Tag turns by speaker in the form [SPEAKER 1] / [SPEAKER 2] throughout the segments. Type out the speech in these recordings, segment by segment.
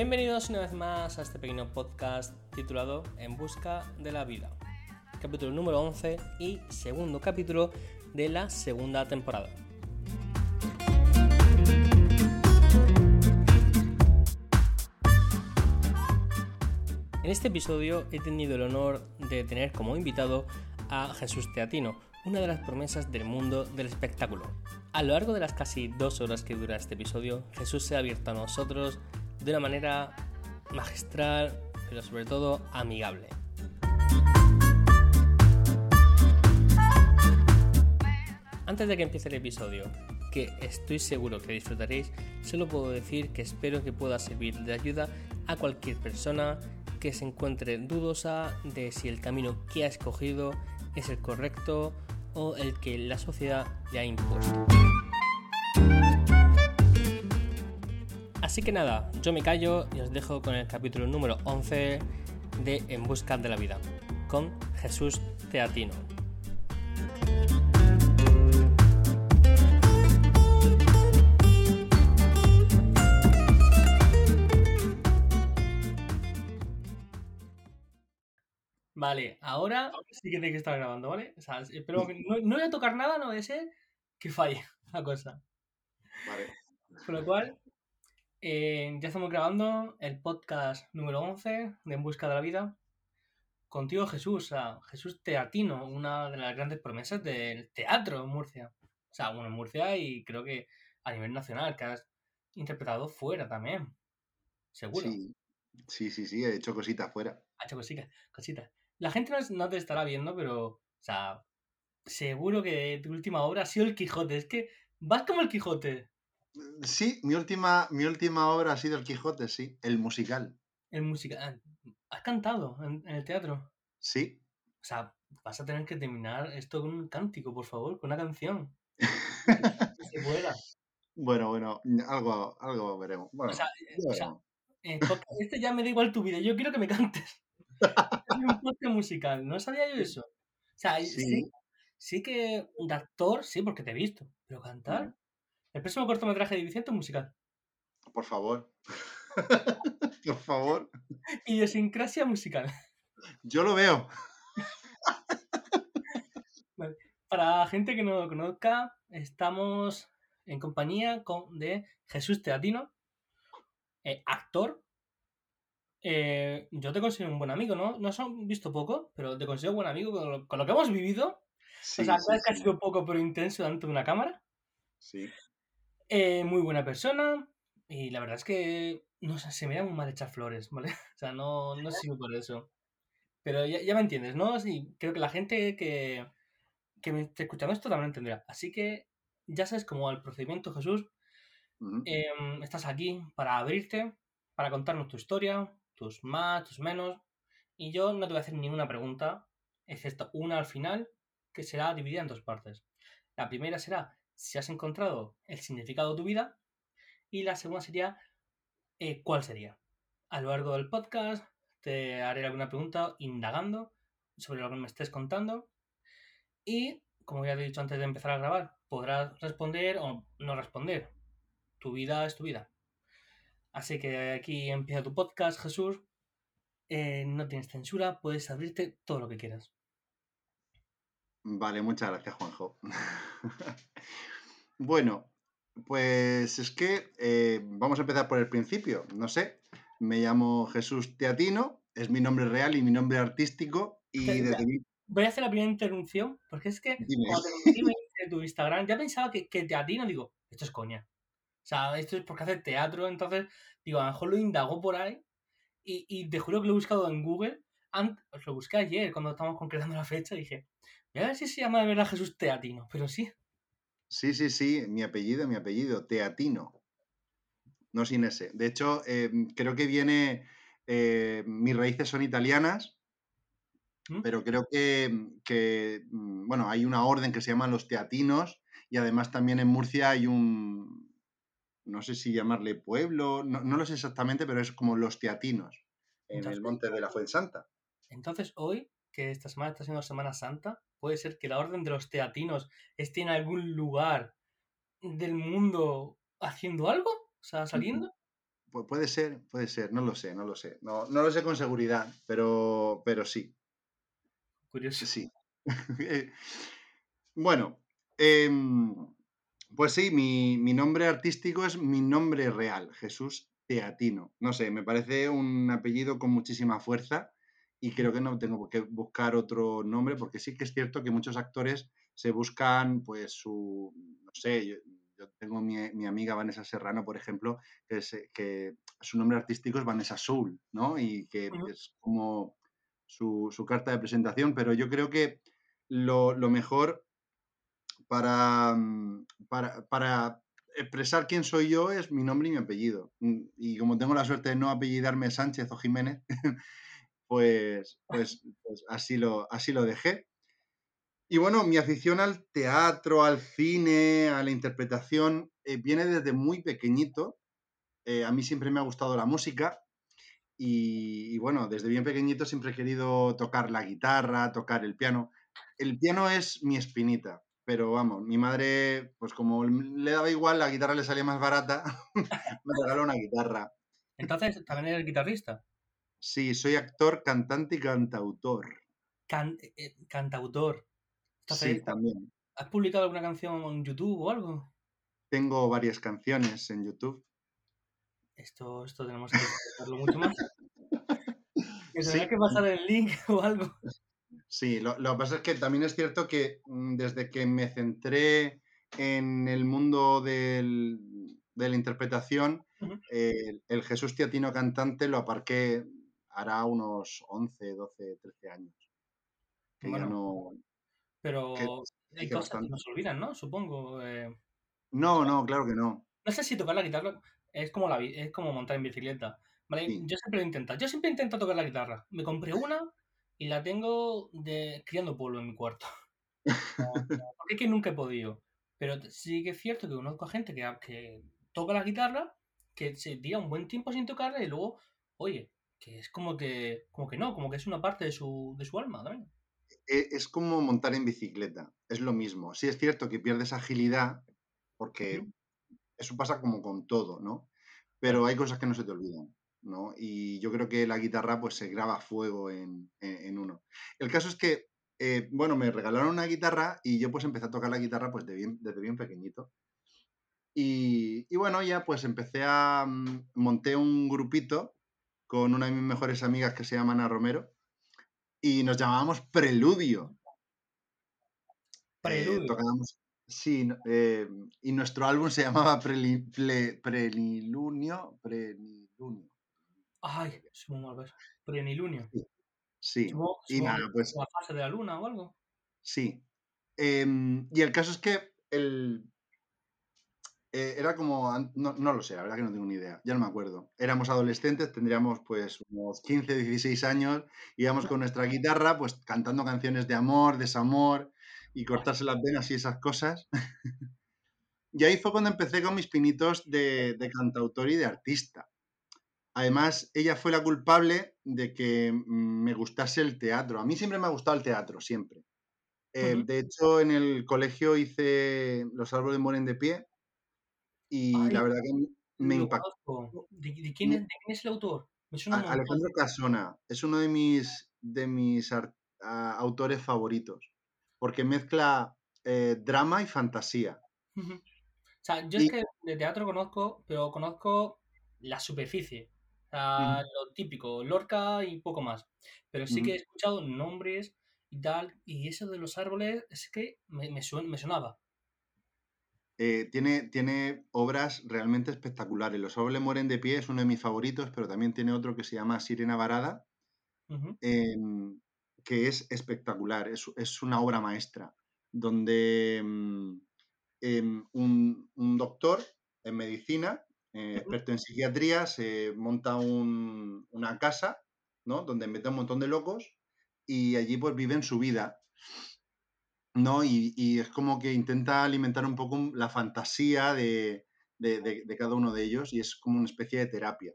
[SPEAKER 1] Bienvenidos una vez más a este pequeño podcast titulado En Busca de la Vida, capítulo número 11 y segundo capítulo de la segunda temporada. En este episodio he tenido el honor de tener como invitado a Jesús Teatino, una de las promesas del mundo del espectáculo. A lo largo de las casi dos horas que dura este episodio, Jesús se ha abierto a nosotros de una manera magistral, pero sobre todo amigable. Antes de que empiece el episodio, que estoy seguro que disfrutaréis, solo puedo decir que espero que pueda servir de ayuda a cualquier persona que se encuentre dudosa de si el camino que ha escogido es el correcto o el que la sociedad le ha impuesto. Así que nada, yo me callo y os dejo con el capítulo número 11 de En Busca de la Vida, con Jesús Teatino. Vale, ahora sí que tiene que estar grabando, ¿vale? O sea, pero no, no voy a tocar nada, no debe ser que falle la cosa.
[SPEAKER 2] Vale.
[SPEAKER 1] Con lo cual, eh, ya estamos grabando el podcast número 11 de En Busca de la Vida. Contigo, Jesús, Jesús Teatino, una de las grandes promesas del teatro en Murcia. O sea, bueno, en Murcia y creo que a nivel nacional, que has interpretado fuera también. Seguro.
[SPEAKER 2] Sí, sí, sí, sí, he hecho cositas fuera.
[SPEAKER 1] Ha hecho cositas, cositas. La gente no, no te estará viendo, pero, o sea, seguro que tu última obra ha sido El Quijote. Es que vas como el Quijote.
[SPEAKER 2] Sí, mi última, mi última obra ha sido El Quijote, sí, el musical.
[SPEAKER 1] El musical. ¿Has cantado en, en el teatro?
[SPEAKER 2] Sí.
[SPEAKER 1] O sea, vas a tener que terminar esto con un cántico, por favor, con una canción. Que se pueda.
[SPEAKER 2] Bueno, bueno, algo, algo veremos. Bueno,
[SPEAKER 1] O sea,
[SPEAKER 2] ya
[SPEAKER 1] o sea,
[SPEAKER 2] veremos.
[SPEAKER 1] eh, este ya me da igual tu vida, yo quiero que me cantes. Es un podcast musical, no sabía yo eso. O sea, sí,
[SPEAKER 2] Sí.
[SPEAKER 1] sí que de actor, sí, porque te he visto, pero cantar. El próximo cortometraje de Vicente es musical.
[SPEAKER 2] Por favor. Por favor.
[SPEAKER 1] Idiosincrasia musical.
[SPEAKER 2] Yo lo veo.
[SPEAKER 1] Para gente que no lo conozca, estamos en compañía con, de Jesús Teatino, eh, actor. Eh, yo te considero un buen amigo, ¿no? Nos han visto poco, pero te considero un buen amigo con lo, con lo que hemos vivido.
[SPEAKER 2] Sí,
[SPEAKER 1] o sea,
[SPEAKER 2] sí,
[SPEAKER 1] sabes que ha
[SPEAKER 2] sí,
[SPEAKER 1] sido poco pero intenso delante de una cámara.
[SPEAKER 2] sí.
[SPEAKER 1] Eh, muy buena persona. Y la verdad es que no sé, se me da muy mal echar flores, ¿vale? O sea, no, no sirvo por eso. Pero ya, ya me entiendes, ¿no? Sí, creo que la gente que, que me esté escuchando esto también lo entenderá. Así que ya sabes cómo el procedimiento, Jesús. Em, estás aquí para abrirte, para contarnos tu historia, tus más, tus menos. Y yo no te voy a hacer ninguna pregunta, excepto una al final, que será dividida en dos partes. La primera será si has encontrado el significado de tu vida. Y la segunda sería eh, cuál sería. A lo largo del podcast te haré alguna pregunta indagando sobre lo que me estés contando. Y, como ya te he dicho antes de empezar a grabar, podrás responder o no responder. Tu vida es tu vida. Así que aquí empieza tu podcast, Jesús. Eh, no tienes censura, puedes abrirte todo lo que quieras.
[SPEAKER 2] Vale, muchas gracias, Juanjo. Bueno, pues es que eh, vamos a empezar por el principio. No sé, me llamo Jesús Teatino, es mi nombre real y mi nombre artístico. Y desde.
[SPEAKER 1] Voy a hacer la primera interrupción, porque es que
[SPEAKER 2] Dime.
[SPEAKER 1] cuando te tu Instagram, ya pensaba que, que teatino, digo, esto es coña. O sea, esto es porque hace teatro, entonces, digo, a lo mejor lo indagó por ahí y, y te juro que lo he buscado en Google. Ant- pues lo busqué ayer cuando estábamos concretando la fecha dije, a ver si se llama de verdad Jesús Teatino, pero sí.
[SPEAKER 2] Sí, sí, sí, mi apellido, mi apellido, Teatino. No sin ese. De hecho, eh, creo que viene, eh, mis raíces son italianas,
[SPEAKER 1] ¿Mm?
[SPEAKER 2] pero creo que, que, mm, bueno, hay una orden que se llama los teatinos y además también en Murcia hay un, no sé si llamarle pueblo, no, no lo sé exactamente, pero es como los teatinos en el monte de la Fuensanta.
[SPEAKER 1] entonces hoy, que esta semana está siendo Semana Santa, puede ser que la orden de los teatinos esté en algún lugar del mundo haciendo algo, o sea, saliendo.
[SPEAKER 2] pu- puede ser, puede ser, no lo sé, no lo sé. No, no lo sé con seguridad, pero, pero sí,
[SPEAKER 1] Curioso.
[SPEAKER 2] sí. bueno, em, pues sí, mi, mi nombre artístico es mi nombre real, Jesús Teatino. No sé, me parece un apellido con muchísima fuerza y creo que no tengo que buscar otro nombre porque sí que es cierto que muchos actores se buscan pues su, no sé, yo, yo tengo mi, mi amiga Vanessa Serrano, por ejemplo, que, es, eh, que su nombre artístico es Vanessa Soul, ¿no? Y que es como su, su carta de presentación, pero yo creo que lo, lo mejor para, mm, para, para expresar quién soy yo es mi nombre y mi apellido. Mm, Y como tengo la suerte de no apellidarme Sánchez o Jiménez, pues, pues, pues así, lo, así lo dejé. Y bueno, mi afición al teatro, al cine, a la interpretación, eh, viene desde muy pequeñito. Eh, a mí siempre me ha gustado la música y, y bueno, desde bien pequeñito siempre he querido tocar la guitarra, tocar el piano. El piano es mi espinita, pero vamos, mi madre, pues como le daba igual, la guitarra le salía más barata, me regaló una guitarra.
[SPEAKER 1] Entonces, también eres guitarrista.
[SPEAKER 2] Sí, soy actor, cantante y cantautor.
[SPEAKER 1] Can- eh, cantautor. Entonces,
[SPEAKER 2] Sí, también.
[SPEAKER 1] ¿has publicado alguna canción en YouTube o algo?
[SPEAKER 2] Tengo varias canciones en YouTube.
[SPEAKER 1] Esto, esto tenemos que explicarlo mucho más. Que tendrá
[SPEAKER 2] Sí,
[SPEAKER 1] que pasar el link o algo.
[SPEAKER 2] Sí, lo, lo que pasa es que también es cierto que mm, desde que me centré en el mundo del- de la interpretación, eh, el Jesús Teatino cantante lo aparqué hará unos 11, 12, 13 años. Que ya
[SPEAKER 1] Bueno,
[SPEAKER 2] no...
[SPEAKER 1] pero
[SPEAKER 2] que
[SPEAKER 1] hay cosas que nos olvidan, ¿no? Supongo. eh,
[SPEAKER 2] No, no, claro que no.
[SPEAKER 1] No sé si tocar la guitarra es como, la, es como montar en bicicleta. ¿vale?
[SPEAKER 2] Sí.
[SPEAKER 1] Yo siempre lo intento. Yo siempre intento tocar la guitarra. Me compré una y la tengo de criando polvo en mi cuarto. Porque es que nunca he podido. Pero sí que es cierto que conozco a gente que, que toca la guitarra, que se tira un buen tiempo sin tocarla y luego, oye, que es como que, como que no, como que es una parte de su, de su alma también.
[SPEAKER 2] E- Es como montar en bicicleta, es lo mismo. Sí es cierto que pierdes agilidad, porque eso pasa como con todo, ¿no? Pero hay cosas que no se te olvidan, ¿no? Y yo creo que la guitarra pues se graba a fuego en, en- en uno. El caso es que, eh, bueno, me regalaron una guitarra y yo pues empecé a tocar la guitarra pues de bien- desde bien pequeñito. Y, y bueno, ya pues empecé a... mm, monté un grupito con una de mis mejores amigas que se llama Ana Romero y nos llamábamos Preludio. Eh,
[SPEAKER 1] Preludio.
[SPEAKER 2] tocábamos, sí, eh, y nuestro álbum se llamaba Preli- Ple- Plenilunio, Plenilunio.
[SPEAKER 1] Ay, soy muy mal para eso. Plenilunio.
[SPEAKER 2] Sí, y nada, pues
[SPEAKER 1] es la fase de la luna o algo.
[SPEAKER 2] sí. Em, y el caso es que el, eh, era como, no, no lo sé, la verdad que no tengo ni idea, ya no me acuerdo. Éramos adolescentes, tendríamos pues unos 15, 16 años, íbamos con nuestra guitarra pues cantando canciones de amor, desamor y cortarse las venas y esas cosas. Y ahí fue cuando empecé con mis pinitos de, de cantautor y de artista. Además, ella fue la culpable de que mm, me gustase el teatro. A mí siempre me ha gustado el teatro, siempre. Eh,
[SPEAKER 1] Ujú.
[SPEAKER 2] de hecho, en el colegio hice Los árboles mueren de pie y
[SPEAKER 1] Ay,
[SPEAKER 2] la verdad que me impactó.
[SPEAKER 1] ¿De, de quién es, de quién es el autor? Me suena un
[SPEAKER 2] A-
[SPEAKER 1] montón.
[SPEAKER 2] Alejandro Casona es uno de mis, de mis a- autores favoritos porque mezcla eh, drama y fantasía.
[SPEAKER 1] O sea, yo es que de teatro conozco, pero conozco la superficie. O sea, lo típico, Lorca y poco más. Pero sí que he escuchado nombres y tal, y eso de los árboles es que me, me, suen- me sonaba.
[SPEAKER 2] Eh, tiene, tiene obras realmente espectaculares. Los árboles mueren de pie es uno de mis favoritos, pero también tiene otro que se llama Sirena Varada, em, que es espectacular. Es, es una obra maestra, donde em, em, un, un doctor en medicina, eh, experto en psiquiatría, se monta un- una casa, ¿no? Donde mete a un montón de locos y allí pues viven su vida. ¿No? Y, y es como que intenta alimentar un poco la fantasía de, de- de- de cada uno de ellos y es como una especie de terapia,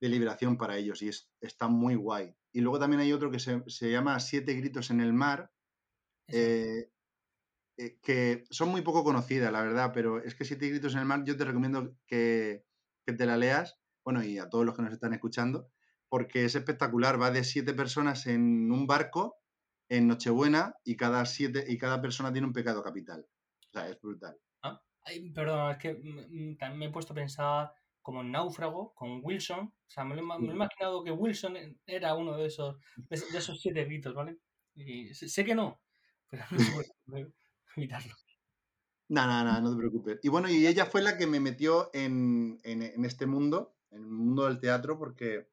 [SPEAKER 2] de liberación para ellos y es- está muy guay. Y luego también hay otro que se, se llama Siete gritos en el mar, eh, eh, que son muy poco conocidas, la verdad, pero es que Siete gritos en el mar yo te recomiendo que, que te la leas bueno, y a todos los que nos están escuchando, porque es espectacular. Va de siete personas en un barco en Nochebuena y cada, siete, y cada persona tiene un pecado capital. O sea, es brutal.
[SPEAKER 1] Ah, ay, perdón, es que también me he puesto a pensar como en Náufrago, con Wilson. O sea, me lo, he ma- me lo he imaginado que Wilson era uno de esos, de esos- de esos siete gritos, ¿vale? Y sé, que no, pero no se puede evitarlo.
[SPEAKER 2] Nada, nada, no te preocupes. Y bueno, y ella fue la que me metió en, en- en este mundo, en el mundo del teatro, porque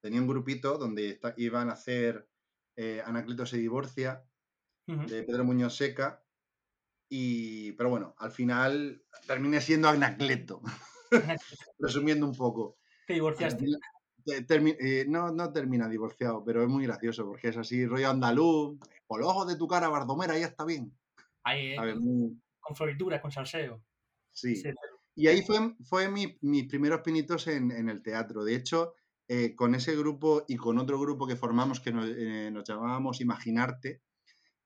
[SPEAKER 2] tenía un grupito donde iban a hacer eh, Anacleto se divorcia, de Pedro Muñoz Seca. Y, pero bueno, al final terminé siendo Anacleto, resumiendo un poco.
[SPEAKER 1] Te divorciaste.
[SPEAKER 2] Te- termi- eh, no, no termina divorciado, pero es muy gracioso porque es así, rollo andaluz. Por los ojos de tu cara, Bardomera, ya está bien.
[SPEAKER 1] Ahí, eh,
[SPEAKER 2] A ver, muy-
[SPEAKER 1] con florituras, con salseo.
[SPEAKER 2] sí.
[SPEAKER 1] Sí,
[SPEAKER 2] Y ahí fue, fue mi- mis primeros pinitos en, en el teatro. De hecho, eh, con ese grupo y con otro grupo que formamos que nos, eh, nos llamábamos Imaginarte,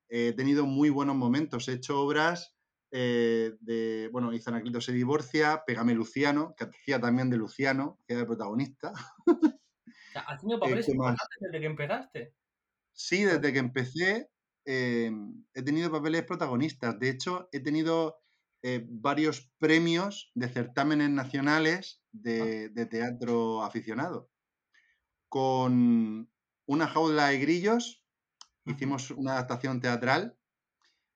[SPEAKER 2] eh, he tenido muy buenos momentos. He hecho obras de, bueno, hizo Anaclito se divorcia, Pégame Luciano, que hacía también de Luciano, hacía de protagonista.
[SPEAKER 1] O sea, has tenido papeles importantes desde que empezaste.
[SPEAKER 2] Sí, desde que empecé he tenido papeles protagonistas. De hecho, he tenido eh, varios premios de certámenes nacionales de, de teatro aficionado. Con una jaula de grillos hicimos una adaptación teatral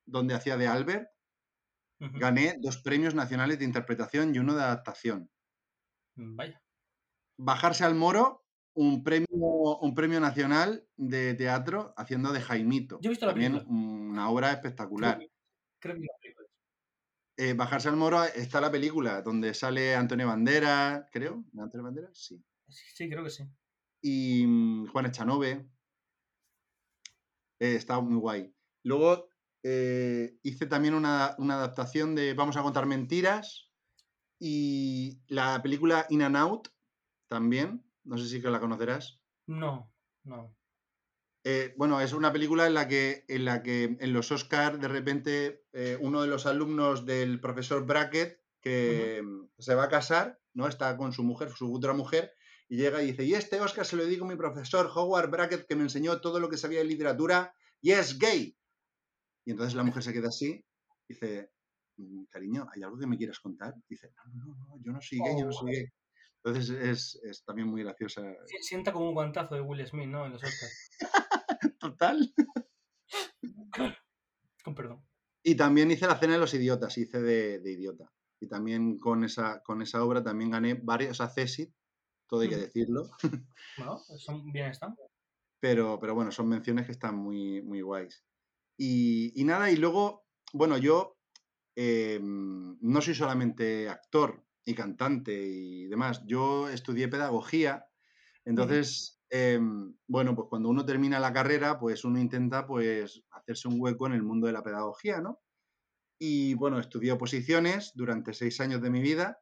[SPEAKER 2] donde hacía de Albert. Gané dos premios nacionales de interpretación y uno de adaptación.
[SPEAKER 1] Vaya.
[SPEAKER 2] Bajarse al moro, un premio, un premio nacional de teatro haciendo de Jaimito.
[SPEAKER 1] Yo he visto la
[SPEAKER 2] También
[SPEAKER 1] película.
[SPEAKER 2] una obra espectacular.
[SPEAKER 1] Creo que, creo que vi la película.
[SPEAKER 2] Eh, Bajarse al moro está la película donde sale Antonio Banderas, creo. ¿Antonio Banderas? Sí.
[SPEAKER 1] Sí, sí, creo que sí.
[SPEAKER 2] Y mm, Juan Echanove. Eh, está muy guay. Luego eh, hice también una, una adaptación de Vamos a contar mentiras y la película In and Out también. No sé si que la conocerás.
[SPEAKER 1] No, no.
[SPEAKER 2] Eh, bueno, es una película en la que en, la que en los Oscars de repente eh, uno de los alumnos del profesor Brackett que mm, se va a casar, ¿no? Está con su mujer, su futura mujer, y llega y dice, y este Oscar se lo dedico a mi profesor Howard Brackett que me enseñó todo lo que sabía de literatura y es gay. Y entonces la mujer se queda así, dice, "Mm, cariño, ¿hay algo que me quieras contar? Dice, no, no, no, yo no soy gay, yo no soy gay. Entonces es, es también muy graciosa.
[SPEAKER 1] Si- Sienta como un guantazo de Will Smith, ¿no? En los Oscars.
[SPEAKER 2] Total.
[SPEAKER 1] Con perdón.
[SPEAKER 2] Y también hice la cena de los idiotas, hice de, de idiota. Y también con esa, con esa obra también gané varios accesit, todo hay que decirlo.
[SPEAKER 1] Bueno, son, bien están.
[SPEAKER 2] Pero, pero bueno, son menciones que están muy, muy guays. Y, y nada, y luego, bueno, yo eh, no soy solamente actor y cantante y demás. Yo estudié pedagogía, entonces, eh, bueno, pues cuando uno termina la carrera, pues uno intenta pues hacerse un hueco en el mundo de la pedagogía, ¿no? Y bueno, estudié oposiciones durante seis años de mi vida,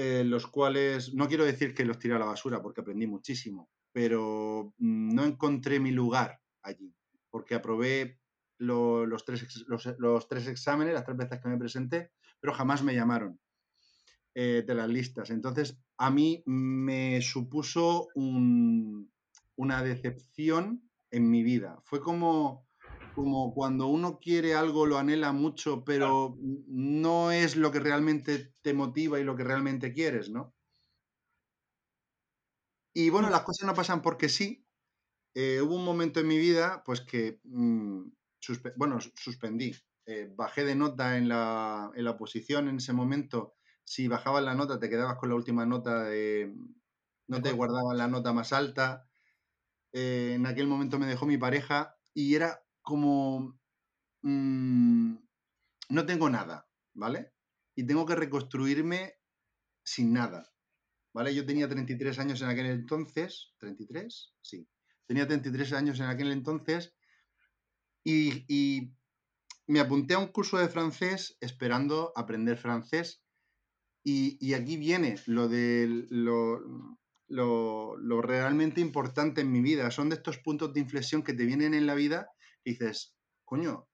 [SPEAKER 2] eh, los cuales no quiero decir que los tiré a la basura porque aprendí muchísimo, pero mm, no encontré mi lugar allí, porque aprobé lo- los, tres, los, tres exámenes, las tres veces que me presenté, pero jamás me llamaron eh, de las listas. Entonces, a mí me supuso un- una decepción en mi vida. Fue como, como cuando uno quiere algo, lo anhela mucho, pero no es lo que realmente te motiva y lo que realmente quieres, ¿no? Y bueno, las cosas no pasan porque sí. Eh, hubo un momento en mi vida, pues que, mm, suspe- bueno, sus- suspendí. Eh, bajé de nota en la, en la oposición en ese momento. Si bajabas la nota, te quedabas con la última nota de... No
[SPEAKER 1] De
[SPEAKER 2] te guardaban la nota más alta. Eh, en aquel momento me dejó mi pareja y era como... mm, no tengo nada, ¿vale? Y tengo que reconstruirme sin nada, ¿vale? Yo tenía 33 años en aquel entonces, ¿33? Sí. Tenía 33 años en aquel entonces y, me apunté a un curso de francés esperando aprender francés y, y aquí viene lo de lo, lo, lo realmente importante en mi vida. Son de estos puntos de inflexión que te vienen en la vida y dices, coño,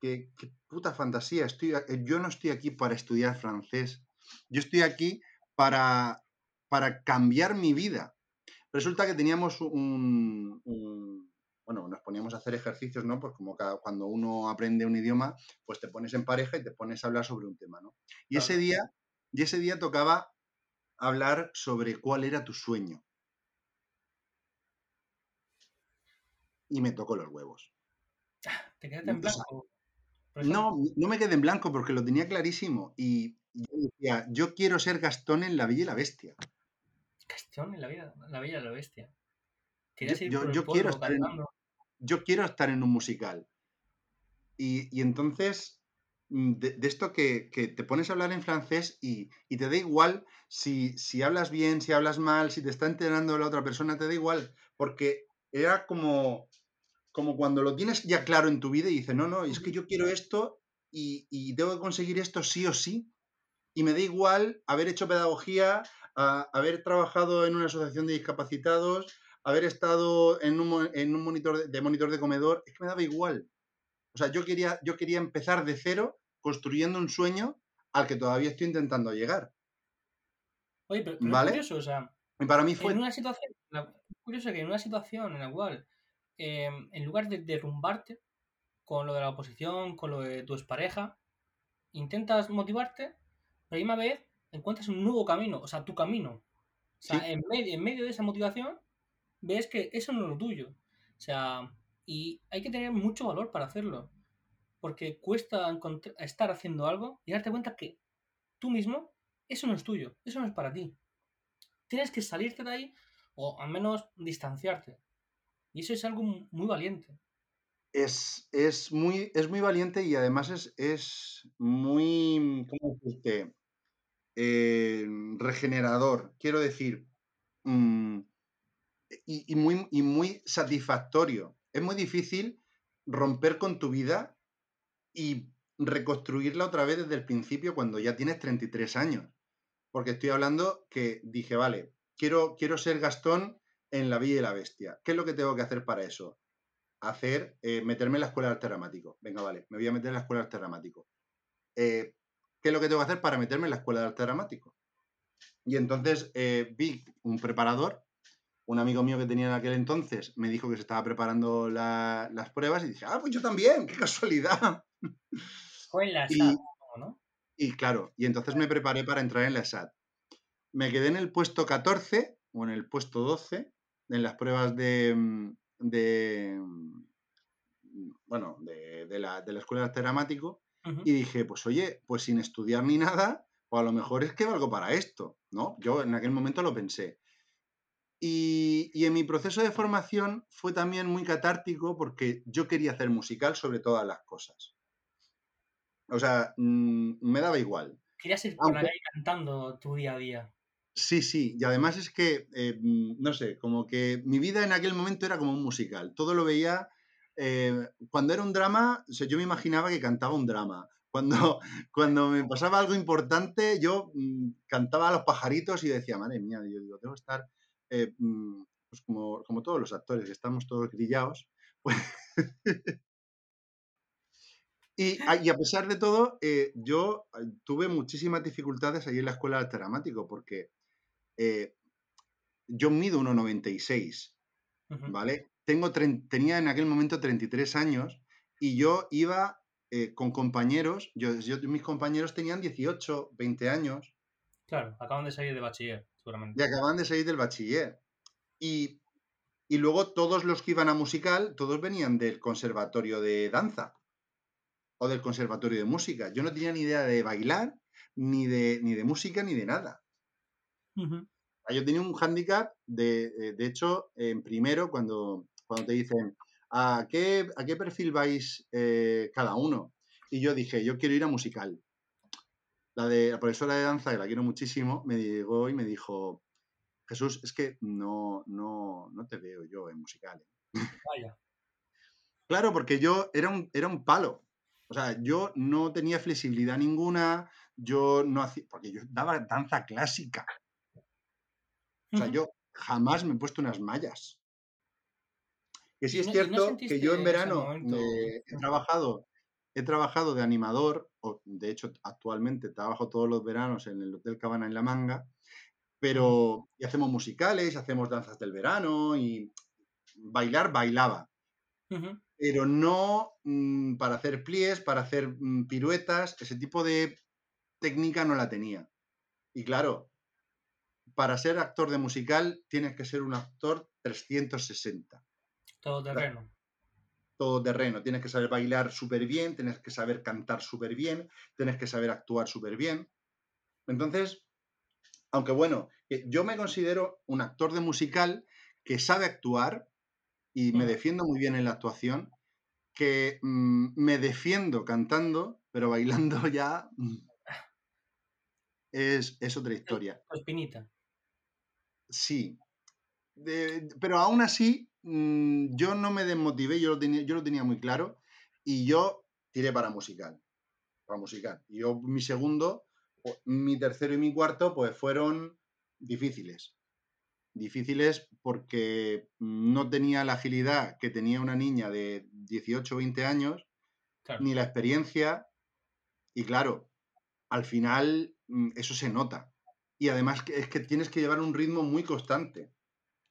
[SPEAKER 2] qué, qué puta fantasía. Estoy, a- yo no estoy aquí para estudiar francés. Yo estoy aquí para, para cambiar mi vida. Resulta que teníamos un, un- bueno, nos poníamos a hacer ejercicios, ¿no? Pues como cada- cuando uno aprende un idioma, pues te pones en pareja y te pones a hablar sobre un tema, ¿no? Y ese día, y ese día tocaba hablar sobre cuál era tu sueño. Y me tocó los huevos.
[SPEAKER 1] Te quedaste en
[SPEAKER 2] O sea,
[SPEAKER 1] blanco.
[SPEAKER 2] No, no me quedé en blanco porque lo tenía clarísimo. Y yo decía, yo quiero ser Gastón en La Bella y la Bestia.
[SPEAKER 1] Gastón en la vida, la bella y la bestia.
[SPEAKER 2] Yo, yo- yo quiero estar en, yo quiero estar en un musical. Y, y entonces, mm, de, de esto que, que te pones a hablar en francés y, y te da igual si, si hablas bien, si hablas mal, si te está enterando la otra persona, te da igual. Porque era como, como cuando lo tienes ya claro en tu vida y dices, no, no, es que yo quiero esto y, y tengo que conseguir esto sí o sí. Y me da igual haber hecho pedagogía, a- haber trabajado en una asociación de discapacitados, haber estado en un, en un monitor de, de monitor de comedor, es que me daba igual. O sea, yo quería, yo quería empezar de cero construyendo un sueño al que todavía estoy intentando llegar.
[SPEAKER 1] Oye, pero, pero
[SPEAKER 2] ¿Vale?
[SPEAKER 1] es curioso, o sea,
[SPEAKER 2] Y para mí fue...
[SPEAKER 1] en una situación, la- es curioso que en una situación en la cual, eh, en lugar de derrumbarte con lo de la oposición, con lo de tu expareja, intentas motivarte, pero a la misma vez encuentras un nuevo camino, o sea, tu camino. O sea,
[SPEAKER 2] Sí.
[SPEAKER 1] en, medio, en medio de esa motivación, ves que eso no es lo tuyo. O sea, y hay que tener mucho valor para hacerlo. Porque cuesta estar haciendo algo y darte cuenta que tú mismo, eso no es tuyo, eso no es para ti. Tienes que salirte de ahí o al menos distanciarte. Y eso es algo mu- muy valiente.
[SPEAKER 2] es, es muy, es muy valiente y además es, es muy, ¿cómo decirte? Eh, regenerador, quiero decir, mm, y, y muy, y muy satisfactorio. Es muy difícil romper con tu vida y reconstruirla otra vez desde el principio cuando ya tienes 33 años. Porque estoy hablando que dije, vale, quiero, quiero ser Gastón en La Bella y la Bestia. ¿Qué es lo que tengo que hacer para eso? hacer, eh, meterme en la escuela de arte dramático. Venga, vale, me voy a meter en la escuela de arte dramático. Eh, ¿Qué es lo que tengo que hacer para meterme en la escuela de arte dramático? Y entonces eh, vi un preparador, un amigo mío que tenía en aquel entonces me dijo que se estaba preparando la- las pruebas y dije, ah, pues yo también, qué casualidad.
[SPEAKER 1] Fue en la
[SPEAKER 2] Y-
[SPEAKER 1] SAT, ¿no?
[SPEAKER 2] Y claro, y entonces me preparé para entrar en la SAT. Me quedé en el puesto 14 o en el puesto 12 en las pruebas de, mm, de mm, bueno, de, de la, de la escuela de arte dramático y dije, pues oye, pues sin estudiar ni nada, pues a lo mejor es que valgo para esto, ¿no? Yo en aquel momento lo pensé. Y, y en mi proceso de formación fue también muy catártico porque yo quería hacer musical sobre todas las cosas. O sea, mm, me daba igual.
[SPEAKER 1] Querías ir por la
[SPEAKER 2] Aunque-
[SPEAKER 1] calle cantando tu día a día.
[SPEAKER 2] Sí, sí, y además es que, eh, mm, no sé, como que mi vida en aquel momento era como un musical. Todo lo veía, eh, cuando era un drama, o sea, yo me imaginaba que cantaba un drama. Cuando, cuando me pasaba algo importante, yo mm, cantaba a los pajaritos y decía, madre mía, yo digo, tengo que estar, eh, mm, pues como, como todos los actores, que estamos todos grillados. Pues... y, a- y a pesar de todo, eh, yo tuve muchísimas dificultades ahí en la escuela de arte dramático, porque eh, yo mido 1,96,
[SPEAKER 1] Ujú.
[SPEAKER 2] ¿vale? Tengo tenía en aquel momento 33 años y yo iba eh, con compañeros, yo, yo- mis compañeros tenían 18, 20 años
[SPEAKER 1] Claro, acaban de salir de bachiller, seguramente.
[SPEAKER 2] y acababan de salir del bachiller. Y, y luego todos los que iban a musical, todos venían del conservatorio de danza o del conservatorio de música. Yo no tenía ni idea de bailar, ni de, ni de música, ni de nada.
[SPEAKER 1] Ujú.
[SPEAKER 2] Ah, Yo tenía un hándicap, de, eh, de hecho, en primero, cuando, cuando te dicen, ¿a qué, a qué perfil vais eh, cada uno? Y yo dije, yo quiero ir a musical. La, de, la profesora de danza, que la quiero muchísimo, me llegó y me dijo, Jesús, es que no, no, no te veo yo en musical. ¿eh".
[SPEAKER 1] Vaya.
[SPEAKER 2] Claro, porque yo era un, era un palo. O sea, yo no tenía flexibilidad ninguna, yo no hacía, porque yo daba danza clásica. O sea, yo jamás me he puesto unas mallas. Que sí
[SPEAKER 1] ¿Y
[SPEAKER 2] es
[SPEAKER 1] no- y no
[SPEAKER 2] cierto que yo en verano eh, he trabajado, he trabajado de animador, o de hecho actualmente trabajo todos los veranos en el Hotel Cabana en La Manga, Pero y hacemos musicales, hacemos danzas del verano y bailar, bailaba. Pero no mm, para hacer pliés, para hacer mm, piruetas, ese tipo de técnica no la tenía. Y claro, para ser actor de musical tienes que ser un actor 360
[SPEAKER 1] Todo terreno.
[SPEAKER 2] todo terreno. Tienes que saber bailar súper bien, tienes que saber cantar súper bien, tienes que saber actuar súper bien. Entonces, aunque bueno, eh, yo me considero un actor de musical que sabe actuar y me
[SPEAKER 1] Ujú.
[SPEAKER 2] defiendo muy bien en la actuación, que mm, me defiendo cantando, pero bailando ya mm, es, es otra historia.
[SPEAKER 1] Espinita.
[SPEAKER 2] Sí. De- pero aún así, mm, yo no me desmotivé, yo lo, tenía, yo lo tenía muy claro y yo tiré para musical. Para musical. Y yo, mi segundo, o- mi tercero y mi cuarto, pues fueron difíciles. Difíciles porque no tenía la agilidad que tenía una niña de 18 o 20 años,
[SPEAKER 1] Claro.
[SPEAKER 2] ni la experiencia. Y claro, al final mm, eso se nota. Y además es que tienes que llevar un ritmo muy constante.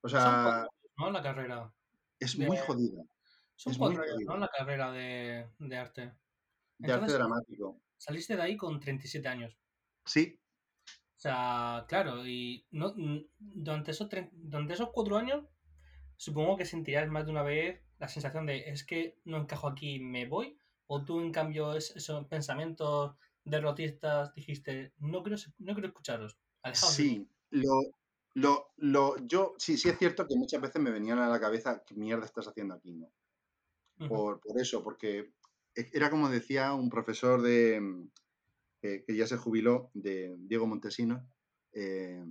[SPEAKER 2] O
[SPEAKER 1] Son
[SPEAKER 2] sea,
[SPEAKER 1] años, ¿no? La carrera.
[SPEAKER 2] es
[SPEAKER 1] de-
[SPEAKER 2] muy jodida.
[SPEAKER 1] Son
[SPEAKER 2] Es muy
[SPEAKER 1] cuatro años, ¿no? La carrera de, de arte.
[SPEAKER 2] De arte dramático.
[SPEAKER 1] saliste de ahí con 37 años.
[SPEAKER 2] Sí,
[SPEAKER 1] O sea, claro, y no, durante, esos tre- durante esos cuatro años, supongo que sentirás más de una vez la sensación de es que no encajo aquí, me voy. O tú, en cambio, es- esos pensamientos derrotistas dijiste, no quiero, no quiero escucharos.
[SPEAKER 2] Sí. Lo, lo, lo, yo, sí, sí es cierto que muchas veces me venían a la cabeza, ¿qué mierda estás haciendo aquí? ¿no? Por, por eso, porque e- era como decía un profesor de mm, que, ya se jubiló, de Diego Montesino, eh,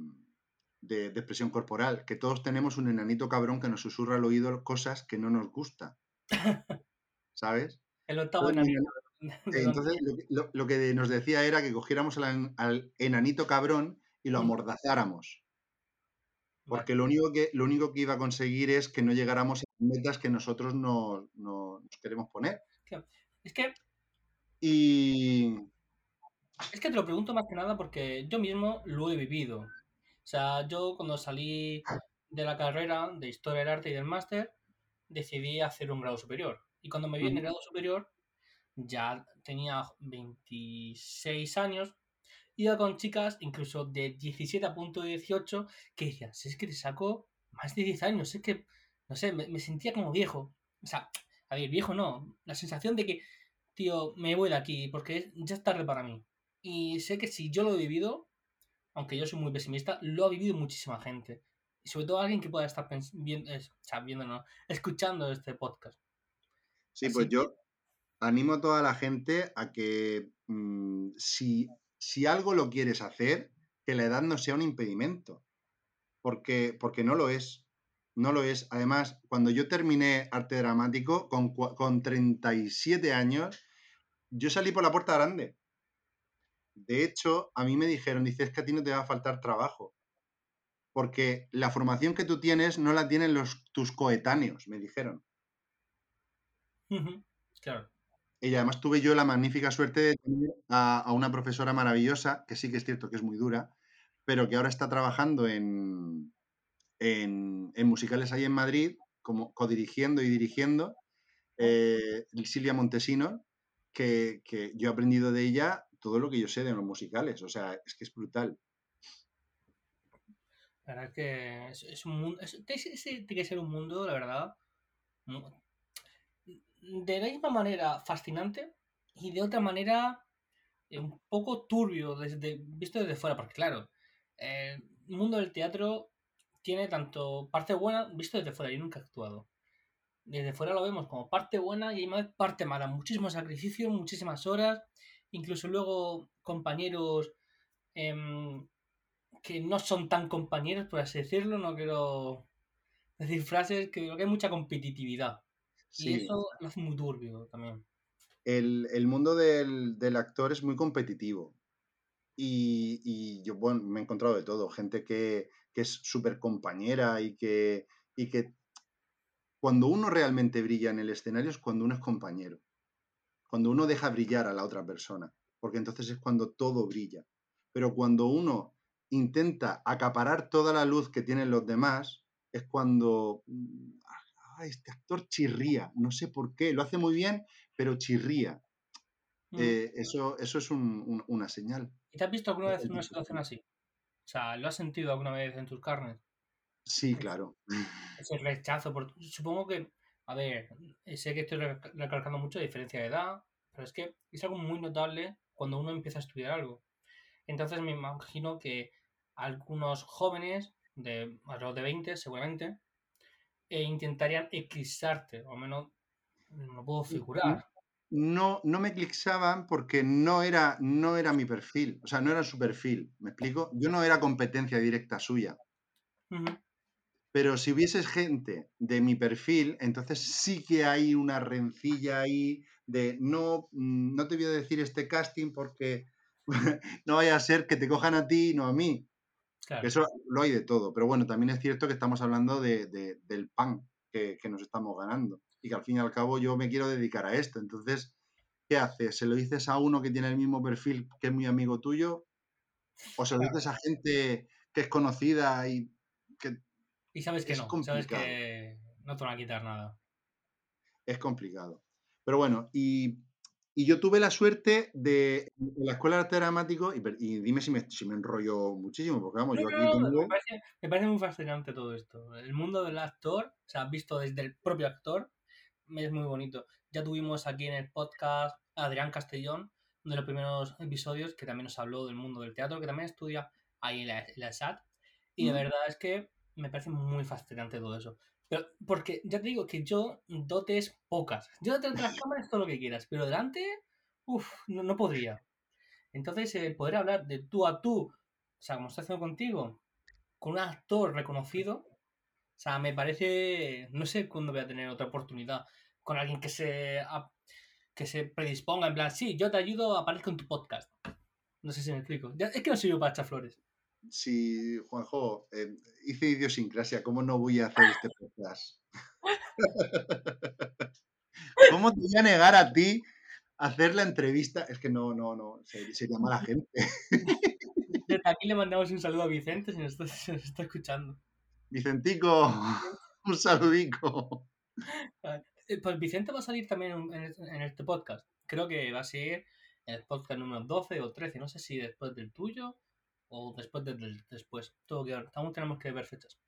[SPEAKER 2] de, de expresión corporal, que todos tenemos un enanito cabrón que nos susurra al oído cosas que no nos gusta. ¿Sabes?
[SPEAKER 1] El octavo enanito.
[SPEAKER 2] entonces lo, que- lo- lo que nos decía era que cogiéramos al, al enanito cabrón y lo amordazáramos. Porque lo único, que, lo único que iba a conseguir es que no llegáramos a las metas que nosotros no- no- nos queremos poner.
[SPEAKER 1] Es que
[SPEAKER 2] Y,
[SPEAKER 1] Es que te lo pregunto más que nada porque yo mismo lo he vivido. O sea, yo cuando salí de la carrera de Historia del Arte y del máster, decidí hacer un grado superior. Y cuando me vi en el grado superior, ya tenía 26 años, iba con chicas incluso de 17 a punto de 18 que decían, si es que te saco más de 10 años, es que, no sé, me, me sentía como viejo. O sea, a ver, viejo no, la sensación de que, tío, me voy de aquí porque ya es tarde para mí. Y sé que si yo lo he vivido, aunque yo soy muy pesimista, lo ha vivido muchísima gente. Y sobre todo alguien que pueda estar viendo, es- o sea, viendo, no, escuchando este podcast.
[SPEAKER 2] Sí,
[SPEAKER 1] Así
[SPEAKER 2] pues
[SPEAKER 1] que-
[SPEAKER 2] yo animo a toda la gente a que mm, si, si algo lo quieres hacer, que la edad no sea un impedimento. Porque, porque no lo es. No lo es. Además, cuando yo terminé arte dramático con, con 37 años, yo salí por la puerta grande. De hecho, a mí me dijeron, dices que a ti no te va a faltar trabajo. Porque la formación que tú tienes no la tienen los, tus coetáneos, me dijeron.
[SPEAKER 1] Claro.
[SPEAKER 2] Y además tuve yo la magnífica suerte de tener a, a una profesora maravillosa, que sí que es cierto que es muy dura, pero que ahora está trabajando en, en, en musicales ahí en Madrid, como codirigiendo y dirigiendo, eh, Silvia Montesino, que, que yo he aprendido de ella todo lo que yo sé de los musicales. O sea, es que es brutal.
[SPEAKER 1] La verdad que es, es un mundo. Es- tiene que ser un mundo, la verdad. De la misma manera fascinante y de otra manera eh, un poco turbio desde, visto desde fuera, porque claro, el mundo del teatro tiene tanto parte buena, visto desde fuera, yo nunca he actuado. Desde fuera lo vemos como parte buena y además parte mala, muchísimo sacrificio, muchísimas horas, incluso luego compañeros em, que no son tan compañeros, por así decirlo, no quiero decir frases, que creo que hay mucha competitividad. Y
[SPEAKER 2] Sí,
[SPEAKER 1] eso lo hace muy turbio también.
[SPEAKER 2] el, el mundo del, del actor es muy competitivo. Y, y yo, bueno, me he encontrado de todo. Gente que, que es súper compañera y que, y que cuando uno realmente brilla en el escenario es cuando uno es compañero. Cuando uno deja brillar a la otra persona. Porque entonces es cuando todo brilla. Pero cuando uno intenta acaparar toda la luz que tienen los demás, es cuando mm, ah, este actor chirría, no sé por qué, lo hace muy bien, pero chirría.
[SPEAKER 1] Mm.
[SPEAKER 2] Eh, eso, eso es un- un- una señal.
[SPEAKER 1] ¿Y te has visto alguna vez en una situación así? O sea, ¿lo has sentido alguna vez en tus carnes?
[SPEAKER 2] Sí, claro.
[SPEAKER 1] Ese rechazo por... Supongo que, a ver, sé que estoy reca- recalcando mucho la diferencia de edad, pero es que es algo muy notable cuando uno empieza a estudiar algo. Entonces me imagino que algunos jóvenes de alrededor de 20 seguramente eh, intentarían eclipsarte, o al menos no puedo figurar.
[SPEAKER 2] No, no me eclipsaban porque no era, no era mi perfil, o sea, no era su perfil, ¿me explico? Yo no era competencia directa suya. Pero si hubiese gente de mi perfil, entonces sí que hay una rencilla ahí de no, mm, no te voy a decir este casting porque no vaya a ser que te cojan a ti y no a mí.
[SPEAKER 1] Claro.
[SPEAKER 2] Eso lo hay de todo. Pero bueno, también es cierto que estamos hablando de, de- del pan que, que nos estamos ganando. Y que al fin y al cabo yo me quiero dedicar a esto. Entonces, ¿qué haces? ¿Se lo dices a uno que tiene el mismo perfil que es muy amigo tuyo? ¿O se lo
[SPEAKER 1] Claro.
[SPEAKER 2] dices a gente que es conocida y que
[SPEAKER 1] Y sabes que no, sabes que no te van a quitar nada.
[SPEAKER 2] es complicado. Pero bueno, y, y yo tuve la suerte de en la escuela de arte dramático, y, y dime si me, si me enrollo muchísimo, porque vamos,
[SPEAKER 1] No,
[SPEAKER 2] yo aquí
[SPEAKER 1] no, me
[SPEAKER 2] tengo...
[SPEAKER 1] parece, me parece muy fascinante todo esto. El mundo del actor, o sea, visto desde el propio actor, es muy bonito. Ya tuvimos aquí en el podcast a Adrián Castellón, uno de los primeros episodios, que también nos habló del mundo del teatro, que también estudia ahí en la, en la SAT. Y de
[SPEAKER 2] ¿Mm?
[SPEAKER 1] verdad es que me parece muy fascinante todo eso. Pero, porque ya te digo que yo dotes pocas. Yo detrás de las cámaras todo lo que quieras, pero delante, uff, no, no podría. Entonces, el poder hablar de tú a tú, o sea, como estoy haciendo contigo, con un actor reconocido, o sea, me parece, no sé cuándo voy a tener otra oportunidad con alguien que se, a- que se predisponga en plan, sí, yo te ayudo, aparezco en tu podcast. No sé si me explico. Ya- es que no soy yo para echar flores.
[SPEAKER 2] Si, Juanjo, eh, hice idiosincrasia, ¿cómo no voy a hacer este podcast? ¿Cómo te voy a negar a ti hacer la entrevista? Es que no, no, no, se- sería mala gente.
[SPEAKER 1] Desde aquí le mandamos un saludo a Vicente si nos está, si nos está escuchando.
[SPEAKER 2] Vicentico, un saludico.
[SPEAKER 1] Eh, Pues Vicente va a salir también en, este podcast. Creo que va a ser el podcast número 12 o 13. No sé si después del tuyo o después del del después. Todo que, aún tenemos que ver fechas.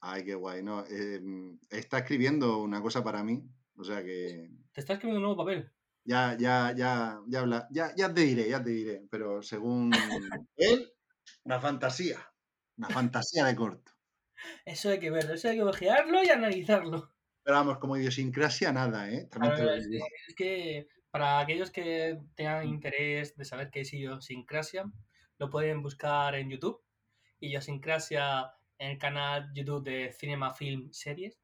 [SPEAKER 2] Ay, qué guay, ¿no? Eh, está escribiendo una cosa para mí, o sea que
[SPEAKER 1] Te está escribiendo un nuevo papel.
[SPEAKER 2] ya, ya, ya, ya, habla, ya, ya te diré, ya te diré, pero según él, una fantasía, una fantasía de corto.
[SPEAKER 1] Eso hay que verlo, eso hay que ojearlo y analizarlo.
[SPEAKER 2] Pero vamos, como idiosincrasia, nada, ¿eh? También te lo
[SPEAKER 1] ver, es, que, es que para aquellos que tengan interés de saber qué es idiosincrasia, lo pueden buscar en YouTube. Idiosincrasia en el canal YouTube de Cinema Film Series,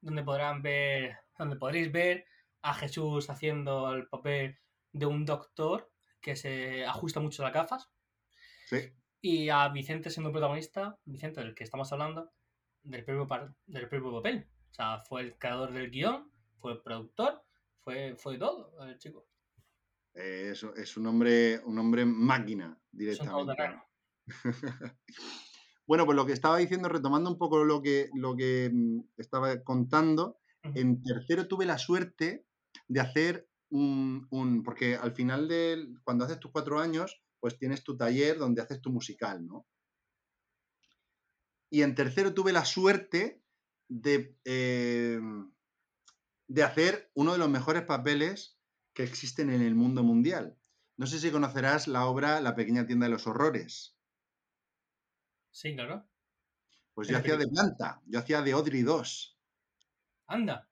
[SPEAKER 1] donde podrán ver, donde podréis ver a Jesús haciendo el papel de un doctor que se ajusta mucho las gafas
[SPEAKER 2] Sí,
[SPEAKER 1] y a Vicente siendo protagonista, Vicente del que estamos hablando, del propio, par- del propio papel. O sea, fue el creador del guion, fue el productor, fue, fue todo, el chico.
[SPEAKER 2] Eh, es, es un hombre, un hombre máquina, directamente. Bueno, pues lo que estaba diciendo, retomando un poco lo que, lo que mm, estaba contando, en tercero tuve la suerte de hacer un, un- porque al final del, cuando haces tus cuatro años, pues tienes tu taller donde haces tu musical, ¿no? Y en tercero tuve la suerte de, eh, de hacer uno de los mejores papeles que existen en el mundo mundial. No sé si conocerás la obra La pequeña tienda de los horrores.
[SPEAKER 1] Sí, claro.
[SPEAKER 2] Pues
[SPEAKER 1] Es
[SPEAKER 2] yo hacía de planta, yo hacía de Audrey 2.
[SPEAKER 1] Anda,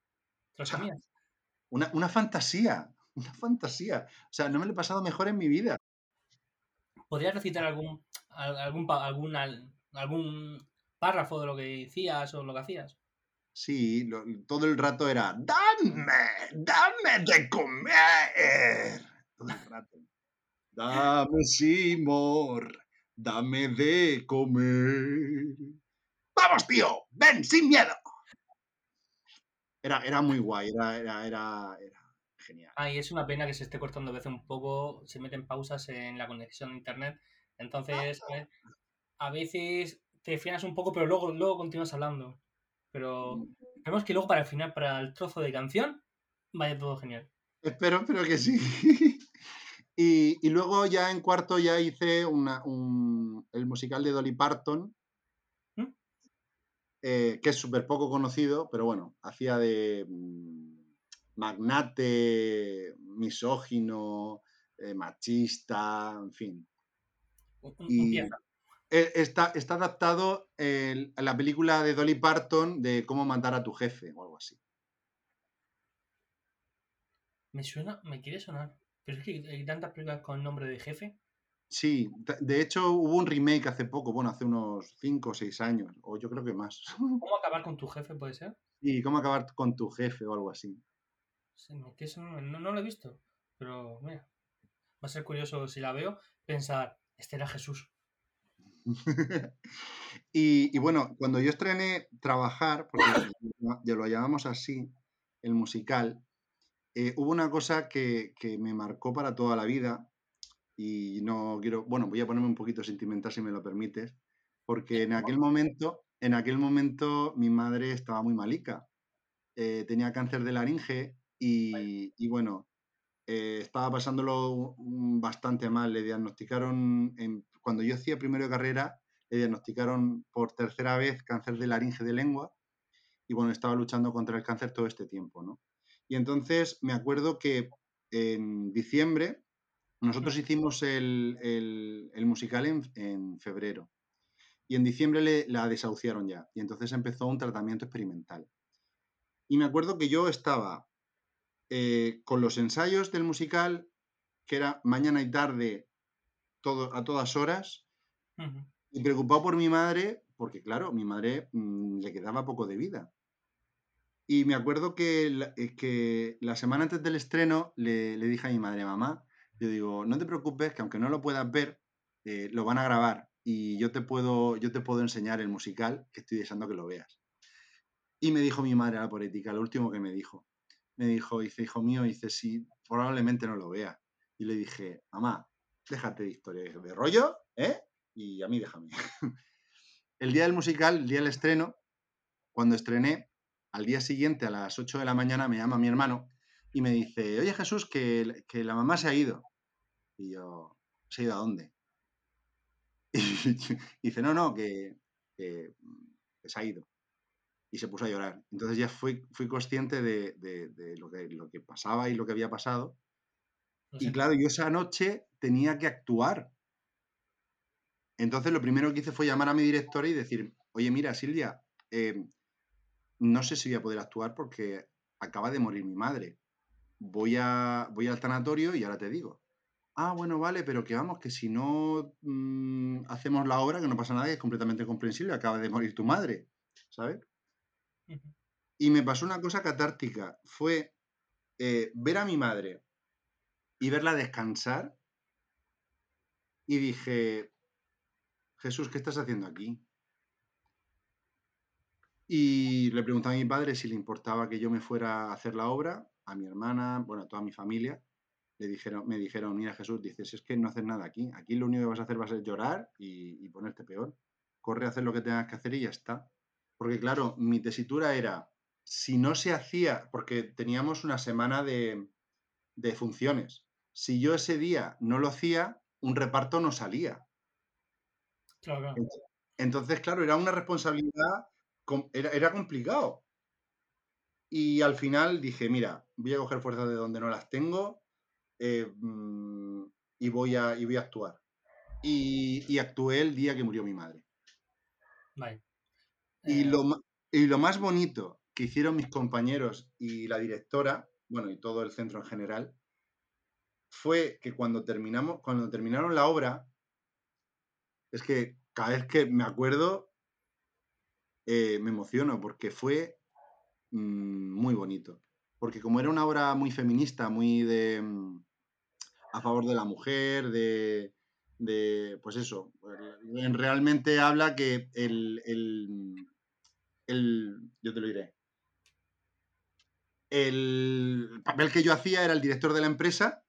[SPEAKER 1] lo
[SPEAKER 2] sea. Una, una fantasía, una fantasía. O sea, no me lo he pasado mejor en mi vida.
[SPEAKER 1] ¿Podrías recitar algún, al- algún, algún, al- algún párrafo de lo que decías o lo que hacías?
[SPEAKER 2] Sí, todo el rato era, dame, dame de comer. Todo el rato. Dame, Seymour, dame de comer. Vamos, tío, ven sin miedo. Era, era muy guay, era, era, era, era genial.
[SPEAKER 1] Ah, y es una pena que se esté cortando a veces un poco, se meten pausas en la conexión a internet. Entonces, a veces te frenas un poco, pero luego, luego continúas hablando. Pero
[SPEAKER 2] Mm.
[SPEAKER 1] vemos que luego para el final, para el trozo de canción, vaya todo genial.
[SPEAKER 2] Espero, espero que sí. y, y luego ya en cuarto ya hice una- un- el musical de Dolly Parton,
[SPEAKER 1] ¿Mm?
[SPEAKER 2] eh, que es súper poco conocido, pero bueno, hacía de mm, magnate, misógino, eh, machista, en fin.
[SPEAKER 1] Un- un-
[SPEAKER 2] Y. eh, está, está adaptado el- a la película de Dolly Parton de cómo matar a tu jefe o algo así.
[SPEAKER 1] Me suena, me quiere sonar. Pero es que hay tantas películas con nombre de jefe.
[SPEAKER 2] Sí, de hecho hubo un remake hace poco, bueno, hace unos 5 o 6 años, o yo creo que más.
[SPEAKER 1] ¿Cómo acabar con tu jefe puede ser?
[SPEAKER 2] Y cómo acabar con tu jefe o algo así.
[SPEAKER 1] Sí, no, no lo he visto. Pero mira, va a ser curioso si la veo, pensar, este era Jesús.
[SPEAKER 2] y, bueno, cuando yo estrené Trabajar, porque ya lo llamamos así, el musical, eh, hubo una cosa que, que me marcó para toda la vida y no quiero, bueno, voy a ponerme un poquito sentimental si me lo permites, porque en aquel momento, en aquel momento mi madre estaba muy malica, eh, tenía cáncer de laringe y, bueno, eh, estaba pasándolo bastante mal, le diagnosticaron, en- cuando yo hacía primero de carrera, le diagnosticaron por tercera vez cáncer de laringe de lengua y bueno, estaba luchando contra el cáncer todo este tiempo, ¿no? Y entonces me acuerdo que en diciembre nosotros hicimos el, el- musical en, en febrero y en diciembre le- la desahuciaron ya y entonces empezó un tratamiento experimental. Y me acuerdo que yo estaba eh, con los ensayos del musical, que era mañana y tarde, todo, a todas horas,
[SPEAKER 1] Ujú.
[SPEAKER 2] y preocupado por mi madre, porque claro, mi madre mm, le quedaba poco de vida. Y me acuerdo que la, que la semana antes del estreno le, le dije a mi madre, mamá, yo digo, no te preocupes, que aunque no lo puedas ver, eh, lo van a grabar y yo te, puedo, yo te puedo enseñar el musical, que estoy deseando que lo veas. Y me dijo mi madre a la política, lo último que me dijo, me dijo, dice, hijo mío, dice, sí, probablemente no lo vea. Y le dije, mamá, déjate de de rollo, ¿eh? Y a mí déjame. el día del musical, el día del estreno, cuando estrené, al día siguiente a las 8 de la mañana me llama mi hermano y me dice, oye Jesús, que, que la mamá se ha ido. Y yo, ¿se ha ido a dónde? Y dice, no, no, que, que, se ha ido. Y se puso a llorar. Entonces ya fui, fui consciente de, de- de lo, que, lo que pasaba y lo que había pasado. Y claro, yo esa noche tenía que actuar. Entonces lo primero que hice fue llamar a mi directora y decir, oye, mira, Silvia, eh, no sé si voy a poder actuar porque acaba de morir mi madre. Voy, a, voy al tanatorio y ahora te digo. Ah, bueno, vale, pero que vamos, que si no mm, hacemos la obra, que no pasa nada, que es completamente comprensible, acaba de morir tu madre, ¿sabes? Y me pasó una cosa catártica, fue eh, ver a mi madre y verla descansar y dije, Jesús, ¿qué estás haciendo aquí? Y le pregunté a mi padre si le importaba que yo me fuera a hacer la obra, a mi hermana, bueno, a toda mi familia. Le dijeron, me dijeron, mira Jesús, dices, es que no haces nada aquí. Aquí lo único que vas a hacer va a ser llorar y, ponerte peor. Corre a hacer lo que tengas que hacer y ya está. Porque claro, mi tesitura era, si no se hacía, porque teníamos una semana de funciones, si yo ese día no lo hacía, un reparto no salía.
[SPEAKER 1] Claro, claro.
[SPEAKER 2] Ent- Entonces, claro, era una responsabilidad, era, era complicado. Y al final dije, mira, voy a coger fuerzas de donde no las tengo eh, mm, y, voy a, y voy a actuar. Y, y actué el día que murió mi madre.
[SPEAKER 1] Vale.
[SPEAKER 2] Y
[SPEAKER 1] Eh,
[SPEAKER 2] lo, y lo más bonito que hicieron mis compañeros y la directora, bueno, y todo el centro en general, fue que cuando terminamos, cuando terminaron la obra, es que cada vez que me acuerdo, eh, me emociono, porque fue mm, muy bonito. Porque como era una obra muy feminista, muy de mm, a favor de la mujer, de, de, pues eso, en- realmente habla que el, el, el- yo te lo diré, el papel que yo hacía era el director de la empresa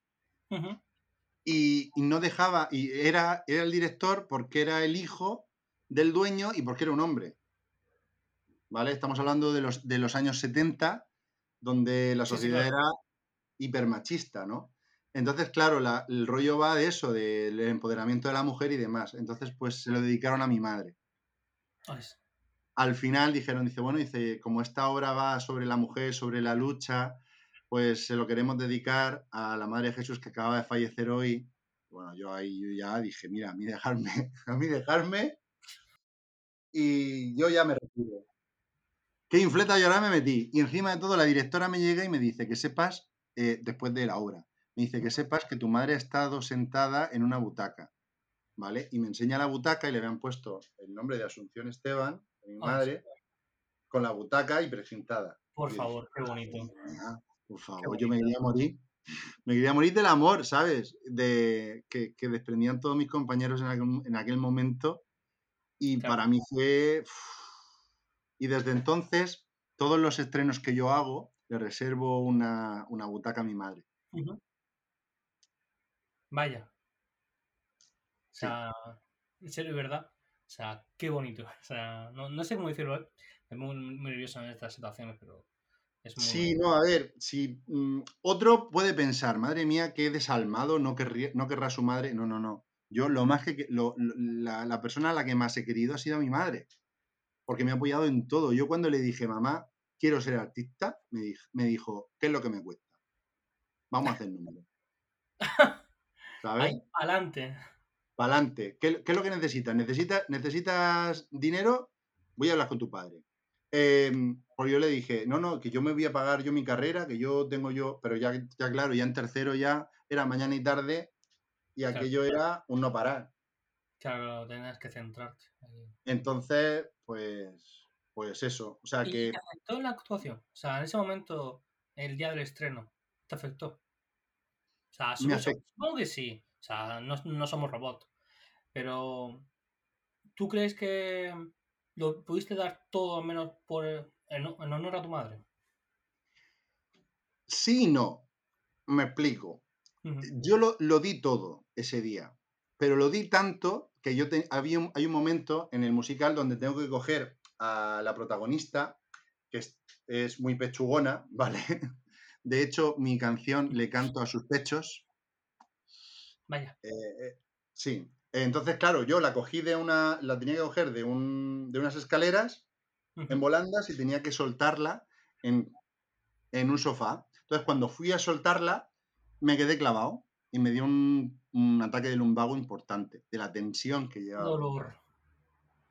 [SPEAKER 2] y, y no dejaba, y era, era el director porque era el hijo del dueño y porque era un hombre. ¿Vale? Estamos hablando de los, de los años 70, donde la
[SPEAKER 1] Sí, sí,
[SPEAKER 2] sociedad
[SPEAKER 1] claro.
[SPEAKER 2] era hipermachista, ¿no? Entonces, claro, la- el rollo va de eso, del empoderamiento de la mujer y demás. Entonces, pues se lo dedicaron a mi madre. Al final dijeron, dice, bueno, dice, como esta obra va sobre la mujer, sobre la lucha, pues se lo queremos dedicar a la Madre de Jesús que acaba de fallecer hoy. Bueno, yo ahí yo ya dije, mira, a mí dejarme, a mí dejarme y yo ya me retiro. Qué infleta llorar me metí. Y encima de todo la directora me llega y me dice que sepas, eh, después de la obra, me dice que sepas que tu madre ha estado sentada en una butaca, ¿vale? Y me enseña la butaca y le habían puesto el nombre de Asunción Esteban, de mi
[SPEAKER 1] Ah,
[SPEAKER 2] madre, con la butaca y precintada.
[SPEAKER 1] por favor, qué bonito.
[SPEAKER 2] "Ah, por favor, yo me quería morir. Me quería morir del amor, ¿sabes? De, que, que desprendían todos mis compañeros en aquel, en aquel momento. Y
[SPEAKER 1] Claro.
[SPEAKER 2] para mí fue... Y desde entonces, todos los estrenos que yo hago, le reservo una, una butaca a mi madre.
[SPEAKER 1] Vaya. O
[SPEAKER 2] Sí.
[SPEAKER 1] sea, en serio, verdad. O sea, qué bonito. O sea, no, no sé cómo decirlo. ¿eh? Es muy, muy nervioso en estas situaciones, pero es muy
[SPEAKER 2] Sí, no, a ver, si mm, otro puede pensar, madre mía, qué desalmado, no, querría, no querrá su madre. No, no, no. Yo lo más que, lo- lo- la, la persona a la que más he querido ha sido mi madre, porque me ha apoyado en todo. Yo cuando le dije, mamá, quiero ser artista, me, dij- me dijo, ¿qué es lo que me cuesta? Vamos a hacer números. ¿Sabes?
[SPEAKER 1] Adelante.
[SPEAKER 2] Para adelante. ¿Qué, qué es lo que necesitas? ¿Necesitas, ¿Necesitas dinero? Voy a hablar con tu padre. Eh, pues yo le dije, no, no, que yo me voy a pagar yo mi carrera, que yo tengo yo, pero ya, ya claro, ya en tercero ya era mañana y tarde y
[SPEAKER 1] Claro.
[SPEAKER 2] aquello era un no parar.
[SPEAKER 1] Claro, tenías que centrarte.
[SPEAKER 2] Entonces, pues, pues eso. O sea
[SPEAKER 1] ¿Y
[SPEAKER 2] que
[SPEAKER 1] te afectó la actuación? O sea, en ese momento, el día del estreno, ¿te afectó? O sea, supongo, supongo que sí. O sea, no, no somos robots. Pero, ¿tú crees que lo pudiste dar todo al menos por en, en honor a tu madre?
[SPEAKER 2] Sí y no. Me explico. Yo lo, lo di todo ese día, pero lo di tanto que yo te- había un- hay un momento en el musical donde tengo que coger a la protagonista, que es, es muy pechugona, ¿vale? De hecho, mi canción le canto a sus pechos.
[SPEAKER 1] Vaya.
[SPEAKER 2] eh, eh, sí. Entonces, claro, yo la cogí de una, la tenía que coger de, un, de unas escaleras en volandas y tenía que soltarla en, en un sofá. Entonces, cuando fui a soltarla, me quedé clavado y me dio un, un ataque de lumbago importante, de la tensión que llevaba.
[SPEAKER 1] Dolor.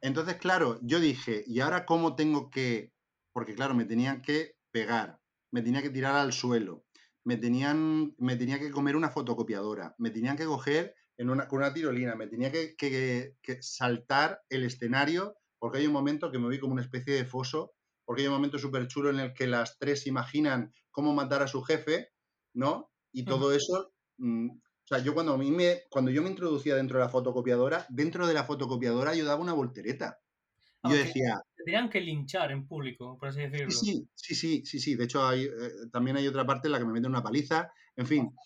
[SPEAKER 2] Entonces, claro, yo dije, ¿y ahora cómo tengo que...? Porque, claro, me tenían que pegar, me tenía que tirar al suelo, me, tenían, me tenía que comer una fotocopiadora, me tenían que coger en una, con una tirolina, me tenía que, que- que saltar el escenario, porque hay un momento que me vi como una especie de foso, porque hay un momento súper chulo en el que las tres imaginan cómo matar a su jefe, ¿no? Y
[SPEAKER 1] Ujú.
[SPEAKER 2] todo eso... mm, o sea, yo cuando, a mí me, cuando yo me introducía dentro de la fotocopiadora, dentro de la fotocopiadora yo daba una voltereta. Y yo decía,
[SPEAKER 1] te tenían que linchar en público, por así
[SPEAKER 2] sí,
[SPEAKER 1] decirlo.
[SPEAKER 2] sí, sí, sí, sí, sí. De hecho, hay, eh, también hay otra parte en la que me meten una paliza, en fin.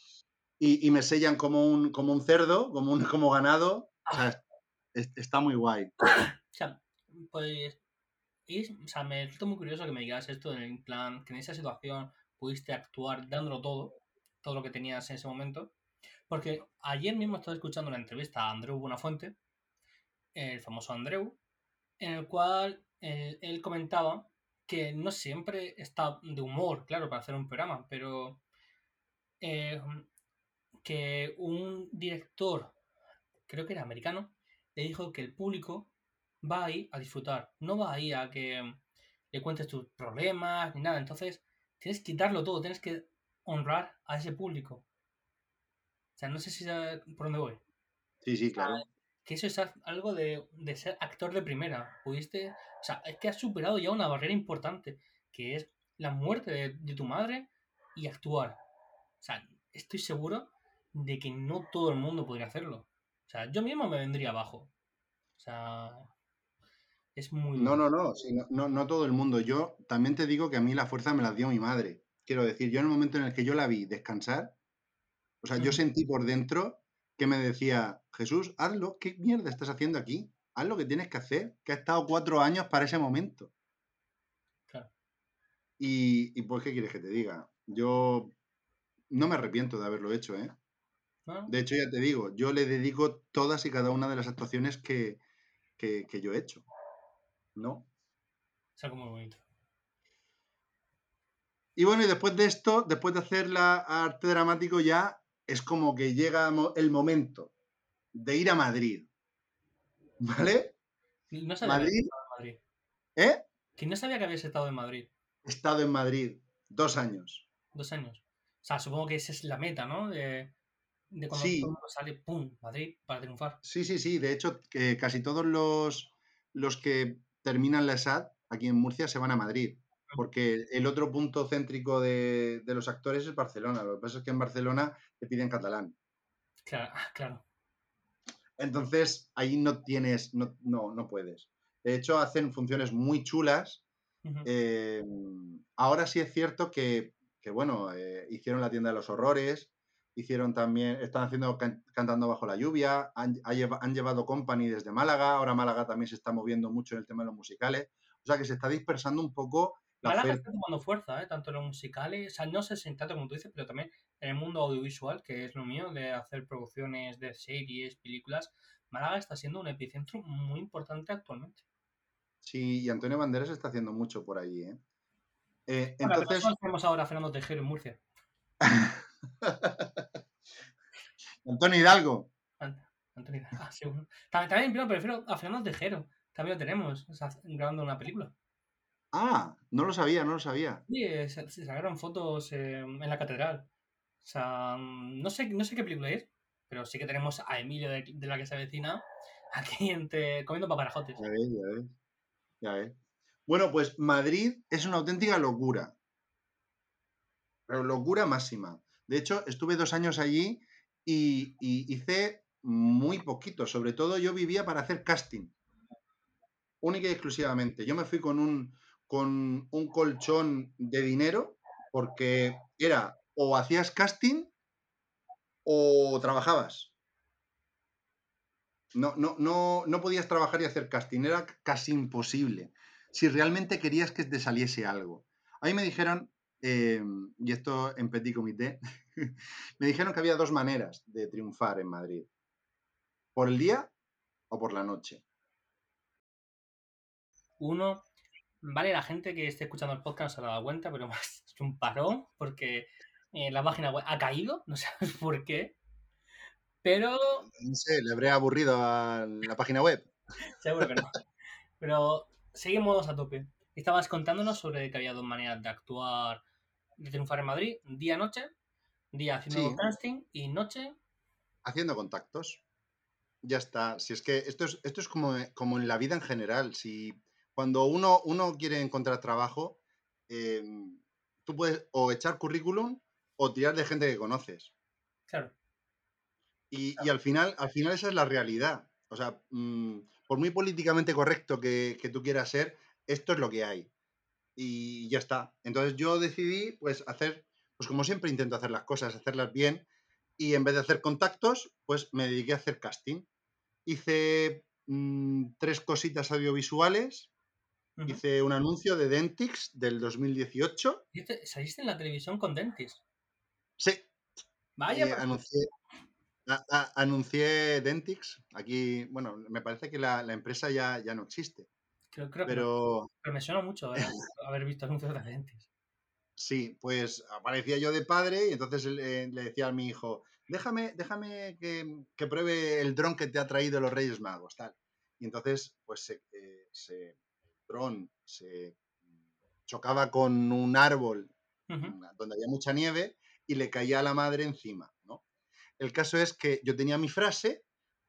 [SPEAKER 2] Y, y me sellan como un, como un cerdo, como, un, como ganado. O sea, es- está muy guay.
[SPEAKER 1] O sea, pues. y, o sea, me resulta muy curioso que me digas esto en plan que en esa situación pudiste actuar dándolo todo, todo lo que tenías en ese momento. Porque ayer mismo estaba escuchando una entrevista a Andreu Buenafuente, el famoso Andreu, en el cual eh, él comentaba que no siempre está de humor, claro, para hacer un programa, pero eh, que un director, creo que era americano, le dijo que el público va ahí a disfrutar, no va ahí a que le cuentes tus problemas ni nada. Entonces, tienes que darlo todo, tienes que honrar a ese público. O sea, no sé si por dónde voy.
[SPEAKER 2] Sí, sí, claro.
[SPEAKER 1] Que eso es algo de, de ser actor de primera. Pudiste. O sea, es que has superado ya una barrera importante, que es la muerte de, de tu madre y actuar. O sea, estoy seguro de que no todo el mundo podría hacerlo. O sea, yo mismo me vendría abajo. O sea, es muy
[SPEAKER 2] No, no, no, sí, no, no, no todo el mundo. Yo también te digo que a mí la fuerza me la dio mi madre. Quiero decir, yo en el momento en el que yo la vi descansar, o sea, yo sentí por dentro que me decía, Jesús, hazlo, ¿qué mierda estás haciendo aquí? haz lo que tienes que hacer, que ha estado cuatro años para ese momento.
[SPEAKER 1] Claro.
[SPEAKER 2] Y, y pues, ¿qué quieres que te diga? Yo no me arrepiento de haberlo hecho, ¿eh? De hecho, ya te digo, yo le dedico todas y cada una de las actuaciones que, que, que yo he hecho. ¿No?
[SPEAKER 1] Es algo muy bonito.
[SPEAKER 2] Y bueno, y después de esto, después de hacer la arte dramático ya, es como que llega el momento de ir a Madrid. ¿Vale?
[SPEAKER 1] No sabía
[SPEAKER 2] Madrid,
[SPEAKER 1] estado en Madrid.
[SPEAKER 2] ¿eh?
[SPEAKER 1] Que no sabía que habías estado en Madrid.
[SPEAKER 2] He estado en Madrid dos años.
[SPEAKER 1] Dos años. O sea, supongo que esa es la meta, ¿no? De, de cuando
[SPEAKER 2] Sí.
[SPEAKER 1] todo el mundo sale, ¡pum! Madrid para triunfar.
[SPEAKER 2] Sí, sí, sí. De hecho, que casi todos los, los que terminan la ESAD aquí en Murcia se van a Madrid. Porque el otro punto céntrico de, de los actores es Barcelona. Lo que pasa es que en Barcelona te piden catalán.
[SPEAKER 1] Claro, ah, claro.
[SPEAKER 2] Entonces, ahí no tienes, no, no, no puedes. De hecho, hacen funciones muy chulas. Eh, ahora sí es cierto que, que, bueno, eh, hicieron la tienda de los horrores, hicieron también, están haciendo can- Cantando bajo la lluvia, han, han llevado Company desde Málaga, ahora Málaga también se está moviendo mucho en el tema de los musicales. O sea que se está dispersando un poco la
[SPEAKER 1] Málaga
[SPEAKER 2] oferta.
[SPEAKER 1] está tomando fuerza, ¿eh? tanto en los musicales, o sea, no sé si tanto como tú dices, pero también en el mundo audiovisual, que es lo mío, de hacer producciones de series, películas. Málaga está siendo un epicentro muy importante actualmente.
[SPEAKER 2] Sí, y Antonio Banderas está haciendo mucho por allí, ¿eh? Eh,
[SPEAKER 1] Bueno,
[SPEAKER 2] entonces,
[SPEAKER 1] ahora Fernando Tejero en Murcia.
[SPEAKER 2] Antonio Hidalgo,
[SPEAKER 1] Ant- Antonio, ah, sí, bueno. También, también pero prefiero a Fernando Tejero. También lo tenemos, o sea, grabando una película.
[SPEAKER 2] ah, no lo sabía, no lo sabía.
[SPEAKER 1] Sí, se, se sacaron fotos eh, en la catedral. O sea, mm, no sé, no sé qué película es, pero sí que tenemos a Emilio de, de la que se avecina aquí entre, comiendo paparajotes.
[SPEAKER 2] Ya ves, ya ves. Ya ves. Bueno, pues Madrid es una auténtica locura. Pero locura máxima. De hecho, estuve dos años allí y, hice muy poquito. Sobre todo yo vivía para hacer casting. Única y exclusivamente. Yo me fui con un, con un colchón de dinero porque era o hacías casting o trabajabas. No, no, no, no podías trabajar y hacer casting, era casi imposible. Si realmente querías que te saliese algo. A mí me dijeron, eh, y esto en petit comité, me dijeron que había dos maneras de triunfar en Madrid. Por el día o por la noche.
[SPEAKER 1] Uno, vale, la gente que esté escuchando el podcast no se ha dado cuenta, pero es un parón porque eh, la página web ha caído, no sabes por qué. Pero
[SPEAKER 2] No sé, le habré aburrido a la página web.
[SPEAKER 1] Seguro que no. Pero seguimos a tope. Estabas contándonos sobre que había dos maneras de actuar, de triunfar en Madrid. Día-noche. Día haciendo
[SPEAKER 2] Sí.
[SPEAKER 1] casting y noche.
[SPEAKER 2] Haciendo contactos. Ya está. Si es que esto es, esto es como, como en la vida en general. Si cuando uno, uno quiere encontrar trabajo, eh, tú puedes o echar currículum o tirar de gente que conoces.
[SPEAKER 1] Claro.
[SPEAKER 2] Y, y al final, al final esa es la realidad. O sea, mm, por muy políticamente correcto que, que tú quieras ser, esto es lo que hay. Y ya está. Entonces yo decidí, pues, hacer, pues como siempre intento hacer las cosas, hacerlas bien. Y en vez de hacer contactos, pues me dediqué a hacer casting. Hice mm, tres cositas audiovisuales. Hice un anuncio de Dentix del 2018.
[SPEAKER 1] ¿Viste? Saliste en la televisión con Dentis.
[SPEAKER 2] Sí,
[SPEAKER 1] Vaya,
[SPEAKER 2] Eh, anuncié, a- a- anuncié Dentix. Aquí, bueno, me parece que la, la empresa ya, ya no existe.
[SPEAKER 1] Creo, creo que.
[SPEAKER 2] Pero
[SPEAKER 1] Pero me suena mucho eh, haber visto anuncios de Dentis.
[SPEAKER 2] sí, pues aparecía yo de padre y entonces le, le decía a mi hijo, déjame, déjame que, que pruebe el dron que te ha traído los Reyes Magos, tal. Y entonces, pues se, eh, se- el dron se chocaba con un árbol donde había mucha nieve y le caía a la madre encima, ¿no? El caso es que yo tenía mi frase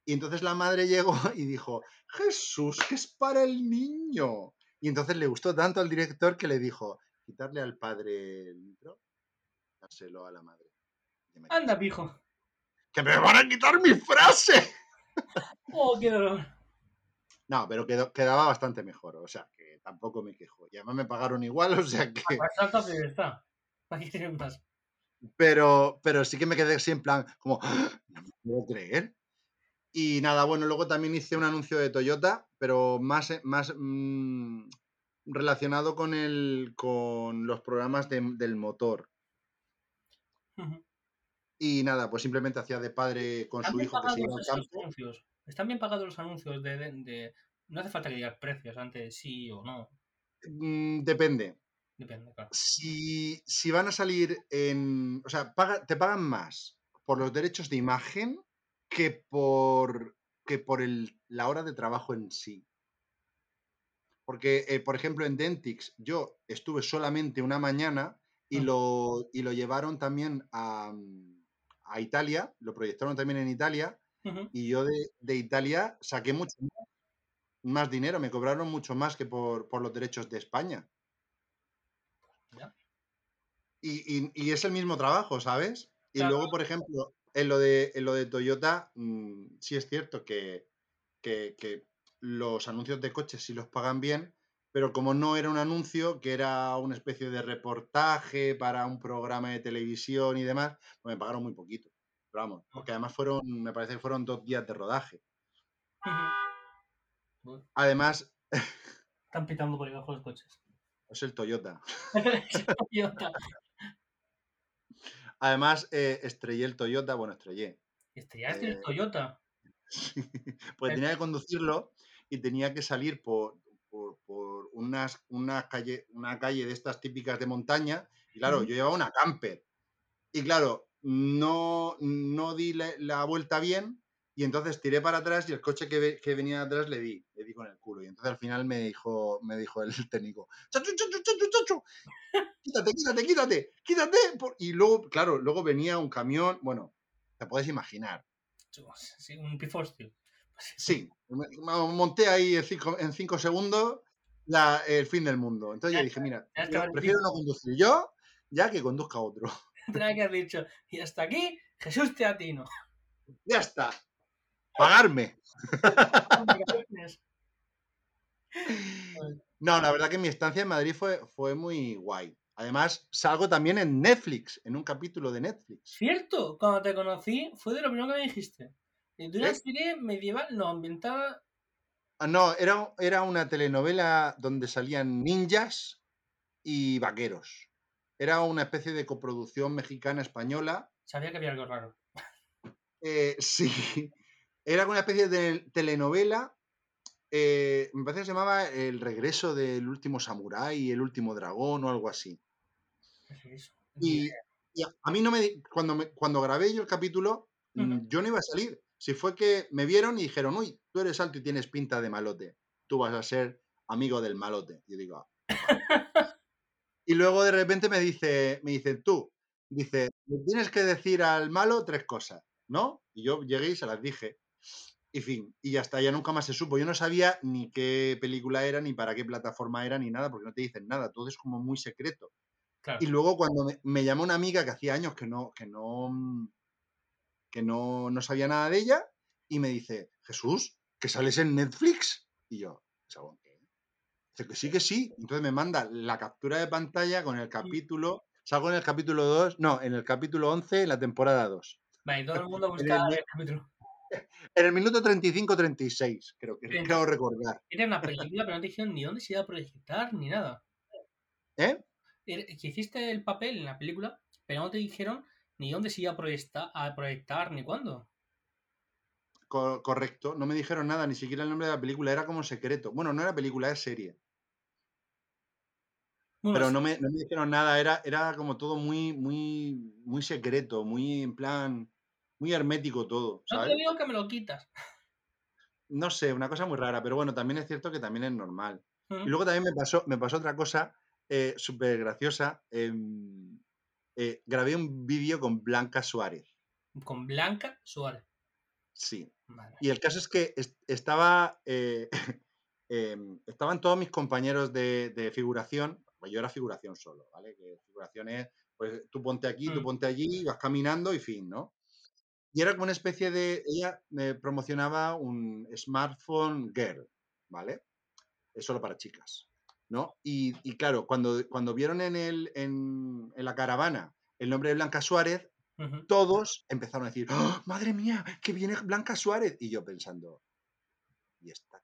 [SPEAKER 2] y entonces la madre llegó y dijo, Jesús, que es para el niño. Y entonces le gustó tanto al director que le dijo, quitarle al padre el micro, dárselo a la madre.
[SPEAKER 1] Anda, pijo.
[SPEAKER 2] ¡Que me van a quitar mi frase!
[SPEAKER 1] Oh, qué dolor.
[SPEAKER 2] No, pero quedó- quedaba bastante mejor, o sea, que tampoco me quejo. Y además me pagaron igual, o sea que...
[SPEAKER 1] Ya está. Aquí tienes más.
[SPEAKER 2] Pero, pero sí que me quedé así en plan, como, "Ah, no me puedo creer. Y nada, bueno, luego también hice un anuncio de Toyota, pero más, eh, más mm, relacionado con, el, con los programas de- del motor. Y nada, pues simplemente hacía de padre con
[SPEAKER 1] ¿Están
[SPEAKER 2] su hijo que se iba
[SPEAKER 1] pagados
[SPEAKER 2] al
[SPEAKER 1] esos
[SPEAKER 2] campo.
[SPEAKER 1] anuncios? ¿Están bien pagados los anuncios de, de- de- No hace falta que digas precios antes de sí o no.
[SPEAKER 2] Mm, depende.
[SPEAKER 1] Depende, claro.
[SPEAKER 2] Si, si van a salir en. O sea, paga- te pagan más por los derechos de imagen que por, que por el, la hora de trabajo en sí. Porque, eh, por ejemplo, en Dentix yo estuve solamente una mañana y,
[SPEAKER 1] Mm.
[SPEAKER 2] lo, y lo llevaron también a, mm, a Italia, lo proyectaron también en Italia y yo de, de Italia saqué mucho más, más dinero, me cobraron mucho más que por, por los derechos de España.
[SPEAKER 1] Ya.
[SPEAKER 2] Y, y- y es el mismo trabajo, ¿sabes? Y
[SPEAKER 1] Claro.
[SPEAKER 2] luego, por ejemplo, en lo de, en lo de Toyota, mm, sí es cierto que, que- que los anuncios de coches sí los pagan bien, pero como no era un anuncio, que era una especie de reportaje para un programa de televisión y demás, pues me pagaron muy poquito. Pero vamos, porque además fueron, me parece que fueron dos días de rodaje. Además,
[SPEAKER 1] Están pitando por debajo los coches.
[SPEAKER 2] es el Toyota.
[SPEAKER 1] Toyota.
[SPEAKER 2] Además, eh, estrellé el Toyota, bueno, estrellé.
[SPEAKER 1] Estrellaste
[SPEAKER 2] Eh,
[SPEAKER 1] el Toyota.
[SPEAKER 2] pues
[SPEAKER 1] Eh.
[SPEAKER 2] tenía que conducirlo y tenía que salir por, por, por unas, una, calle, una calle de estas típicas de montaña. Y claro, yo llevaba una camper. Y claro, no, no di la, la vuelta bien y entonces tiré para atrás y el coche que, ve- que venía atrás le di, le di con el culo. Y entonces al final me dijo, me dijo el técnico, "Chachu, chachu, chachu, quítate, quítate, quítate, quítate. por-". Y luego, claro, luego venía un camión, bueno, te puedes imaginar.
[SPEAKER 1] Sí, un pifostio.
[SPEAKER 2] Sí, monté ahí en cinco, en cinco segundos la- el fin del mundo. Entonces yo dije, mira,
[SPEAKER 1] ya
[SPEAKER 2] yo prefiero no conducir yo ya que conduzca otro.
[SPEAKER 1] Tenía que haber dicho, y hasta aquí, Jesús Teatino.
[SPEAKER 2] ya está. Pagarme. No, la verdad que mi estancia en Madrid fue, fue muy guay. Además, salgo también en Netflix, en un capítulo de Netflix.
[SPEAKER 1] Cierto, cuando te conocí, fue de lo primero que me dijiste. De una
[SPEAKER 2] ¿Eh?
[SPEAKER 1] serie medieval, no, ambientada.
[SPEAKER 2] Ah, no, era, era una telenovela donde salían ninjas y vaqueros. Era una especie de coproducción mexicana-española
[SPEAKER 1] Sabía que había algo raro.
[SPEAKER 2] Eh, sí, era una especie de telenovela. Eh, me parece que se llamaba El regreso del último samurái y el último dragón o algo así. Y, y a mí no me. Cuando, me- cuando grabé yo el capítulo, mm, yo no iba a salir. Si fue que me vieron y dijeron, uy, tú eres alto y tienes pinta de malote. Tú vas a ser amigo del malote. Y yo digo, "Ah, vale". Y luego de repente me dice, me dice, tú, dice, tienes que decir al malo tres cosas, ¿no? Y yo llegué y se las dije. Y fin, y ya está, ya nunca más se supo. Yo no sabía ni qué película era, ni para qué plataforma era, ni nada, porque no te dicen nada, todo es como muy secreto.
[SPEAKER 1] Claro.
[SPEAKER 2] Y luego cuando me, me llamó una amiga que hacía años que no, que no, mm, que no, no sabía nada de ella, y me dice, Jesús, que sales en Netflix. Y yo, ¿sabes qué? Dice que sí, que sí. Entonces me manda la captura de pantalla con el capítulo. Salgo en el capítulo 2, no, en el capítulo 11, la temporada 2.
[SPEAKER 1] Vale, todo el mundo busca
[SPEAKER 2] el-
[SPEAKER 1] el capítulo.
[SPEAKER 2] En el minuto 35-36, creo que
[SPEAKER 1] Treinta.
[SPEAKER 2] creo recordar.
[SPEAKER 1] Era una película, pero no te dijeron ni dónde se iba a proyectar ni nada.
[SPEAKER 2] ¿Eh?
[SPEAKER 1] Era- Que hiciste el papel en la película, pero no te dijeron ni dónde se iba a proyectar, a proyectar ni cuándo.
[SPEAKER 2] Co- correcto. No me dijeron nada, ni siquiera el nombre de la película, era como secreto. Bueno, no era película, es serie.
[SPEAKER 1] Bueno,
[SPEAKER 2] Pero no me, no me dijeron nada, era, era como todo muy, muy, muy secreto, muy en plan, muy hermético todo,
[SPEAKER 1] no te digo que me lo quitas.
[SPEAKER 2] No sé, una cosa muy rara, pero bueno, también es cierto que también es normal.
[SPEAKER 1] Mm.
[SPEAKER 2] Y luego también me pasó, me pasó otra cosa eh, súper graciosa. em, eh, grabé un vídeo con Blanca Suárez,
[SPEAKER 1] Con Blanca Suárez.
[SPEAKER 2] sí.
[SPEAKER 1] Vale.
[SPEAKER 2] Y el caso es que est- estaba, eh, em, estaban todos mis compañeros de, de figuración, pues yo era figuración solo, ¿vale? Que figuración es, pues tú ponte aquí, tú
[SPEAKER 1] Mm.
[SPEAKER 2] ponte allí, vas caminando y fin, ¿no? Y era como una especie de, ella me promocionaba un smartphone girl, ¿vale? Es solo para chicas, ¿no? Y, y claro, cuando, cuando vieron en, el, en, en la caravana el nombre de Blanca Suárez, todos empezaron a decir, ¡Oh, madre mía, que viene Blanca Suárez. Y yo pensando, ¿y esta?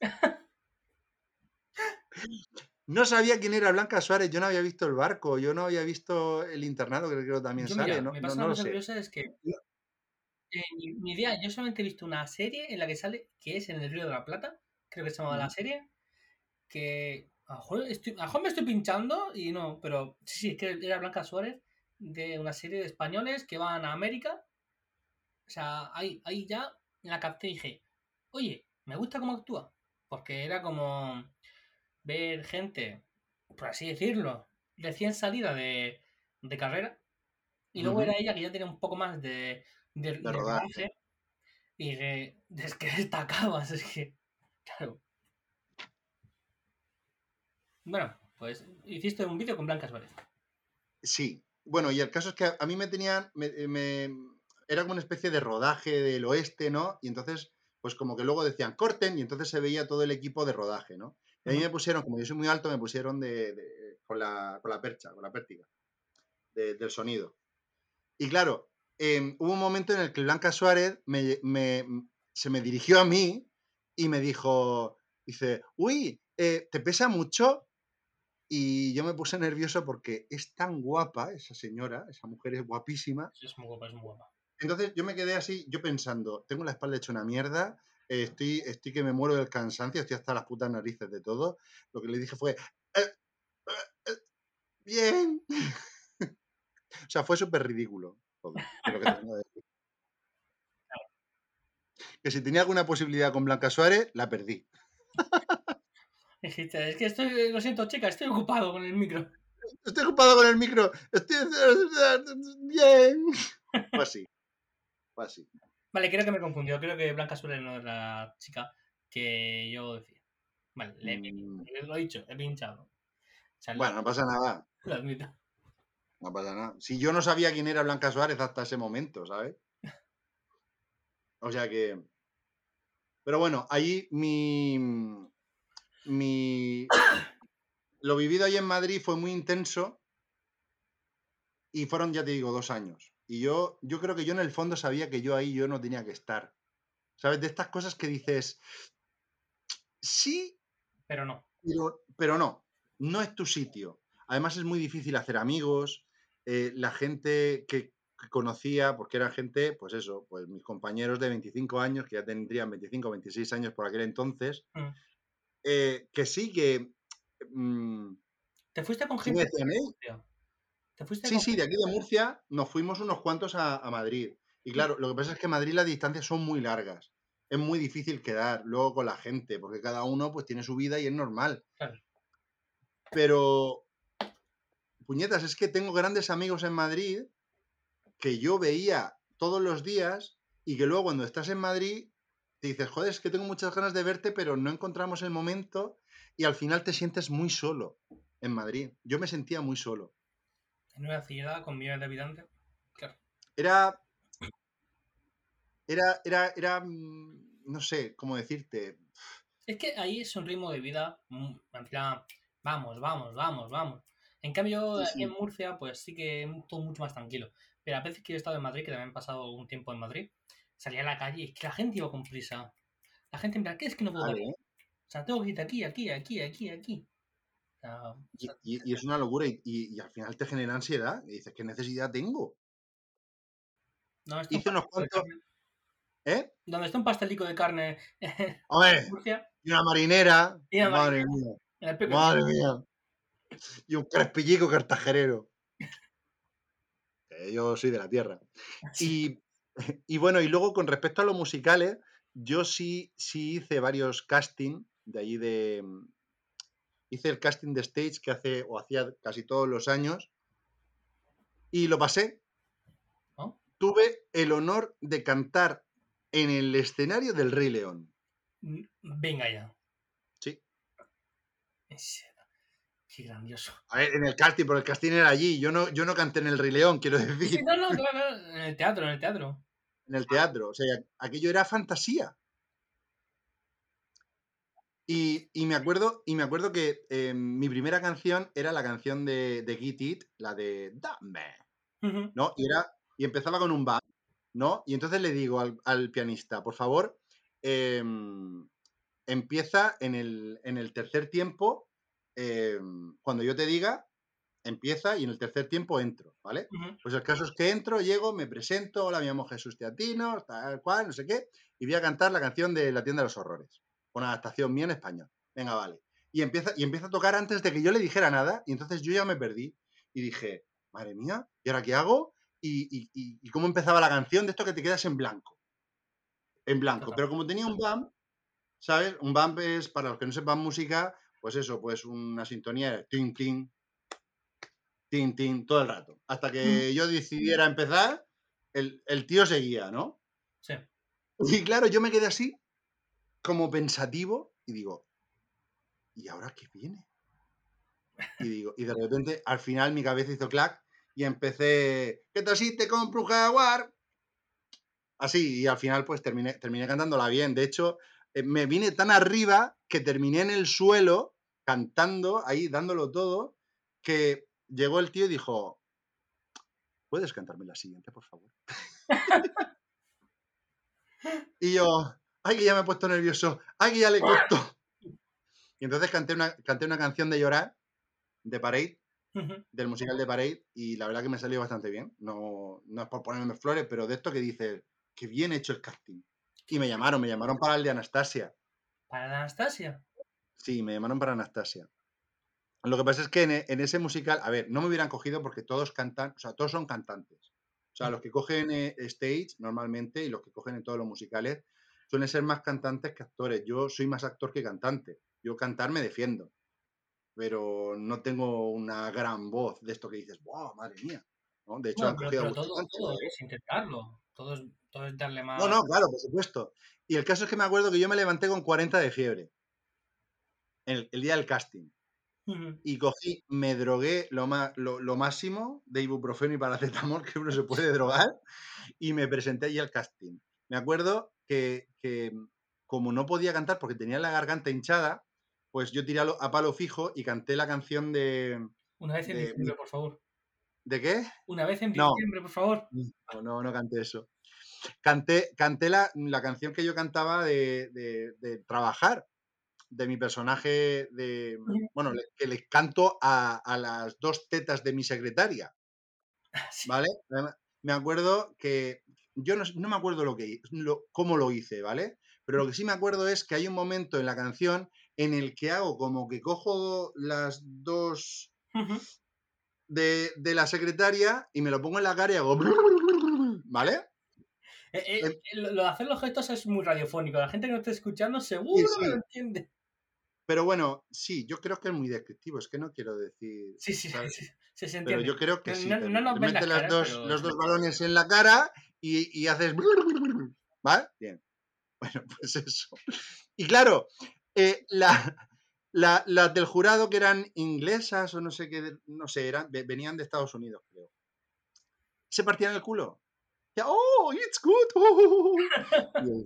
[SPEAKER 2] No sabía quién era Blanca Suárez, yo no había visto el barco, yo no había visto el internado, que creo que también
[SPEAKER 1] Yo,
[SPEAKER 2] sale,
[SPEAKER 1] mira,
[SPEAKER 2] ¿no?
[SPEAKER 1] me pasa
[SPEAKER 2] no
[SPEAKER 1] una
[SPEAKER 2] lo
[SPEAKER 1] cosa curiosa, es que eh, mi, mi idea, yo solamente he visto una serie en la que sale, que es en el Río de la Plata, creo que se llama la serie, que a lo estoy- a lo mejor me estoy pinchando y no, pero sí, sí, es que era Blanca Suárez de una serie de españoles que van a América. O sea, ahí, ahí ya la capté y dije, oye, me gusta cómo actúa, porque era como ver gente, por así decirlo, recién salida de, de carrera. Y luego era ella que ya tenía un poco más de, de, de
[SPEAKER 2] rodaje.
[SPEAKER 1] Y dije, es que destacabas, es que, claro. Bueno, pues hiciste un vídeo con Blanca Suárez.
[SPEAKER 2] Sí, bueno, y el caso es que a, a mí me tenían, me, me- era como una especie de rodaje del oeste, ¿no? Y entonces, pues como que luego decían corten y entonces se veía todo el equipo de rodaje, ¿no? Y a mí me pusieron, como yo soy muy alto, me pusieron de, de- con, la, con la percha, con la pértiga de- del sonido. Y claro, em, hubo un momento en el que Blanca Suárez me- me- se me dirigió a mí y me dijo, dice, uy, eh, ¿te pesa mucho? Y yo me puse nervioso porque es tan guapa esa señora, esa mujer es guapísima.
[SPEAKER 1] Es muy guapa, es muy guapa.
[SPEAKER 2] Entonces yo me quedé así, yo pensando, tengo la espalda hecha una mierda, eh, estoy, estoy que me muero del cansancio, estoy hasta las putas narices de todo. Lo que le dije fue, "Eh, eh, eh, bien. o sea, fue súper ridículo todo. lo que tengo que decir. Que si tenía alguna posibilidad con Blanca Suárez, la perdí.
[SPEAKER 1] Dijiste, es que estoy, lo siento, chica, estoy ocupado con el micro.
[SPEAKER 2] Estoy ocupado con el micro. Estoy bien. Fue así. Fue así.
[SPEAKER 1] Vale, creo que me confundió. Creo que Blanca Suárez no es la chica que yo decía. Vale, le,
[SPEAKER 2] Mm,
[SPEAKER 1] lo he dicho, he pinchado.
[SPEAKER 2] Bueno, no pasa nada.
[SPEAKER 1] lo admito.
[SPEAKER 2] No pasa nada. Si yo no sabía quién era Blanca Suárez hasta ese momento, ¿sabes? O sea que. Pero bueno, ahí mi. Mi. Lo vivido ahí en Madrid fue muy intenso. Y fueron, ya te digo, dos años. Y yo, yo creo que yo en el fondo sabía que yo ahí yo no tenía que estar. ¿Sabes? De estas cosas que dices. Sí,
[SPEAKER 1] Pero no.
[SPEAKER 2] pero, pero no, no es tu sitio. Además es muy difícil hacer amigos. eh, la gente que, que conocía, porque era gente, pues eso, pues mis compañeros de 25 años, que ya tendrían 25 o 26 años por aquel entonces,
[SPEAKER 1] Mm.
[SPEAKER 2] eh, que sí, que... mm,
[SPEAKER 1] ¿Te fuiste con
[SPEAKER 2] me
[SPEAKER 1] gente?
[SPEAKER 2] decían, "Eh?
[SPEAKER 1] ¿Te fuiste
[SPEAKER 2] Sí, sí, de aquí de Murcia nos fuimos unos cuantos a, a Madrid. Y claro, lo que pasa es que en Madrid las distancias son muy largas. Es muy difícil quedar luego con la gente, porque cada uno pues tiene su vida y es normal.
[SPEAKER 1] Claro.
[SPEAKER 2] Pero, puñetas, es que tengo grandes amigos en Madrid que yo veía todos los días y que luego cuando estás en Madrid te dices, joder, es que tengo muchas ganas de verte, pero no encontramos el momento y al final te sientes muy solo en Madrid. Yo me sentía muy solo.
[SPEAKER 1] En una ciudad con millones de habitantes? Claro.
[SPEAKER 2] Era. Era, era, era. mm, No sé cómo decirte.
[SPEAKER 1] Es que ahí es un ritmo de vida, mm, en plan, vamos, vamos, vamos, vamos. En cambio,
[SPEAKER 2] Sí,
[SPEAKER 1] en Murcia, pues sí que es todo mucho más tranquilo. Pero a veces que he estado en Madrid, que también he pasado un tiempo en Madrid, salía a la calle y es que la gente iba con prisa. La gente en plan, ¿qué es que no puedo?
[SPEAKER 2] ¿eh?
[SPEAKER 1] O sea, tengo que ir aquí, aquí, aquí, aquí, aquí. O
[SPEAKER 2] Y,
[SPEAKER 1] sea,
[SPEAKER 2] y- y es una locura y, al final te genera ansiedad. Y dices, ¿qué necesidad tengo?
[SPEAKER 1] no,
[SPEAKER 2] Hice unos cuantos. ¿Eh?
[SPEAKER 1] Donde está un pastelico de carne
[SPEAKER 2] Hombre,
[SPEAKER 1] Murcia,
[SPEAKER 2] y una marinera.
[SPEAKER 1] Y una
[SPEAKER 2] madre mía, madre mía. Y un crespillico cartajerero. Yo soy de la tierra. Y, y bueno, y luego con respecto a los musicales, yo sí, sí hice varios casting de allí de. Hice el casting de stage que hace o hacía casi todos los años. Y lo pasé.
[SPEAKER 1] ¿No?
[SPEAKER 2] Tuve el honor de cantar en el escenario del Rey León.
[SPEAKER 1] Mm, Venga ya.
[SPEAKER 2] Sí.
[SPEAKER 1] Qué grandioso.
[SPEAKER 2] A ver, en el casting, pero el casting era allí. Yo no, yo no canté en el Rey León, quiero
[SPEAKER 1] Sí,
[SPEAKER 2] decir,
[SPEAKER 1] no, no, claro, claro, en el teatro, en el teatro.
[SPEAKER 2] en el teatro. O sea, aquello era fantasía. Y, y me acuerdo, y me acuerdo que eh, mi primera canción era la canción de, de Get It, la de Dame. ¿no? Y, era, y empezaba con un bam, ¿no? Y entonces le digo al, al pianista, por favor, em, empieza en el, en el tercer tiempo, em, cuando yo te diga, empieza y en el tercer tiempo entro, ¿vale? Pues el caso es que entro, llego, me presento, hola, me llamo Jesús Teatino, tal cual, no sé qué, y voy a cantar la canción de La tienda de los horrores, una adaptación mía en español. Venga, vale. Y empieza, y empieza a tocar antes de que yo le dijera nada, y entonces yo ya me perdí. Y dije, madre mía, ¿y ahora qué hago? Y, y- y- y cómo empezaba la canción de esto que te quedas en blanco. En blanco. Pero como tenía un bump, ¿sabes? Un bump es, para los que no sepan música, pues eso, pues una sintonía de tin, tin, tin, tin, todo el rato. Hasta que yo decidiera empezar, el, el tío seguía, ¿no?
[SPEAKER 1] Sí.
[SPEAKER 2] Y claro, yo me quedé así, como pensativo, y digo, ¿y ahora qué viene? Y digo, y de repente, al final mi cabeza hizo clac y empecé, ¿qué tal si te compro un jaguar? Así, y al final pues terminé, terminé cantándola bien. De hecho, eh, me vine tan arriba que terminé en el suelo cantando, ahí dándolo todo, que llegó el tío y dijo, ¿puedes cantarme la siguiente, por favor? y yo, ay, que ya me he puesto nervioso, ay, que ya le costó. Y entonces canté una, canté una canción de llorar, de Parade, del musical de Parade, y la verdad que me salió bastante bien. No, no es por ponerme flores, pero de esto que dices, que bien hecho el casting. Y me llamaron, me llamaron para el de Anastasia.
[SPEAKER 1] Para Anastasia.
[SPEAKER 2] Sí, me llamaron para Anastasia. Lo que pasa es que en, e- en ese musical, a ver, no me hubieran cogido porque todos cantan, o sea, todos son cantantes. O sea,
[SPEAKER 1] Mm.
[SPEAKER 2] los que cogen eh, stage normalmente y los que cogen en todos los musicales suelen ser más cantantes que actores. Yo soy más actor que cantante. Yo cantar me defiendo. Pero no tengo una gran voz de esto que dices, wow, madre mía. ¿no? De hecho,
[SPEAKER 1] Bueno,
[SPEAKER 2] han
[SPEAKER 1] pero, pero todo, es intentarlo. Todo es, todo es darle más.
[SPEAKER 2] No, no, claro, por supuesto. Y el caso es que me acuerdo que yo me levanté con 40 de fiebre. El, el día del casting. Y cogí, me drogué lo, más, lo, lo máximo de ibuprofeno y paracetamol que uno se puede drogar y me presenté allí al casting. Me acuerdo que, que como no podía cantar porque tenía la garganta hinchada, pues yo tiré a, lo- a palo fijo y canté la canción de...
[SPEAKER 1] Una vez en
[SPEAKER 2] de,
[SPEAKER 1] diciembre, por favor.
[SPEAKER 2] ¿De qué?
[SPEAKER 1] Una vez en
[SPEAKER 2] No.
[SPEAKER 1] diciembre, por favor.
[SPEAKER 2] No, no, no canté eso. Canté, canté la, la canción que yo cantaba de, de- de trabajar, de mi personaje, de, bueno, le- que les canto a, a las dos tetas de mi secretaria. ¿vale? Me acuerdo que, yo no, no me acuerdo lo que, lo- cómo lo hice, ¿vale? Pero lo que sí me acuerdo es que hay un momento en la canción en el que hago como que cojo las dos de, de la secretaria y me lo pongo en la cara y hago, ¿vale?
[SPEAKER 1] Eh, eh,
[SPEAKER 2] Em-
[SPEAKER 1] lo lo de hacer los gestos es muy radiofónico. La gente que no esté escuchando seguro
[SPEAKER 2] sí.
[SPEAKER 1] que lo entiende.
[SPEAKER 2] Pero bueno, sí, yo creo que es muy descriptivo, es que no quiero decir.
[SPEAKER 1] Sí, sí, sí, sí, se
[SPEAKER 2] Pero
[SPEAKER 1] entiende.
[SPEAKER 2] yo creo que sí.
[SPEAKER 1] no- no nos
[SPEAKER 2] te
[SPEAKER 1] ven
[SPEAKER 2] metes
[SPEAKER 1] las
[SPEAKER 2] las
[SPEAKER 1] caras,
[SPEAKER 2] dos,
[SPEAKER 1] pero
[SPEAKER 2] los dos balones en la cara y, haces. ¿Vale? Bien. Bueno, pues eso. Y claro, eh, la, la- las del jurado que eran inglesas o no sé qué, no sé, eran, ve- venían de Estados Unidos, creo. Se partían el culo. Oh, it's good. oh". Y yo,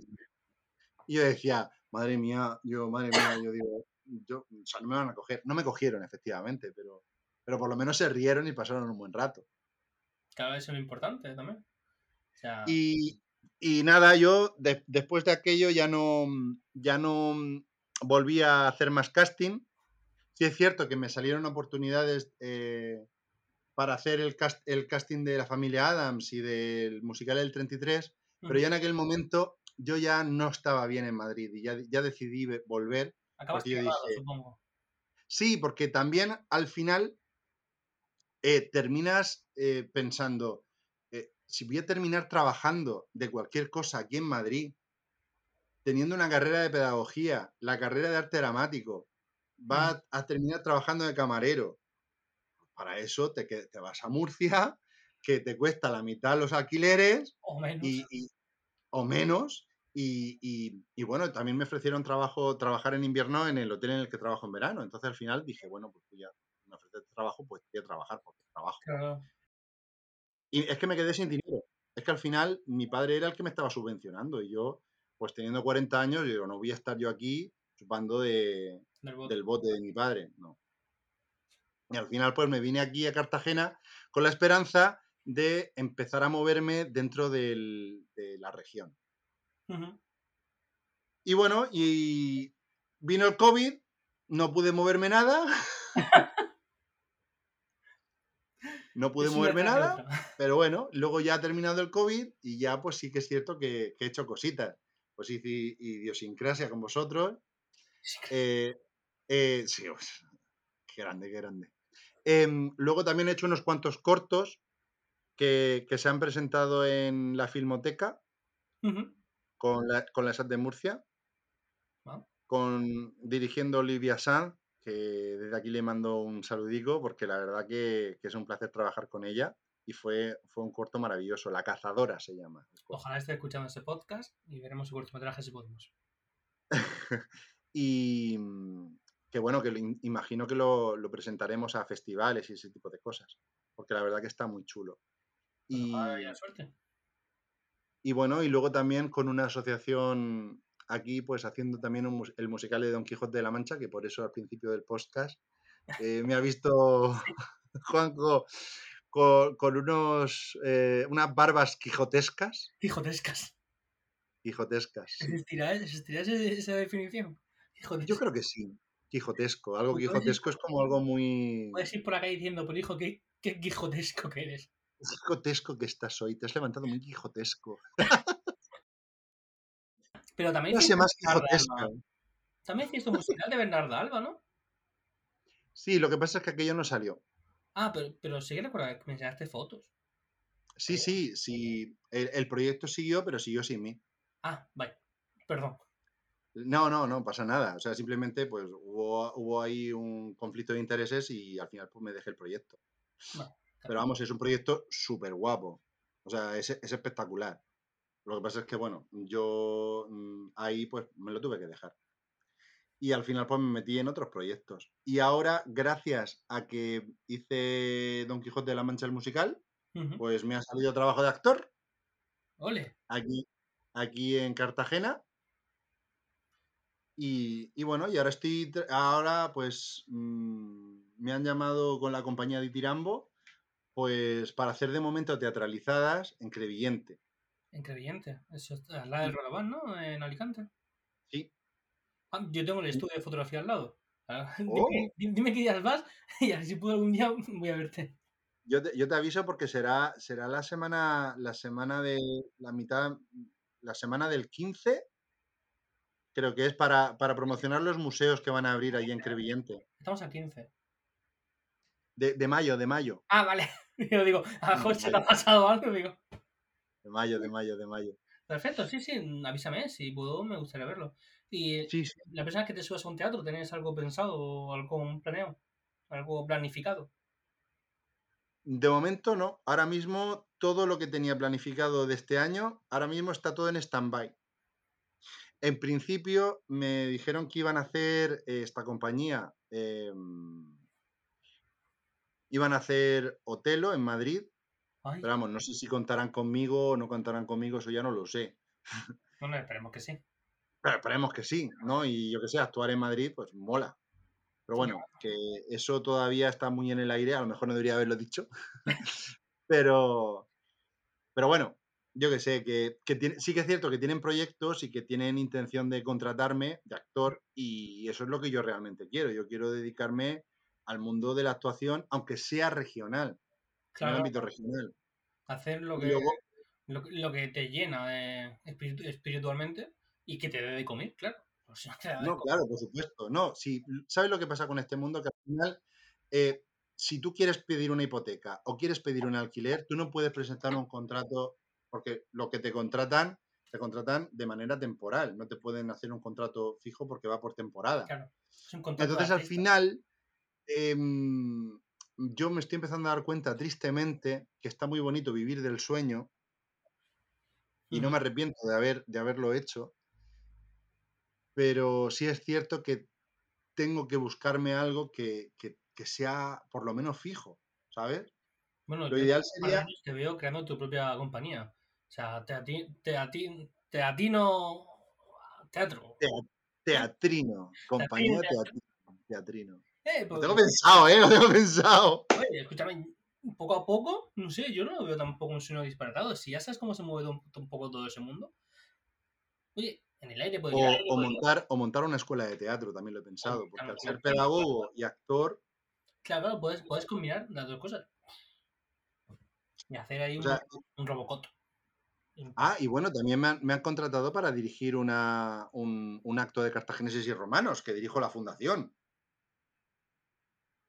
[SPEAKER 2] y yo decía, madre mía, yo, madre mía, yo digo, yo, o sea, no me van a coger. No me cogieron, efectivamente, pero, pero por lo menos se rieron y pasaron un buen rato.
[SPEAKER 1] Cada vez es lo importante también. Sea,
[SPEAKER 2] Y, y nada, yo de- después de aquello ya no, ya no volví a hacer más casting. Sí es cierto que me salieron oportunidades eh, para hacer el, cast- el casting de la familia Adams y del musical El 33, pero ya en aquel momento yo ya no estaba bien en Madrid y ya, ya decidí ve- volver.
[SPEAKER 1] acabaste
[SPEAKER 2] dije-
[SPEAKER 1] supongo.
[SPEAKER 2] Sí, porque también al final eh, terminas eh, pensando, si voy a terminar trabajando de cualquier cosa aquí en Madrid, teniendo una carrera de pedagogía, la carrera de arte dramático, vas a terminar trabajando de camarero. Para eso te, te vas a Murcia, que te cuesta la mitad los alquileres
[SPEAKER 1] O menos.
[SPEAKER 2] y, y- o menos. Y, y- y bueno, también me ofrecieron trabajo, trabajar en invierno en el hotel en el que trabajo en verano. Entonces al final dije, bueno, pues ya me ofrecen trabajo, pues voy a trabajar porque trabajo.
[SPEAKER 1] Claro.
[SPEAKER 2] Y es que me quedé sin dinero. Es que al final mi padre era el que me estaba subvencionando y yo, pues teniendo 40 años, yo digo, no voy a estar yo aquí chupando de,
[SPEAKER 1] Del bote.
[SPEAKER 2] del bote de mi padre, no. Y al final, pues me vine aquí a Cartagena con la esperanza de empezar a moverme dentro del- de la región. Y bueno, y vino el COVID, no pude moverme nada. No pude
[SPEAKER 1] Es
[SPEAKER 2] moverme nada, pero bueno, luego ya ha terminado el COVID y ya pues sí que es cierto que, que he hecho cositas. Pues hice idiosincrasia con vosotros. Eh, eh, sí, pues, qué grande, qué grande. Em, luego también he hecho unos cuantos cortos que, que se han presentado en la Filmoteca con la, con la SAT de Murcia,
[SPEAKER 1] Ah,
[SPEAKER 2] con, dirigiendo Olivia Sanz, que desde aquí le mando un saludico porque la verdad que, que es un placer trabajar con ella y fue, fue un corto maravilloso. La cazadora se llama.
[SPEAKER 1] Ojalá esté escuchando este podcast y veremos su cortometraje si podemos.
[SPEAKER 2] y mm, que bueno, que lo imagino que lo, lo presentaremos a festivales y ese tipo de cosas, porque la verdad que está muy chulo.
[SPEAKER 1] Pues
[SPEAKER 2] Y,
[SPEAKER 1] haya suerte.
[SPEAKER 2] y bueno, y luego también con una asociación aquí, pues haciendo también un el musical de Don Quijote de la Mancha, que por eso al principio del podcast eh, me ha visto Juanjo con, con unos, eh, unas barbas quijotescas.
[SPEAKER 1] Quijotescas.
[SPEAKER 2] Quijotescas, sí.
[SPEAKER 1] ¿Existirá, existirá ese- esa definición?
[SPEAKER 2] Yo creo que sí. Quijotesco. Algo quijotesco es como algo muy
[SPEAKER 1] Puedes ir por acá diciendo, pero hijo, qué, qué quijotesco que eres.
[SPEAKER 2] quijotesco que estás hoy. Te has levantado muy quijotesco.
[SPEAKER 1] Pero también
[SPEAKER 2] Frase
[SPEAKER 1] hiciste
[SPEAKER 2] más.
[SPEAKER 1] También hiciste un musical de Bernarda Alba, ¿no?
[SPEAKER 2] Sí, lo que pasa es que aquello no salió.
[SPEAKER 1] Ah, pero, pero sí que recuerdo que me enseñaste fotos.
[SPEAKER 2] Sí, sí, sí. El, el proyecto siguió, pero siguió sin mí.
[SPEAKER 1] Ah, vaya. Perdón.
[SPEAKER 2] No, no, no pasa nada. O sea, simplemente pues hubo, hubo ahí un conflicto de intereses y al final pues me dejé el proyecto.
[SPEAKER 1] Vale,
[SPEAKER 2] Pero vamos, es un proyecto súper guapo. O sea, es, es espectacular. Lo que pasa es que, bueno, yo mm, ahí pues me lo tuve que dejar. Y al final pues me metí en otros proyectos. Y ahora, gracias a que hice Don Quijote de la Mancha el musical, pues me ha salido trabajo de actor
[SPEAKER 1] Ole.
[SPEAKER 2] aquí, aquí en Cartagena. Y, y bueno, y ahora estoy, ahora pues mm, me han llamado con la compañía de Tirambo, pues para hacer de momento teatralizadas en Crevillente.
[SPEAKER 1] Increíble. Eso es al lado del Rodobán, ¿no? En Alicante.
[SPEAKER 2] Sí.
[SPEAKER 1] Ah, yo tengo el estudio de fotografía al lado. Ah,
[SPEAKER 2] Oh.
[SPEAKER 1] Dime, di- dime qué días vas y así si puedo algún día voy a verte.
[SPEAKER 2] Yo te, yo te aviso porque será, será la semana, la semana de la mitad, la semana del 15, creo que es para, para promocionar los museos que van a abrir allí en Crevillente.
[SPEAKER 1] Estamos a 15.
[SPEAKER 2] De, de mayo, de mayo,
[SPEAKER 1] Ah, vale. Yo digo, a se te ha pasado algo. Digo,
[SPEAKER 2] de mayo, de mayo, de mayo.
[SPEAKER 1] perfecto, sí, sí, avísame. Si puedo, me gustaría verlo. Y
[SPEAKER 2] Sí, sí.
[SPEAKER 1] la persona que te subas a un teatro, ¿tenés algo pensado o algo planeado? ¿Algo planificado?
[SPEAKER 2] De momento no. Ahora mismo todo lo que tenía planificado de este año, ahora mismo está todo en stand-by. En principio me dijeron que iban a hacer eh, esta compañía, em, iban a hacer Otelo en Madrid,
[SPEAKER 1] Ay,
[SPEAKER 2] pero vamos, no sé si contarán conmigo o no contarán conmigo, eso ya no lo sé.
[SPEAKER 1] no, no, esperemos que sí.
[SPEAKER 2] Pero esperemos que sí, ¿no? Y yo que sé, actuar en Madrid, pues mola. Pero bueno, que eso todavía está muy en el aire, a lo mejor no debería haberlo dicho. pero, pero bueno, yo que sé, que, que tiene- sí que es cierto que tienen proyectos y que tienen intención de contratarme de actor y eso es lo que yo realmente quiero. Yo quiero dedicarme al mundo de la actuación, aunque sea regional, en el ámbito regional.
[SPEAKER 1] hacer lo que,
[SPEAKER 2] luego,
[SPEAKER 1] lo, que- lo que te llena eh, espiritu- espiritualmente y que te dé de comer, claro. O no te da de
[SPEAKER 2] No,
[SPEAKER 1] comer.
[SPEAKER 2] claro, por supuesto. No, si, ¿sabes lo que pasa con este mundo? Que al final, eh, si tú quieres pedir una hipoteca o quieres pedir un alquiler, tú no puedes presentar un contrato, porque lo que te contratan, te contratan de manera temporal. No te pueden hacer un contrato fijo porque va por temporada.
[SPEAKER 1] Claro. Es un contrato de
[SPEAKER 2] Entonces, al final, em, yo me estoy empezando a dar cuenta tristemente que está muy bonito vivir del sueño y no me arrepiento de, haber, de haberlo hecho, pero sí es cierto que tengo que buscarme algo que, que- que sea por lo menos fijo, ¿sabes?
[SPEAKER 1] Bueno,
[SPEAKER 2] Lo ideal sería,
[SPEAKER 1] te veo creando tu propia compañía. O sea, te, ati- te, ati- te atino teatro.
[SPEAKER 2] tea- teatrino, compañía
[SPEAKER 1] teatro.
[SPEAKER 2] teatrino, teatrino.
[SPEAKER 1] Eh,
[SPEAKER 2] Lo
[SPEAKER 1] pues,
[SPEAKER 2] tengo pensado, ¿eh? Lo tengo pensado.
[SPEAKER 1] oye, escúchame, poco a poco, no sé, yo no lo veo tampoco un sueño disparatado. Si ya sabes cómo se mueve un, un poco todo ese mundo. Oye, en el aire
[SPEAKER 2] O,
[SPEAKER 1] podría.
[SPEAKER 2] o montar, o montar una escuela de teatro, también lo he pensado, porque al ser pedagogo y actor,
[SPEAKER 1] Claro, claro, puedes, puedes combinar las dos cosas. Y hacer ahí
[SPEAKER 2] o
[SPEAKER 1] un,
[SPEAKER 2] sea,
[SPEAKER 1] un Robocop.
[SPEAKER 2] ah, y bueno, también me han, me han contratado para dirigir una, un, un acto de cartagineses y romanos, que dirijo la fundación.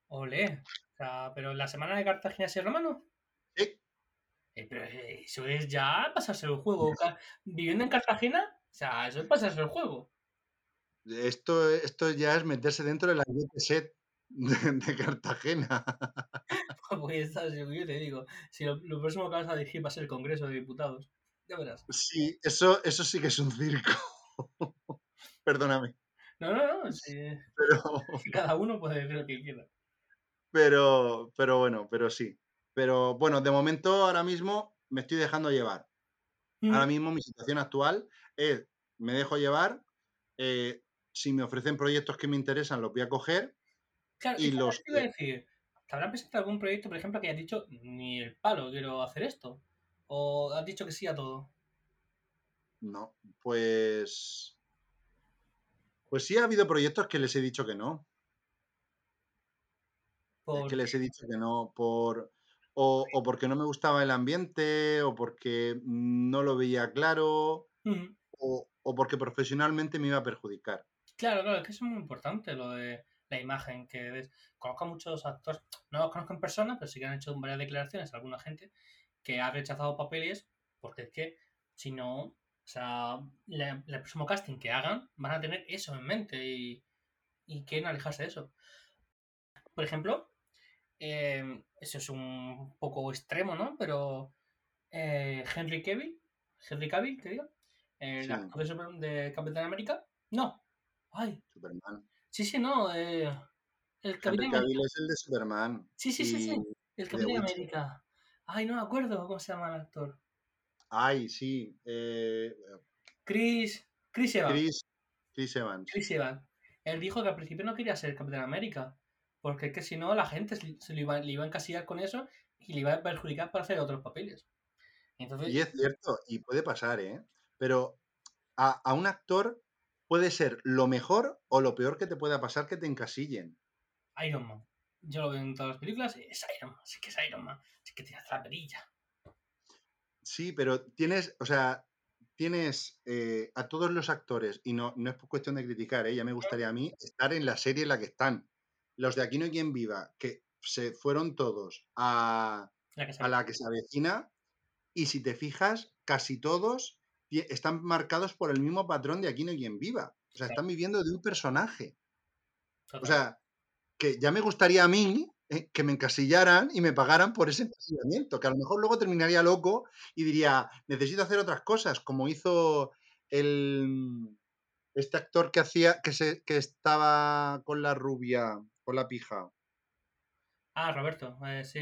[SPEAKER 1] Olé. O sea, pero la semana de Cartagena y romano.
[SPEAKER 2] Sí,
[SPEAKER 1] Eh, pero eh, eso es ya pasarse el juego. Viviendo en Cartagena, o sea, eso es pasarse el juego.
[SPEAKER 2] esto, esto ya es meterse dentro de la set de, de Cartagena.
[SPEAKER 1] Pues está, si yo te digo, si lo, lo próximo que vas a dirigir va a ser el Congreso de Diputados. Ya verás.
[SPEAKER 2] Sí, eso, eso sí que es un circo. Perdóname.
[SPEAKER 1] No, no, no.
[SPEAKER 2] Pero,
[SPEAKER 1] cada uno puede decir lo que quiera.
[SPEAKER 2] Pero, pero bueno, pero sí. Pero bueno, de momento ahora mismo me estoy dejando llevar. Ahora
[SPEAKER 1] Mm,
[SPEAKER 2] mismo mi situación actual es, me dejo llevar, eh, si me ofrecen proyectos que me interesan los voy a coger
[SPEAKER 1] Claro,
[SPEAKER 2] y los...
[SPEAKER 1] te decir, ¿te habrán presentado algún proyecto, por ejemplo, que hayas dicho, ni el palo quiero hacer esto? ¿O has dicho que sí a todo?
[SPEAKER 2] No, pues... Pues sí ha habido proyectos que les he dicho que no. Es que les he dicho que no por... O, o porque no me gustaba el ambiente, o porque no lo veía claro, o, o porque profesionalmente me iba a perjudicar.
[SPEAKER 1] Claro, claro, es que eso es muy importante, lo de la imagen que ves. Conozco a muchos actores, no los conozco en persona, pero sí que han hecho varias declaraciones a alguna gente que ha rechazado papeles porque es que si no, o sea, la- el próximo casting que hagan van a tener eso en mente y, y quieren alejarse de eso. Por ejemplo, eh, eso es un poco extremo, ¿no? Pero eh, Henry Cavill, Henry Cavill, te digo, el
[SPEAKER 2] Sí.
[SPEAKER 1] actor de, Super- de Capitán América, no. Ay,
[SPEAKER 2] Superman.
[SPEAKER 1] sí, sí, no. eh, el
[SPEAKER 2] Henry
[SPEAKER 1] Capitán
[SPEAKER 2] Cavill
[SPEAKER 1] América.
[SPEAKER 2] es el de Superman.
[SPEAKER 1] Sí, sí, sí, sí. El Capitán
[SPEAKER 2] Witcher.
[SPEAKER 1] América. Ay, no me acuerdo cómo se llama el actor.
[SPEAKER 2] Ay, sí. eh,
[SPEAKER 1] Chris. Chris Evans.
[SPEAKER 2] Chris, Chris Evans.
[SPEAKER 1] Chris Evans. Él dijo que al principio no quería ser Capitán América. Porque es que si no, la gente se le iba, le iba a encasillar con eso y le iba a perjudicar para hacer otros papeles. Entonces,
[SPEAKER 2] Y es cierto, y puede pasar, ¿eh? Pero a, a un actor puede ser lo mejor o lo peor que te pueda pasar que te encasillen.
[SPEAKER 1] Iron Man. Yo lo veo en todas las películas es Iron Man. Sí que es Iron Man. Sí que tiene la perilla.
[SPEAKER 2] Sí, pero tienes, o sea, tienes eh, a todos los actores, y no, no es cuestión de criticar, ¿eh? ya me gustaría a mí estar en la serie en la que están. Los de Aquí no hay quien viva, que se fueron todos a,
[SPEAKER 1] La que se
[SPEAKER 2] a la que se avecina, y si te fijas, casi todos están marcados por el mismo patrón de Aquí no hay quien viva. O sea, están viviendo de un personaje. O sea, que ya me gustaría a mí eh, que me encasillaran y me pagaran por ese encasillamiento, que a lo mejor luego terminaría loco y diría, necesito hacer otras cosas, como hizo el este actor que hacía, que se, que estaba con la rubia, con la pija.
[SPEAKER 1] Ah, Roberto. eh, sí.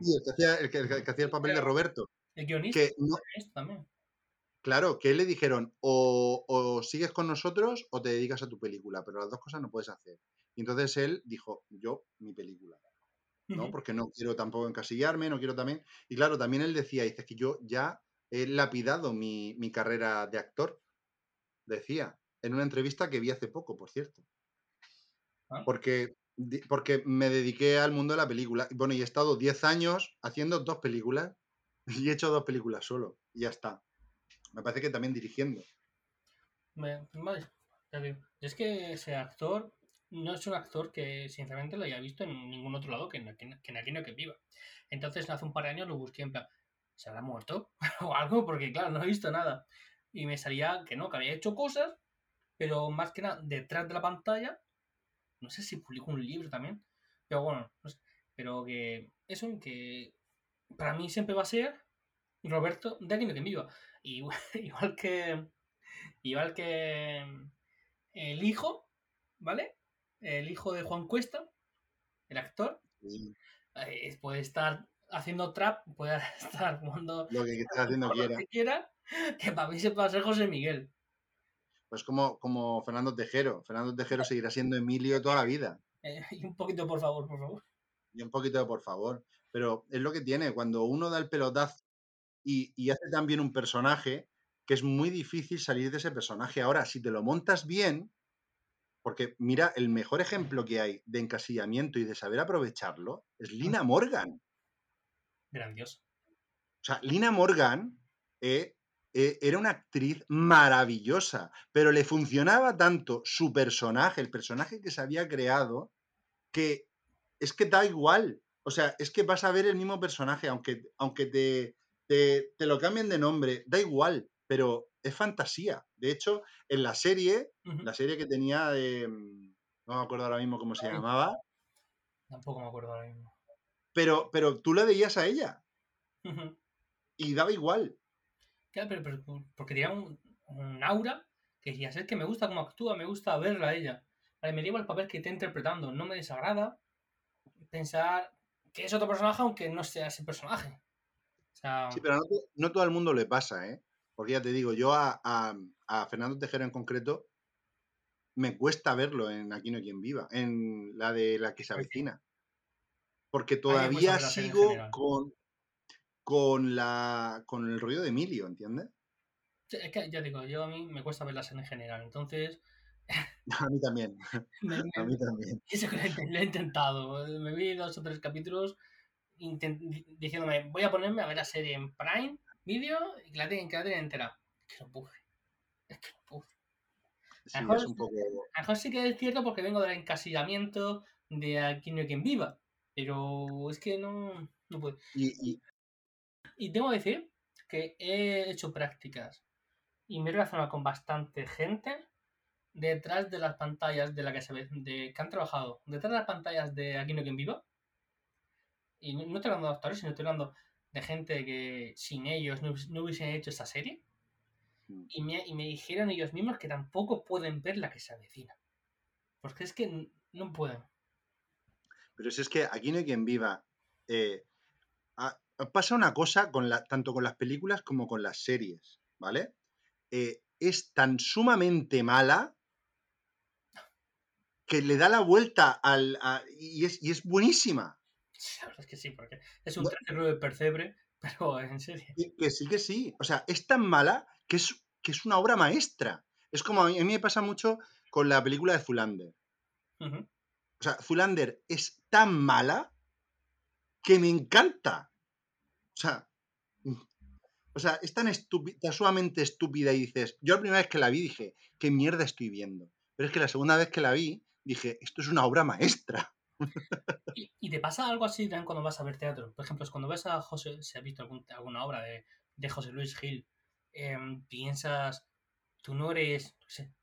[SPEAKER 2] Sí, el que hacía el, que, el que hacía el papel de Roberto.
[SPEAKER 1] el guionista.
[SPEAKER 2] Que no,
[SPEAKER 1] también.
[SPEAKER 2] claro, que le dijeron, o, o sigues con nosotros o te dedicas a tu película, pero las dos cosas no puedes hacer. Y entonces él dijo, yo, mi película. ¿no? Porque no quiero tampoco encasillarme, no quiero también. Y claro, también él decía, dice que yo ya he lapidado mi, mi carrera de actor, decía, en una entrevista que vi hace poco, por cierto.
[SPEAKER 1] Ah.
[SPEAKER 2] Porque, porque me dediqué al mundo de la película. Bueno, y he estado 10 años haciendo dos películas y he hecho dos películas solo. Ya está. Me parece que también dirigiendo.
[SPEAKER 1] Me- vale, digo. Yo es que ese actor no es un actor que sinceramente lo haya visto en ningún otro lado que en, que que en Aquí no que viva. Entonces hace un par de años lo busqué en plan, ¿se habrá muerto? o algo, porque claro, no he visto nada. Y me salía que no, que había hecho cosas, pero más que nada detrás de la pantalla, no sé si publicó un libro también, pero bueno, no sé. Pero que eso, que para mí siempre va a ser Roberto de que viva. Igual, igual que Igual que el hijo, ¿vale? El hijo de Juan Cuesta, el actor,
[SPEAKER 2] Y
[SPEAKER 1] eh, puede estar haciendo trap, puede estar jugando
[SPEAKER 2] lo que haciendo
[SPEAKER 1] lo
[SPEAKER 2] quiera.
[SPEAKER 1] que quiera, que para mí se puede ser José Miguel.
[SPEAKER 2] Pues como, como Fernando Tejero. Fernando Tejero seguirá siendo Emilio toda la vida.
[SPEAKER 1] Eh, y un poquito, por favor, por favor.
[SPEAKER 2] Y un poquito por favor. pero es lo que tiene. Cuando uno da el pelotazo y, y hace también un personaje, que es muy difícil salir de ese personaje. Ahora, si te lo montas bien, porque mira, el mejor ejemplo que hay de encasillamiento y de saber aprovecharlo es Lina Morgan.
[SPEAKER 1] Grandioso.
[SPEAKER 2] O sea, Lina Morgan eh, eh, era una actriz maravillosa, pero le funcionaba tanto su personaje, el personaje que se había creado, que es que da igual. O sea, es que vas a ver el mismo personaje, aunque, aunque te, te, te lo cambien de nombre, da igual, pero es fantasía. De hecho, en la serie, la serie que tenía de. mm, No me acuerdo ahora mismo cómo se llamaba,
[SPEAKER 1] Tampoco me acuerdo ahora mismo.
[SPEAKER 2] pero, pero tú la veías a ella y daba igual.
[SPEAKER 1] Pero, pero por- porque tenía un, un aura que ya sé que me gusta cómo actúa, me gusta verla a ella. Vale, me lleva el papel que está interpretando, no me desagrada pensar que es otro personaje aunque no sea ese personaje. O sea,
[SPEAKER 2] Sí, pero no, to- no todo el mundo le pasa, ¿eh? Porque ya te digo, yo a, a- a Fernando Tejero en concreto me cuesta verlo en Aquí no hay quien viva, en la de la que se avecina. Porque todavía sigo con, con, la, con el rollo de Emilio, ¿entiendes?
[SPEAKER 1] es que ya digo, yo a mí me cuesta verlas en general, entonces
[SPEAKER 2] A mí también,
[SPEAKER 1] me,
[SPEAKER 2] a mí también.
[SPEAKER 1] eso que lo he, inten- lo he intentado. Me vi dos o tres capítulos diciéndome, voy a ponerme a ver la serie en Prime Video y que la tengan que la entera. Que no pude. Es que no pude.
[SPEAKER 2] Sí, poco...
[SPEAKER 1] A lo mejor sí que es cierto porque vengo del encasillamiento de aquí no hay quien viva. Pero es que no, no puedo.
[SPEAKER 2] Y, y-
[SPEAKER 1] Y tengo que decir que he hecho prácticas y me he relacionado con bastante gente detrás de las pantallas de la que se ve, de que han trabajado detrás de las pantallas de Aquí no quien viva. Y no, no estoy hablando de actores, sino estoy hablando de gente que sin ellos no, hubies- no hubiesen hecho esta serie.
[SPEAKER 2] Mm.
[SPEAKER 1] Y me, y me dijeron ellos mismos que tampoco pueden ver la que se avecina. Porque es que no pueden.
[SPEAKER 2] pero si es que aquí no hay quien viva. eh, ha- pasa una cosa con la, tanto con las películas como con las series, ¿vale? Eh, es tan sumamente mala que le da la vuelta al... a- y, es, y es buenísima.
[SPEAKER 1] Sí, La verdad es que sí, porque es un. 39 de percebre, pero en serio.
[SPEAKER 2] Y que sí, que sí. O sea, es tan mala que es, que es una obra maestra. Es como a mí, a mí me pasa mucho con la película de Zulander. O sea, Zulander es tan mala que me encanta. O sea, mm, o sea es tan estúpida, sumamente estúpida y dices, yo la primera vez que la vi dije, ¿qué mierda estoy viendo? Pero es que la segunda vez que la vi dije, esto es una obra maestra.
[SPEAKER 1] ¿Y, y te pasa algo así también cuando vas a ver teatro? Por ejemplo, es cuando ves a José, si has visto algún- alguna obra de, de José Luis Gil, em, piensas, tú no eres, no sé,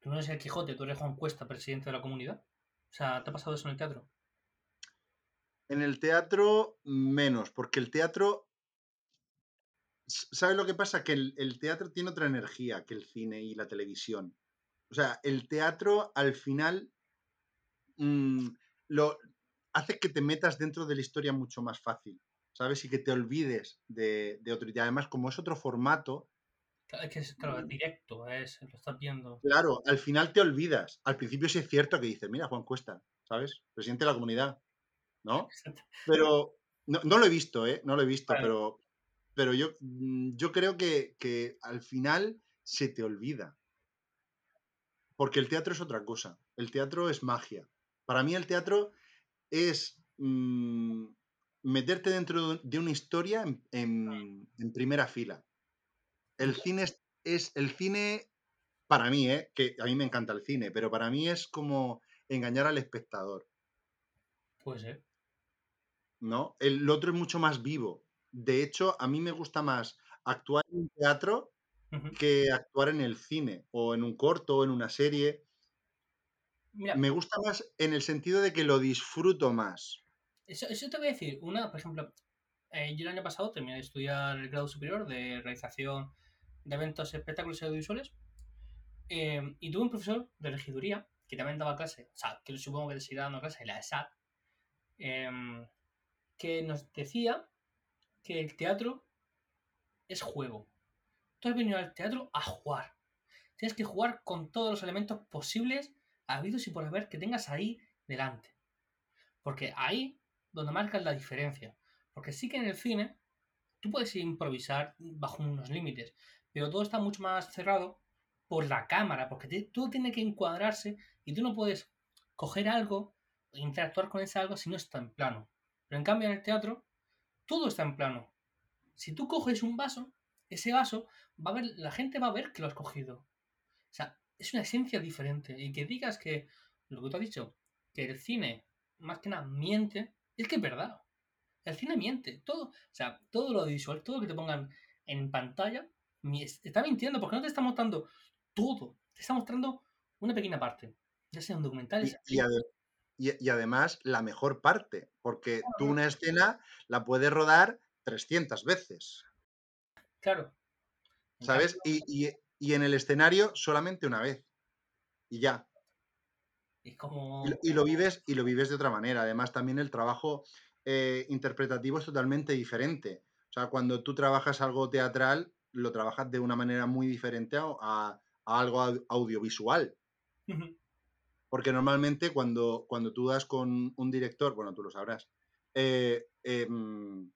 [SPEAKER 1] tú no eres el Quijote, tú eres Juan Cuesta, presidente de la comunidad. O sea, ¿te ha pasado eso en el teatro?
[SPEAKER 2] En el teatro, menos, porque el teatro. ¿Sabes lo que pasa? Que el, el teatro tiene otra energía que el cine y la televisión. O sea, el teatro al final mm, lo hace que te metas dentro de la historia mucho más fácil, ¿sabes? Y que te olvides de, de otro. Y además, como es otro formato,
[SPEAKER 1] Es que es, claro, es directo, es, lo estás viendo.
[SPEAKER 2] claro, al final te olvidas. Al principio sí es cierto que dices, mira, Juan Cuesta, ¿sabes? Presidente de la comunidad, ¿no? Pero no, no lo he visto, ¿eh? No lo he visto,
[SPEAKER 1] Vale.
[SPEAKER 2] pero, pero yo, mm, yo creo que, que al final se te olvida. Porque el teatro es otra cosa. El teatro es magia. Para mí el teatro es mm, meterte dentro de una historia en, en- en primera fila. El cine es, es- el cine, para mí, ¿eh? que a mí me encanta el cine, pero para mí es como engañar al espectador.
[SPEAKER 1] Puede ser.
[SPEAKER 2] ¿No? El otro es mucho más vivo. De hecho, a mí me gusta más actuar en un teatro que actuar en el cine, o en un corto, o en una serie.
[SPEAKER 1] Mira,
[SPEAKER 2] Me gusta más en el sentido de que lo disfruto más.
[SPEAKER 1] Eso, eso te voy a decir. Una, por ejemplo, eh, yo el año pasado terminé de estudiar el grado superior de realización de eventos, espectáculos y audiovisuales. eh, y tuve un profesor de regiduría que también daba clase, o sea, que supongo que le seguirá dando clase en la ESAT, em, que nos decía que el teatro es juego. Tú has venido al teatro a jugar. Tienes que jugar con todos los elementos posibles, habidos y por haber, que tengas ahí delante. Porque ahí donde marcas la diferencia. Porque sí que en el cine tú puedes improvisar bajo unos límites, pero todo está mucho más cerrado por la cámara, porque todo tiene que encuadrarse y tú no puedes coger algo e interactuar con ese algo si no está en plano. Pero en cambio en el teatro todo está en plano. Si tú coges un vaso, ese vaso va a ver, la gente va a ver que lo has cogido. O sea, es una esencia diferente. Y que digas que lo que tú has dicho, que el cine más que nada miente, es que es verdad. El cine miente. Todo, o sea, todo lo visual, todo lo que te pongan en pantalla, está mintiendo porque no te está mostrando todo. Te está mostrando una pequeña parte. Ya sea un documental.
[SPEAKER 2] Y, además, la mejor parte. Porque tú una escena la puedes rodar 300 veces.
[SPEAKER 1] Claro.
[SPEAKER 2] ¿Sabes? Y, en el escenario solamente una vez. Y ya.
[SPEAKER 1] como...
[SPEAKER 2] y, lo vives, y lo vives de otra manera. Además, también el trabajo eh, interpretativo es totalmente diferente. O sea, cuando tú trabajas algo teatral, lo trabajas de una manera muy diferente a, algo audiovisual. Porque normalmente cuando, cuando tú das con un director, bueno, tú lo sabrás, eh, em,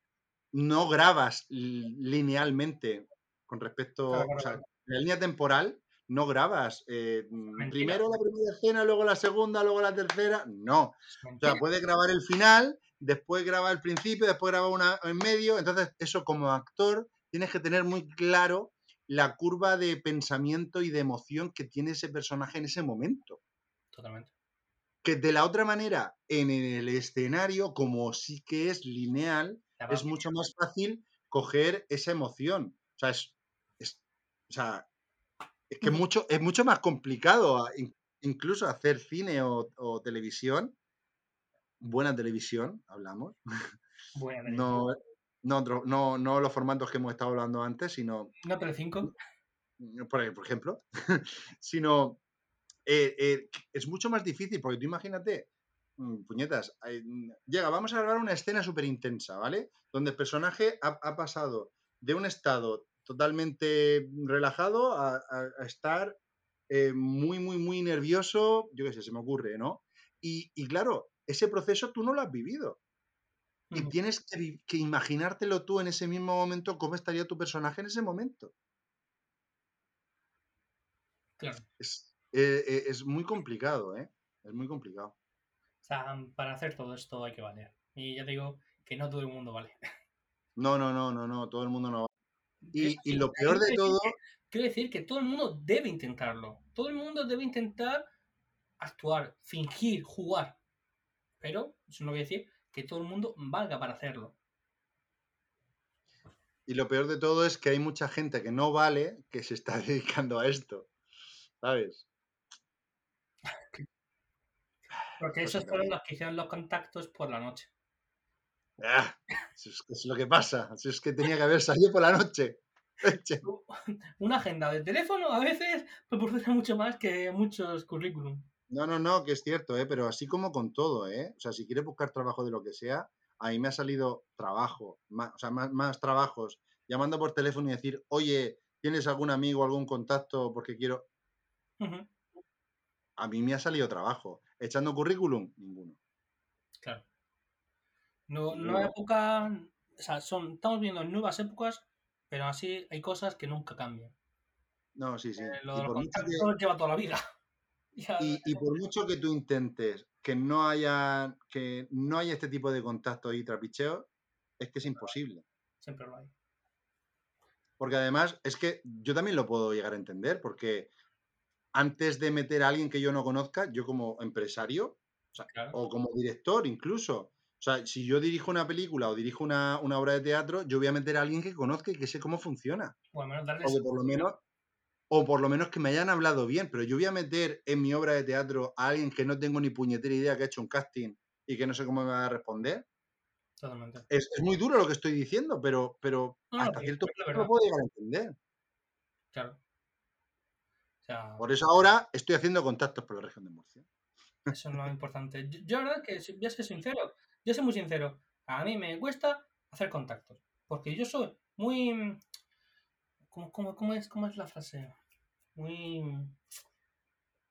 [SPEAKER 2] no grabas linealmente con respecto, a o sea, en la línea temporal no grabas eh, primero la primera escena, luego la segunda, luego la tercera, no. O sea, puedes grabar el final después graba el principio, después graba una en medio. Entonces, eso como actor tienes que tener muy claro la curva de pensamiento y de emoción que tiene ese personaje en ese momento.
[SPEAKER 1] Totalmente.
[SPEAKER 2] Que de la otra manera, en el escenario, como sí que es lineal, es mucho más fácil coger esa emoción. O sea, es, o sea, es que mucho, es mucho más complicado incluso hacer cine o televisión buena televisión, hablamos. No, no, no, no los formatos que hemos estado hablando antes, sino...
[SPEAKER 1] No, pero cinco.
[SPEAKER 2] Por, por ejemplo, sino eh, eh, es mucho más difícil, porque tú imagínate, mm, puñetas, mm, llega, vamos a grabar una escena súper intensa, ¿vale? Donde el personaje ha, pasado de un estado totalmente relajado a, estar eh, muy, muy, muy nervioso, yo qué sé, se me ocurre, ¿no? Y, y claro, ese proceso tú no lo has vivido. Y tienes que, imaginártelo tú en ese mismo momento, cómo estaría tu personaje en ese momento.
[SPEAKER 1] Claro.
[SPEAKER 2] Es, eh, eh, es muy complicado, ¿eh? Es muy complicado.
[SPEAKER 1] O sea, para hacer todo esto hay que valer. Y ya te digo que no todo el mundo vale.
[SPEAKER 2] No, no, no, no, no, todo el mundo no vale. Y, y lo peor de todo.
[SPEAKER 1] Quiero decir que todo el mundo debe intentarlo. Todo el mundo debe intentar actuar, fingir, jugar. Pero eso no quiere decir que todo el mundo valga para hacerlo.
[SPEAKER 2] Y lo peor de todo es que hay mucha gente que no vale que se está dedicando a esto. ¿Sabes?
[SPEAKER 1] Porque esos fueron los que hicieron los contactos por la noche.
[SPEAKER 2] Ah, eso es, lo que pasa. es que tenía que haber salido por la noche.
[SPEAKER 1] Una agenda de teléfono a veces proporciona mucho más que muchos currículum.
[SPEAKER 2] No, no, no, que es cierto, ¿eh? pero así como con todo, ¿eh? O sea, si quieres buscar trabajo de lo que sea, ahí me ha salido trabajo, más, o sea, más, trabajos, llamando por teléfono y decir, oye, ¿tienes algún amigo, algún contacto porque quiero... A mí me ha salido trabajo. ¿Echando currículum? Ninguno.
[SPEAKER 1] Claro. No, nueva época, o sea, son, estamos viendo nuevas épocas, pero así hay cosas que nunca cambian.
[SPEAKER 2] No, sí, sí.
[SPEAKER 1] Eh, lo lleva toda la vida.
[SPEAKER 2] Y, por mucho que tú intentes que no haya que no haya este tipo de contactos y trapicheos, es que es imposible.
[SPEAKER 1] Siempre lo hay.
[SPEAKER 2] Porque además es que yo también lo puedo llegar a entender, porque antes de meter a alguien que yo no conozca, yo como empresario, o, como director incluso, o sea, si yo dirijo una película o dirijo una, obra de teatro, yo voy a meter a alguien que conozca y que sé cómo funciona.
[SPEAKER 1] O,
[SPEAKER 2] que por lo menos o por lo menos que me hayan hablado bien, pero yo voy a meter en mi obra de teatro a alguien que no tengo ni puñetera idea que ha hecho un casting y que no sé cómo me va a responder.
[SPEAKER 1] Totalmente.
[SPEAKER 2] Es, muy duro lo que estoy diciendo, pero, pero hasta cierto punto lo puedo llegar a entender.
[SPEAKER 1] Claro.
[SPEAKER 2] Por eso ahora estoy haciendo contactos por la región de Murcia.
[SPEAKER 1] Eso es lo importante. Yo, la verdad, que voy a ser sincero. Yo soy muy sincero. A mí me cuesta hacer contactos. Porque yo soy muy. ¿Cómo, cómo, cómo es, cómo es la frase? muy...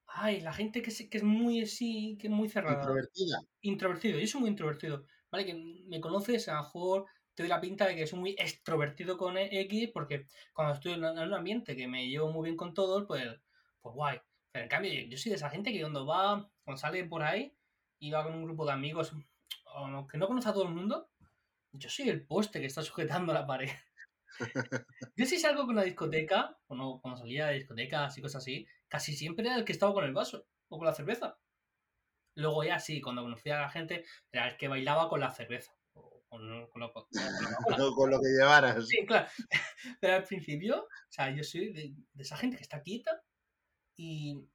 [SPEAKER 1] Ay, la gente que, que es muy así, que es muy cerrada.
[SPEAKER 2] Introvertida.
[SPEAKER 1] Introvertido, yo soy muy introvertido. ¿vale? Que me conoces, a lo mejor te doy la pinta de que soy muy extrovertido con X, porque cuando estoy en un ambiente que me llevo muy bien con todos, pues, pues guay. Pero en cambio, yo soy de esa gente que cuando va, cuando sale por ahí y va con un grupo de amigos que no conoce a todo el mundo, yo soy el poste que está sujetando la pared. yo si salgo con una discoteca, o no, cuando salía de discotecas y cosas así, casi siempre era el que estaba con el vaso o con la cerveza. Luego ya sí, cuando conocía a la gente, era el que bailaba con la cerveza. O con, lo,
[SPEAKER 2] que llevaras.
[SPEAKER 1] Sí, claro. Pero al principio, o sea, yo soy de, esa gente que está quieta y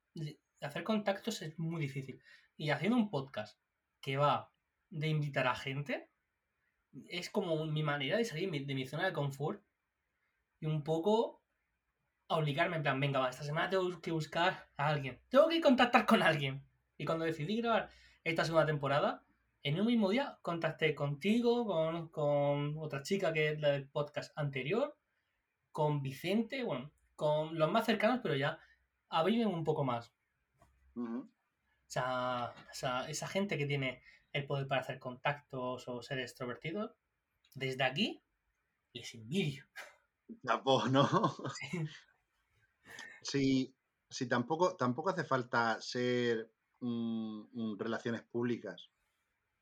[SPEAKER 1] hacer contactos es muy difícil. Y haciendo un podcast que va de invitar a gente, es como mi manera de salir de mi zona de confort y un poco obligarme en plan, venga, va, esta semana tengo que buscar a alguien, tengo que contactar con alguien. Y cuando decidí grabar esta segunda temporada, en un mismo día contacté contigo, con, otra chica que es la del podcast anterior, con Vicente, bueno, con los más cercanos, pero ya abrirme un poco más. o, sea, esa gente que tiene el poder para hacer contactos o ser extrovertido, desde aquí les envidio.
[SPEAKER 2] ¿no? Sí. Sí, tampoco, tampoco hace falta ser relaciones públicas.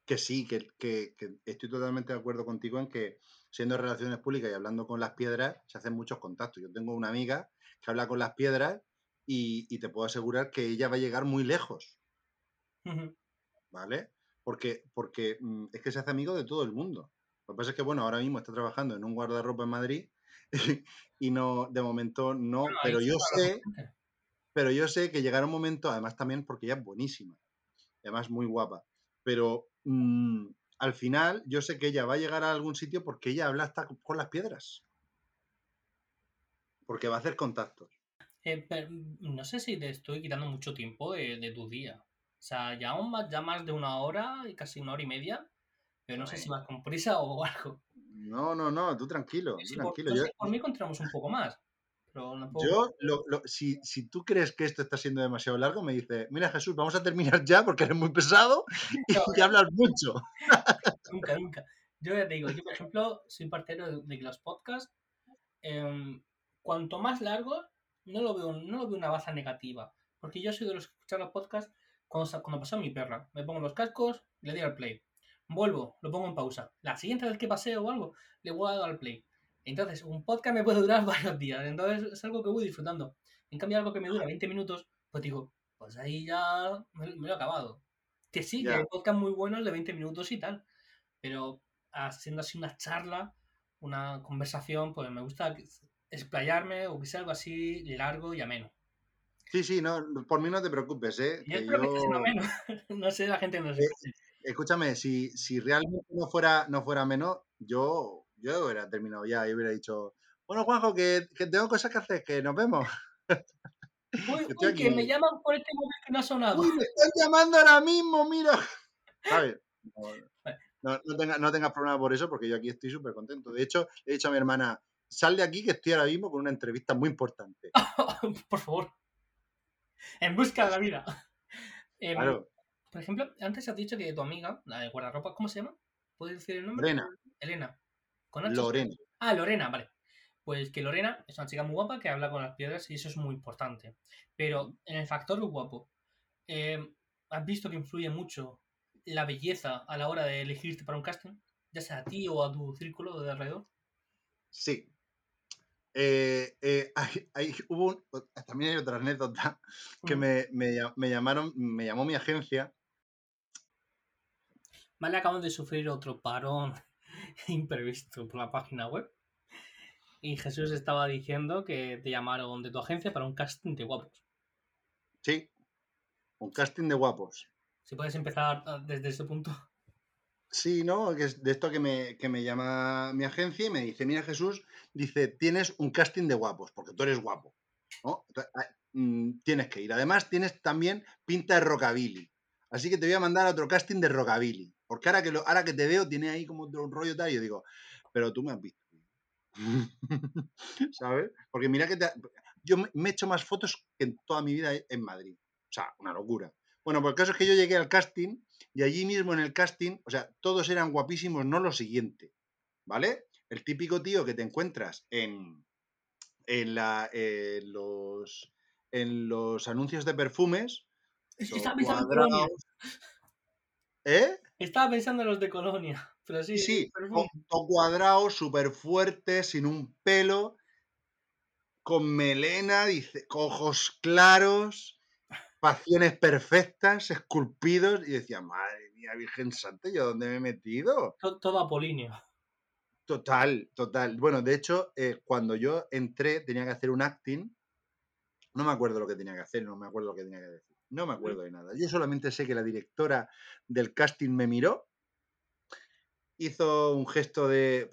[SPEAKER 2] Que sí, que, estoy totalmente de acuerdo contigo en que siendo relaciones públicas y hablando con las piedras, se hacen muchos contactos. Yo tengo una amiga que habla con las piedras y, te puedo asegurar que ella va a llegar muy lejos. ¿Vale? Porque, porque mm, es que se hace amigo de todo el mundo. Lo que pasa es que, bueno, ahora mismo está trabajando en un guardarropa en Madrid y no, de momento no, pero yo sé, pero yo sé que llegará un momento, además también porque ella es buenísima, además muy guapa, pero mm, al final yo sé que ella va a llegar a algún sitio porque ella habla hasta con las piedras. Porque va a hacer contactos.
[SPEAKER 1] Eh, no sé si te estoy quitando mucho tiempo de, tu día. O sea, ya, más, ya más de una hora, y casi una hora y media, pero no sé si vas con prisa o algo.
[SPEAKER 2] No, no, no, tú tranquilo. tranquilo.
[SPEAKER 1] Por, yo... por mí encontramos un poco más.
[SPEAKER 2] Yo, si, si, tú crees que esto está siendo demasiado largo, me dice, mira Jesús, vamos a terminar ya porque eres muy pesado y hablas mucho.
[SPEAKER 1] nunca, nunca. Yo ya te digo, yo por ejemplo soy partero de, los podcasts, em, cuanto más largo, no lo, veo, no lo veo una baza negativa. Porque yo soy de los que escuchan los podcasts cuando, cuando pasó mi perra. Me pongo los cascos, le doy al play. Vuelvo, lo pongo en pausa. La siguiente vez que paseo o algo, le voy a dar al play. Entonces, un podcast me puede durar varios días, entonces es algo que voy disfrutando. En cambio, algo que me dura 20 minutos, pues digo, pues ahí ya me, lo he acabado. Que sí, que hay podcast muy buenos de 20 minutos y tal, pero haciendo así una charla, una conversación, pues me gusta explayarme o que sea algo así largo y ameno.
[SPEAKER 2] Sí, sí, no, por mí no te preocupes, ¿eh?
[SPEAKER 1] Yo espero que sea ameno. no sé, la gente no sé.
[SPEAKER 2] Eh, escúchame, si, si realmente no fuera, no fuera menos, yo yo hubiera terminado ya y hubiera dicho, bueno, Juanjo, que, tengo cosas que hacer, que nos vemos.
[SPEAKER 1] Uy, que me llaman por este móvil que no ha sonado.
[SPEAKER 2] Uy, me están llamando ahora mismo, mira. ¿Sabes? No, no, tengas problema por eso, porque yo aquí estoy súper contento. De hecho, he dicho a mi hermana, sal de aquí que estoy ahora mismo con una entrevista muy importante.
[SPEAKER 1] por favor. En busca de la vida. Em, claro. Por ejemplo, antes has dicho que tu amiga, la de guardarropa, ¿cómo se llama? ¿Puedes decir el nombre?
[SPEAKER 2] Elena.
[SPEAKER 1] Elena.
[SPEAKER 2] Lorena.
[SPEAKER 1] Ah, Lorena, vale. Pues que Lorena es una chica muy guapa que habla con las piedras y eso es muy importante. Pero en el factor guapo, eh, ¿has visto que influye mucho la belleza a la hora de elegirte para un casting? Ya sea a ti o a tu círculo de alrededor.
[SPEAKER 2] Sí. Eh, eh, hay, hubo también hay otra anécdota que me, me, llamaron, me llamó mi agencia.
[SPEAKER 1] Vale, acabamos de sufrir otro parón imprevisto por la página web. Y Jesús estaba diciendo que te llamaron de tu agencia para un casting de guapos.
[SPEAKER 2] Sí, un casting de guapos.
[SPEAKER 1] Si puedes empezar desde ese punto.
[SPEAKER 2] Sí, ¿no? Es de esto que me, que me llama mi agencia y me dice, mira Jesús, dice, tienes un casting de guapos, porque tú eres guapo. ¿no? Mm, tienes que ir. Además, tienes también pinta de rockabilly. Así que te voy a mandar a otro casting de rockabilly. Porque ahora que, lo, ahora que te veo, tiene ahí como un rollo tal, y yo digo, pero tú me has visto. ¿Sabes? Porque mira que yo me he hecho más fotos que en toda mi vida en Madrid. O sea, una locura. Bueno, pues el caso es que yo llegué al casting y allí mismo en el casting, o sea, todos eran guapísimos, no lo siguiente, ¿vale? El típico tío que te encuentras en, en, la, en los, en los anuncios de perfumes.
[SPEAKER 1] Estaba pensando en Colonia.
[SPEAKER 2] ¿Eh?
[SPEAKER 1] Estaba pensando en los de Colonia. Pero sí,
[SPEAKER 2] Sí, todo cuadrado, súper fuerte, sin un pelo, con melena, dice, ojos claros, facciones perfectas, esculpidos, y decía, madre mía, Virgen Santa, ¿yo dónde me he metido?
[SPEAKER 1] Todo, todo apolíneo.
[SPEAKER 2] Total, total. Bueno, de hecho, eh, cuando yo entré tenía que hacer un acting. No me acuerdo lo que tenía que hacer, no me acuerdo lo que tenía que decir. No me acuerdo de nada. Yo solamente sé que la directora del casting me miró, hizo un gesto de...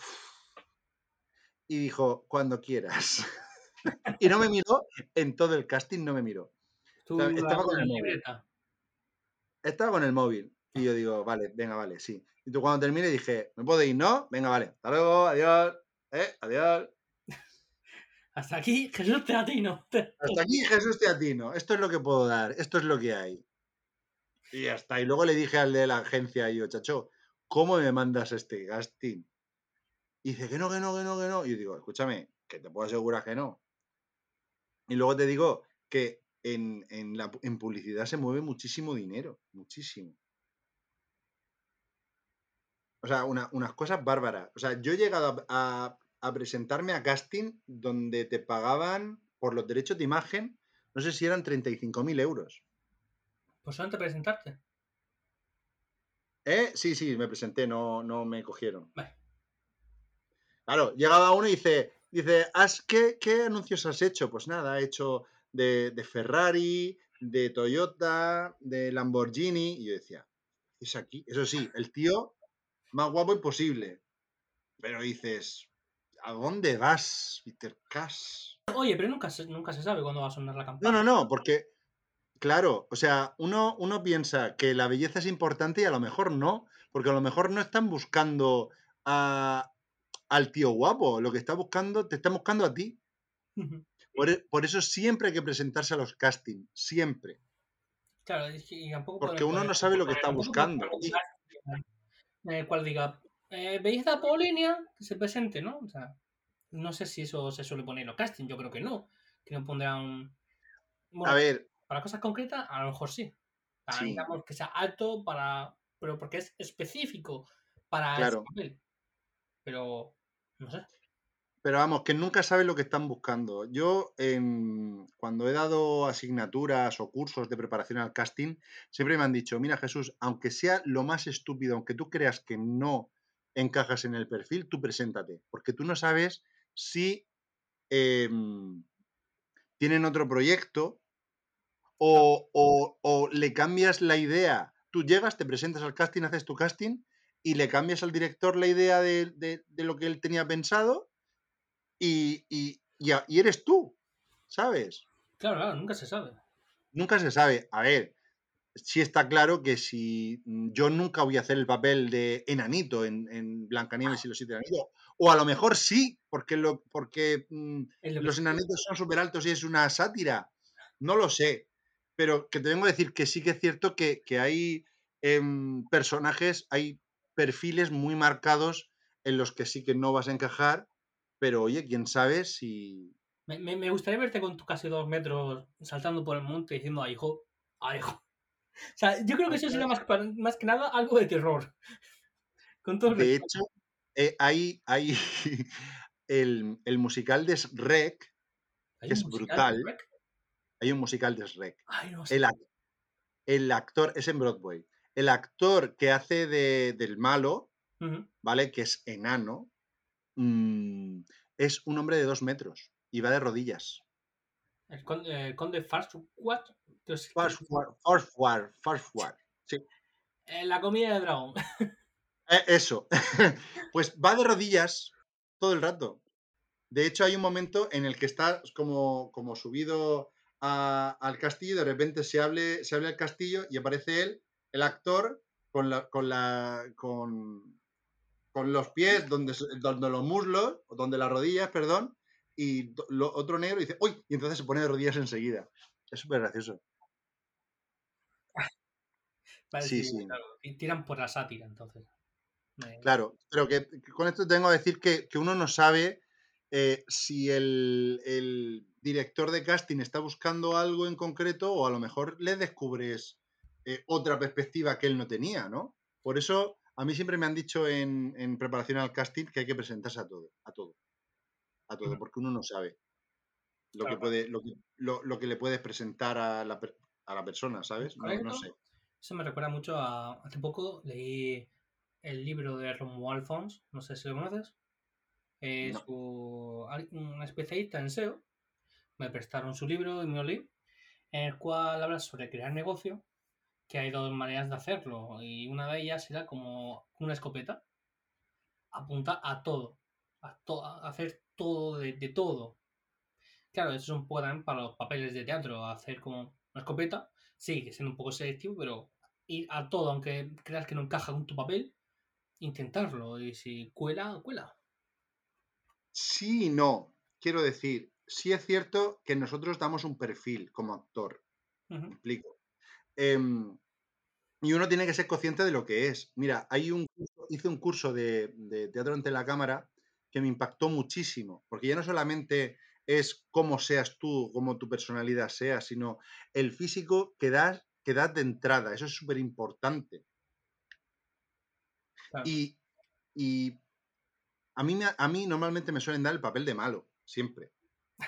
[SPEAKER 2] y dijo, cuando quieras. y no me miró, en todo el casting no me miró.
[SPEAKER 1] Tú,
[SPEAKER 2] estaba con el móvil.
[SPEAKER 1] libreta.
[SPEAKER 2] Estaba con el móvil. Y yo digo, vale, venga, vale, sí. Y tú cuando termine dije, ¿me puedo ir? ¿No? Venga, vale. Hasta luego, adiós. Eh, adiós.
[SPEAKER 1] Hasta aquí, Jesús Teatino.
[SPEAKER 2] Hasta aquí Jesús Teatino. Esto es lo que puedo dar. Esto es lo que hay. Y ya está. Y luego le dije al de la agencia, y yo, chacho, ¿cómo me mandas este casting? Y dice, que no, que no, que no, que no. Y yo digo, escúchame, que te puedo asegurar que no. Y luego te digo que en, en la, en publicidad se mueve muchísimo dinero. Muchísimo. O sea, una- unas cosas bárbaras. O sea, yo he llegado a, a- a presentarme a casting donde te pagaban por los derechos de imagen, no sé si eran 35.000 euros.
[SPEAKER 1] Pues solamente presentarte.
[SPEAKER 2] ¿Eh? Sí, sí, me presenté, no, no me cogieron.
[SPEAKER 1] Vale.
[SPEAKER 2] Claro, llegaba uno y dice, dice, "¿Has- qué, qué anuncios has hecho? Pues nada, he hecho de, de Ferrari, de Toyota, de Lamborghini. Y yo decía, es aquí. Eso sí, el tío más guapo imposible. Pero dices, ¿a dónde vas, Peter Cash?
[SPEAKER 1] Oye, pero nunca se, nunca se sabe cuándo va a sonar la campana.
[SPEAKER 2] No, no, no, porque, claro, o sea, uno, uno piensa que la belleza es importante y a lo mejor no, porque a lo mejor no están buscando a- al tío guapo, lo que está buscando, te están buscando a ti. Por, e- por eso siempre hay que presentarse a los castings, siempre.
[SPEAKER 1] Claro, es que y tampoco
[SPEAKER 2] Porque uno no sabe lo que está buscando.
[SPEAKER 1] En el cual diga, eh, belleza apolínea, que se presente, ¿no? O sea, no sé si eso se suele poner en los casting, yo creo que no. Que no pondrán. Bueno,
[SPEAKER 2] a ver,
[SPEAKER 1] para cosas concretas, a lo mejor sí. Para,
[SPEAKER 2] Sí.
[SPEAKER 1] digamos, que sea alto para. Pero porque es específico para
[SPEAKER 2] Claro.
[SPEAKER 1] ese papel. Pero. No sé.
[SPEAKER 2] Pero vamos, que nunca sabes lo que están buscando. Yo, en- cuando he dado asignaturas o cursos de preparación al casting, siempre me han dicho, mira Jesús, aunque sea lo más estúpido, aunque tú creas que no encajas en el perfil, tú preséntate, porque tú no sabes si em, tienen otro proyecto o, o- o le cambias la idea. Tú llegas, te presentas al casting, haces tu casting y le cambias al director la idea de- de- de lo que él tenía pensado y, y- y a- y eres tú, ¿sabes?
[SPEAKER 1] Claro, claro, nunca se sabe.
[SPEAKER 2] Nunca se sabe. A ver, sí está claro que si mm, yo nunca voy a hacer el papel de enanito en, en Blancanieves y los siete enanitos, o a lo mejor sí, porque, lo, porque mm,
[SPEAKER 1] lo
[SPEAKER 2] los enanitos son súper altos y es una sátira. No lo sé. Pero que te vengo a decir que sí que es cierto que, que hay em, personajes, hay perfiles muy marcados en los que sí que no vas a encajar, pero oye, quién sabe si,
[SPEAKER 1] Me, me- me gustaría verte con tus casi dos metros saltando por el monte diciendo a hijo. O sea, yo creo que eso sería más, que- más que nada algo de terror. Con todo el
[SPEAKER 2] De hecho, eh, hay, hay el, el musical de Shrek,
[SPEAKER 1] ¿Hay
[SPEAKER 2] que es brutal. hay un musical de Shrek.
[SPEAKER 1] Ay, no sé.
[SPEAKER 2] El, el actor, es en Broadway, el actor que hace de- del malo. ¿vale? Que es enano, mm, es un hombre de dos metros y va de rodillas.
[SPEAKER 1] El conde, el conde Farquaad. eh, la comida de dragón.
[SPEAKER 2] Eh, eso. pues va de rodillas todo el rato. De hecho, hay un momento en el que está como, como subido a- al castillo y de repente se abre, se abre el castillo y aparece él, el actor, con, la, con, la, con, con los pies donde, donde los muslos, donde las rodillas, perdón, y lo- otro negro dice, ¡uy! Y entonces se pone de rodillas enseguida. Es súper gracioso.
[SPEAKER 1] Va a
[SPEAKER 2] Sí, sí.
[SPEAKER 1] claro, y tiran por la sátira, entonces.
[SPEAKER 2] Claro, pero que, que con esto tengo que decir que, que uno no sabe eh, si el, el director de casting está buscando algo en concreto o a lo mejor le descubres eh, otra perspectiva que él no tenía, ¿no? Por eso a mí siempre me han dicho en, en preparación al casting que hay que presentarse a todo, a todo, a todo, porque uno no sabe lo que puede, lo que, lo, lo que le puedes presentar a la, a la persona, ¿sabes? No, sé.
[SPEAKER 1] Eso me recuerda mucho a. Hace poco leí el libro de Romuald Alphonse, no sé si lo conoces. Es
[SPEAKER 2] No.
[SPEAKER 1] su- un especialista en SEO. Me prestaron su libro y me lo leí, en el cual habla sobre crear negocio, que hay dos maneras de hacerlo, y una de ellas era como una escopeta. Apunta a todo, a, to- a hacer todo de, de todo. Claro, eso es un poco también para los papeles de teatro, hacer como una escopeta, sí, que siendo un poco selectivo, pero ir a todo, aunque creas que no encaja con tu papel, intentarlo, y si cuela, cuela.
[SPEAKER 2] Sí y no. Quiero decir, sí es cierto que nosotros damos un perfil como actor. ¿Me explico? Em, y uno tiene que ser consciente de lo que es. Mira, hay un curso- hice un curso de, de teatro ante la cámara que me impactó muchísimo, porque ya no solamente es cómo seas tú, cómo tu personalidad sea, sino el físico que das, que das de entrada. Eso es súper importante.
[SPEAKER 1] Claro.
[SPEAKER 2] Y, y a, mí, a mí normalmente me suelen dar el papel de malo, siempre.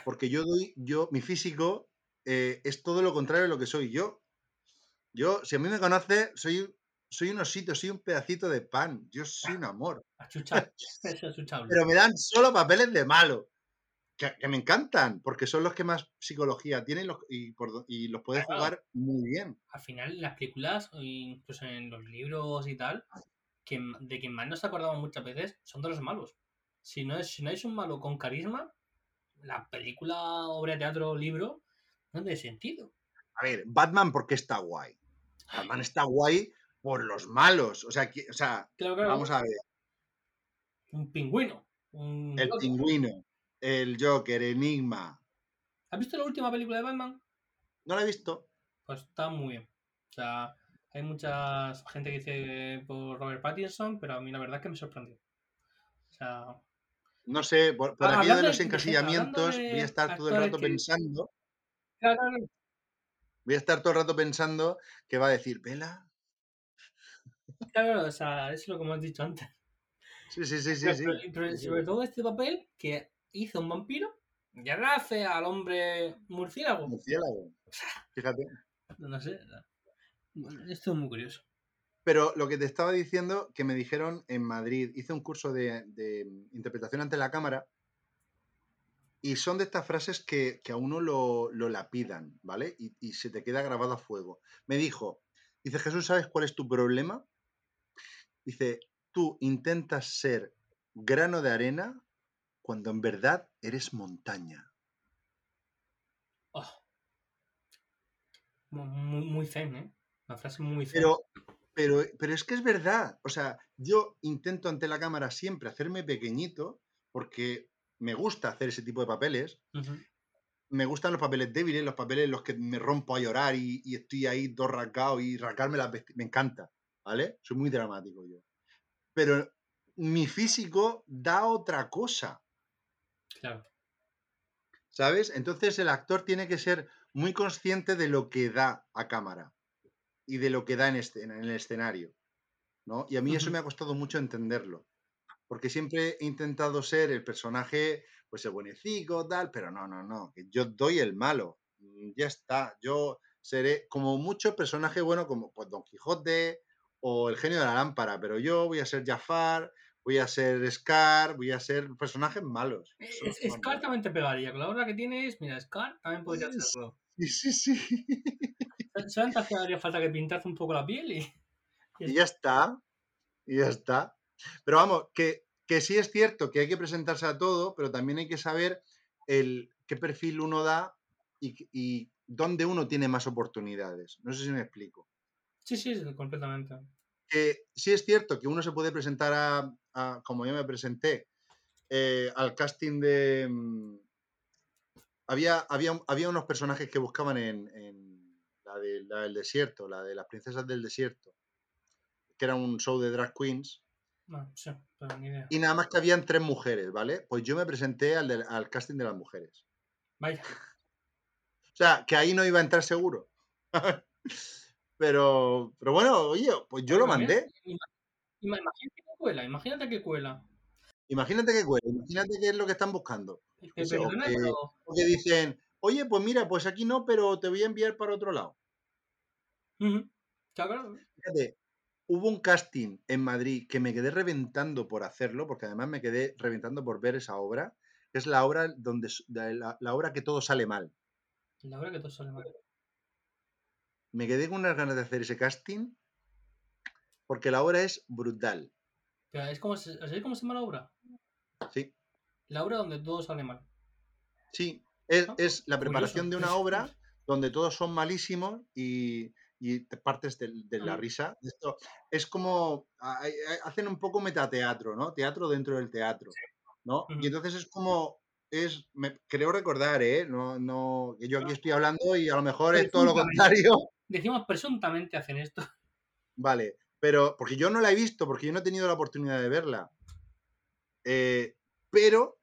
[SPEAKER 2] Porque yo doy, yo, mi físico eh, es todo lo contrario de lo que soy yo. Yo, si a mí me conoces, soy, soy un osito, soy un pedacito de pan. Yo soy un amor.
[SPEAKER 1] Achuchable. Eso es achuchable.
[SPEAKER 2] Pero me dan solo papeles de malo. Que, que me encantan, porque son los que más psicología tienen los- y, por y los puedes
[SPEAKER 1] Claro.
[SPEAKER 2] jugar muy bien.
[SPEAKER 1] Al final, en las películas, incluso en los libros y tal, que, de quien más nos acordamos muchas veces son de los malos. Si no, es, si no es un malo con carisma, la película, obra de teatro, libro, no tiene sentido.
[SPEAKER 2] A ver, Batman, ¿por qué está guay? Batman está guay por los malos. O sea, que- o sea
[SPEAKER 1] Claro, claro.
[SPEAKER 2] vamos a ver.
[SPEAKER 1] Un pingüino. Un
[SPEAKER 2] El pingüino, el Joker, Enigma.
[SPEAKER 1] ¿Has visto la última película de Batman?
[SPEAKER 2] No lo he visto.
[SPEAKER 1] Pues está muy bien. O sea, hay mucha gente que dice por Robert Pattinson, pero a mí la verdad es que me sorprendió. O sea,
[SPEAKER 2] No sé, por, por
[SPEAKER 1] Ah,
[SPEAKER 2] aquello de los encasillamientos,
[SPEAKER 1] de
[SPEAKER 2] voy a estar todo el rato
[SPEAKER 1] que-
[SPEAKER 2] pensando,
[SPEAKER 1] claro, claro,
[SPEAKER 2] voy a estar todo el rato pensando que va a decir, Vela.
[SPEAKER 1] claro, o sea, es lo que hemos dicho antes.
[SPEAKER 2] Sí, sí, sí, sí,
[SPEAKER 1] Pero,
[SPEAKER 2] sí.
[SPEAKER 1] pero- pero
[SPEAKER 2] Sí, sí.
[SPEAKER 1] sobre todo este papel que hizo un vampiro y ahora hace al hombre murciélago.
[SPEAKER 2] Murciélago. Fíjate.
[SPEAKER 1] No sé. Bueno, esto es muy curioso.
[SPEAKER 2] Pero lo que te estaba diciendo, que me dijeron en Madrid, hice un curso de, de interpretación ante la cámara y son de estas frases que, que a uno lo, lo lapidan, ¿vale? Y, y se te queda grabado a fuego. Me dijo, dice Jesús, ¿sabes cuál es tu problema? Dice, tú intentas ser grano de arena cuando en verdad eres montaña.
[SPEAKER 1] Oh. Mu- Muy, muy zen, ¿eh? Una frase muy zen.
[SPEAKER 2] Pero, pero, pero es que es verdad. O sea, yo intento ante la cámara siempre hacerme pequeñito porque me gusta hacer ese tipo de papeles. Me gustan los papeles débiles, los papeles en los que me rompo a llorar y, y estoy ahí rasgado y rasgarme las Me encanta, ¿vale? Soy muy dramático yo. Pero mi físico da otra cosa,
[SPEAKER 1] Claro.
[SPEAKER 2] ¿sabes? Entonces el actor tiene que ser muy consciente de lo que da a cámara y de lo que da en, este, en el escenario, ¿no? Y a mí eso me ha costado mucho entenderlo, porque siempre he intentado ser el personaje, pues el buenecico, tal, pero no, no, no, yo doy el malo, mm, ya está, yo seré como mucho personaje bueno como pues, Don Quijote o el genio de la lámpara, pero yo voy a ser Jafar, voy a ser Scar, voy a ser personajes malos. Eso
[SPEAKER 1] Es, Scar también te pegaría. Con la obra que tienes, mira, Scar también podría hacerlo.
[SPEAKER 2] Sí, sí, sí.
[SPEAKER 1] Solamente haría falta que pintarte un poco la piel y.
[SPEAKER 2] Y ya está. Y ya está. Pero vamos, que, que sí es cierto que hay que presentarse a todo, pero también hay que saber el, qué perfil uno da y, y dónde uno tiene más oportunidades. No sé si me explico.
[SPEAKER 1] Sí, sí, completamente.
[SPEAKER 2] Que sí es cierto que uno se puede presentar a, a- como yo me presenté, eh, al casting de... mm, Había, había, había unos personajes que buscaban en, en la, de, la del desierto, la de las princesas del desierto, que era un show de drag queens.
[SPEAKER 1] No, sí, pero ni idea.
[SPEAKER 2] Y nada más que habían tres mujeres, ¿vale? Pues yo me presenté al, al casting de las mujeres.
[SPEAKER 1] Vaya.
[SPEAKER 2] O sea, que ahí no iba a entrar seguro. pero, pero bueno, oye, pues yo lo mandé.
[SPEAKER 1] Ima- ima- Imagínate que cuela, imagínate que cuela.
[SPEAKER 2] Imagínate que cuela, imagínate qué es lo que están buscando.
[SPEAKER 1] Que
[SPEAKER 2] sé, o
[SPEAKER 1] perdona,
[SPEAKER 2] que-
[SPEAKER 1] pero
[SPEAKER 2] O que dicen, oye, pues mira, pues aquí no, pero te voy a enviar para otro lado.
[SPEAKER 1] Claro, claro.
[SPEAKER 2] Fíjate, hubo un casting en Madrid que me quedé reventando por hacerlo, porque además me quedé reventando por ver esa obra, es la obra donde la, la obra que todo sale mal.
[SPEAKER 1] La verdad que todo sale mal.
[SPEAKER 2] Me quedé con unas ganas de hacer ese casting, porque la obra es brutal.
[SPEAKER 1] Pero es como, ¿Sabéis cómo se llama la obra?
[SPEAKER 2] Sí,
[SPEAKER 1] La obra donde todo sale mal.
[SPEAKER 2] sí. Es,
[SPEAKER 1] Ah,
[SPEAKER 2] es la
[SPEAKER 1] curioso.
[SPEAKER 2] preparación de una obra donde todos son malísimos y, y te partes del- de, la risa. Esto es como hacen un poco metateatro, ¿no? Teatro dentro del teatro, ¿no? Y entonces es como es me, creo recordar, ¿eh? No, no, yo aquí estoy hablando y a lo mejor es todo lo contrario.
[SPEAKER 1] Decimos presuntamente hacen esto.
[SPEAKER 2] Vale, pero porque yo no la he visto, porque yo no he tenido la oportunidad de verla. Eh, pero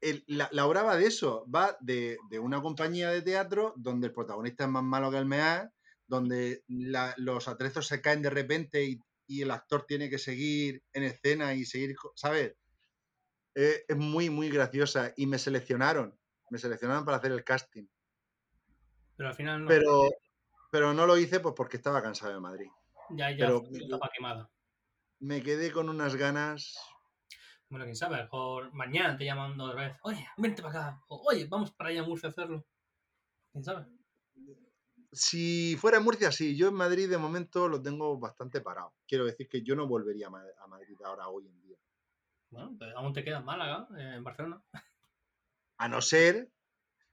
[SPEAKER 2] el- la, la obra va de eso, va de, de una compañía de teatro donde el protagonista es más malo que el mea, donde la- los atrezos se caen de repente y, y el actor tiene que seguir en escena y seguir, ¿sabes? Eh, es muy, muy graciosa y me seleccionaron, me seleccionaron para hacer el casting,
[SPEAKER 1] Pero al final no.
[SPEAKER 2] pero, pero no lo hice pues porque estaba cansado de Madrid.
[SPEAKER 1] ya, ya,
[SPEAKER 2] pero-
[SPEAKER 1] fue etapa quemada.
[SPEAKER 2] Me quedé con unas ganas
[SPEAKER 1] Bueno, quién sabe, a lo mejor mañana te llaman otra vez. Oye, vente para acá. O, Oye, vamos para allá a Murcia a hacerlo. ¿Quién sabe?
[SPEAKER 2] Si fuera en Murcia, sí. Yo en Madrid de momento lo tengo bastante parado. Quiero decir que yo no volvería a Ma- a Madrid ahora, hoy en día.
[SPEAKER 1] Bueno, pues aún te queda en Málaga, eh, en Barcelona.
[SPEAKER 2] A no ser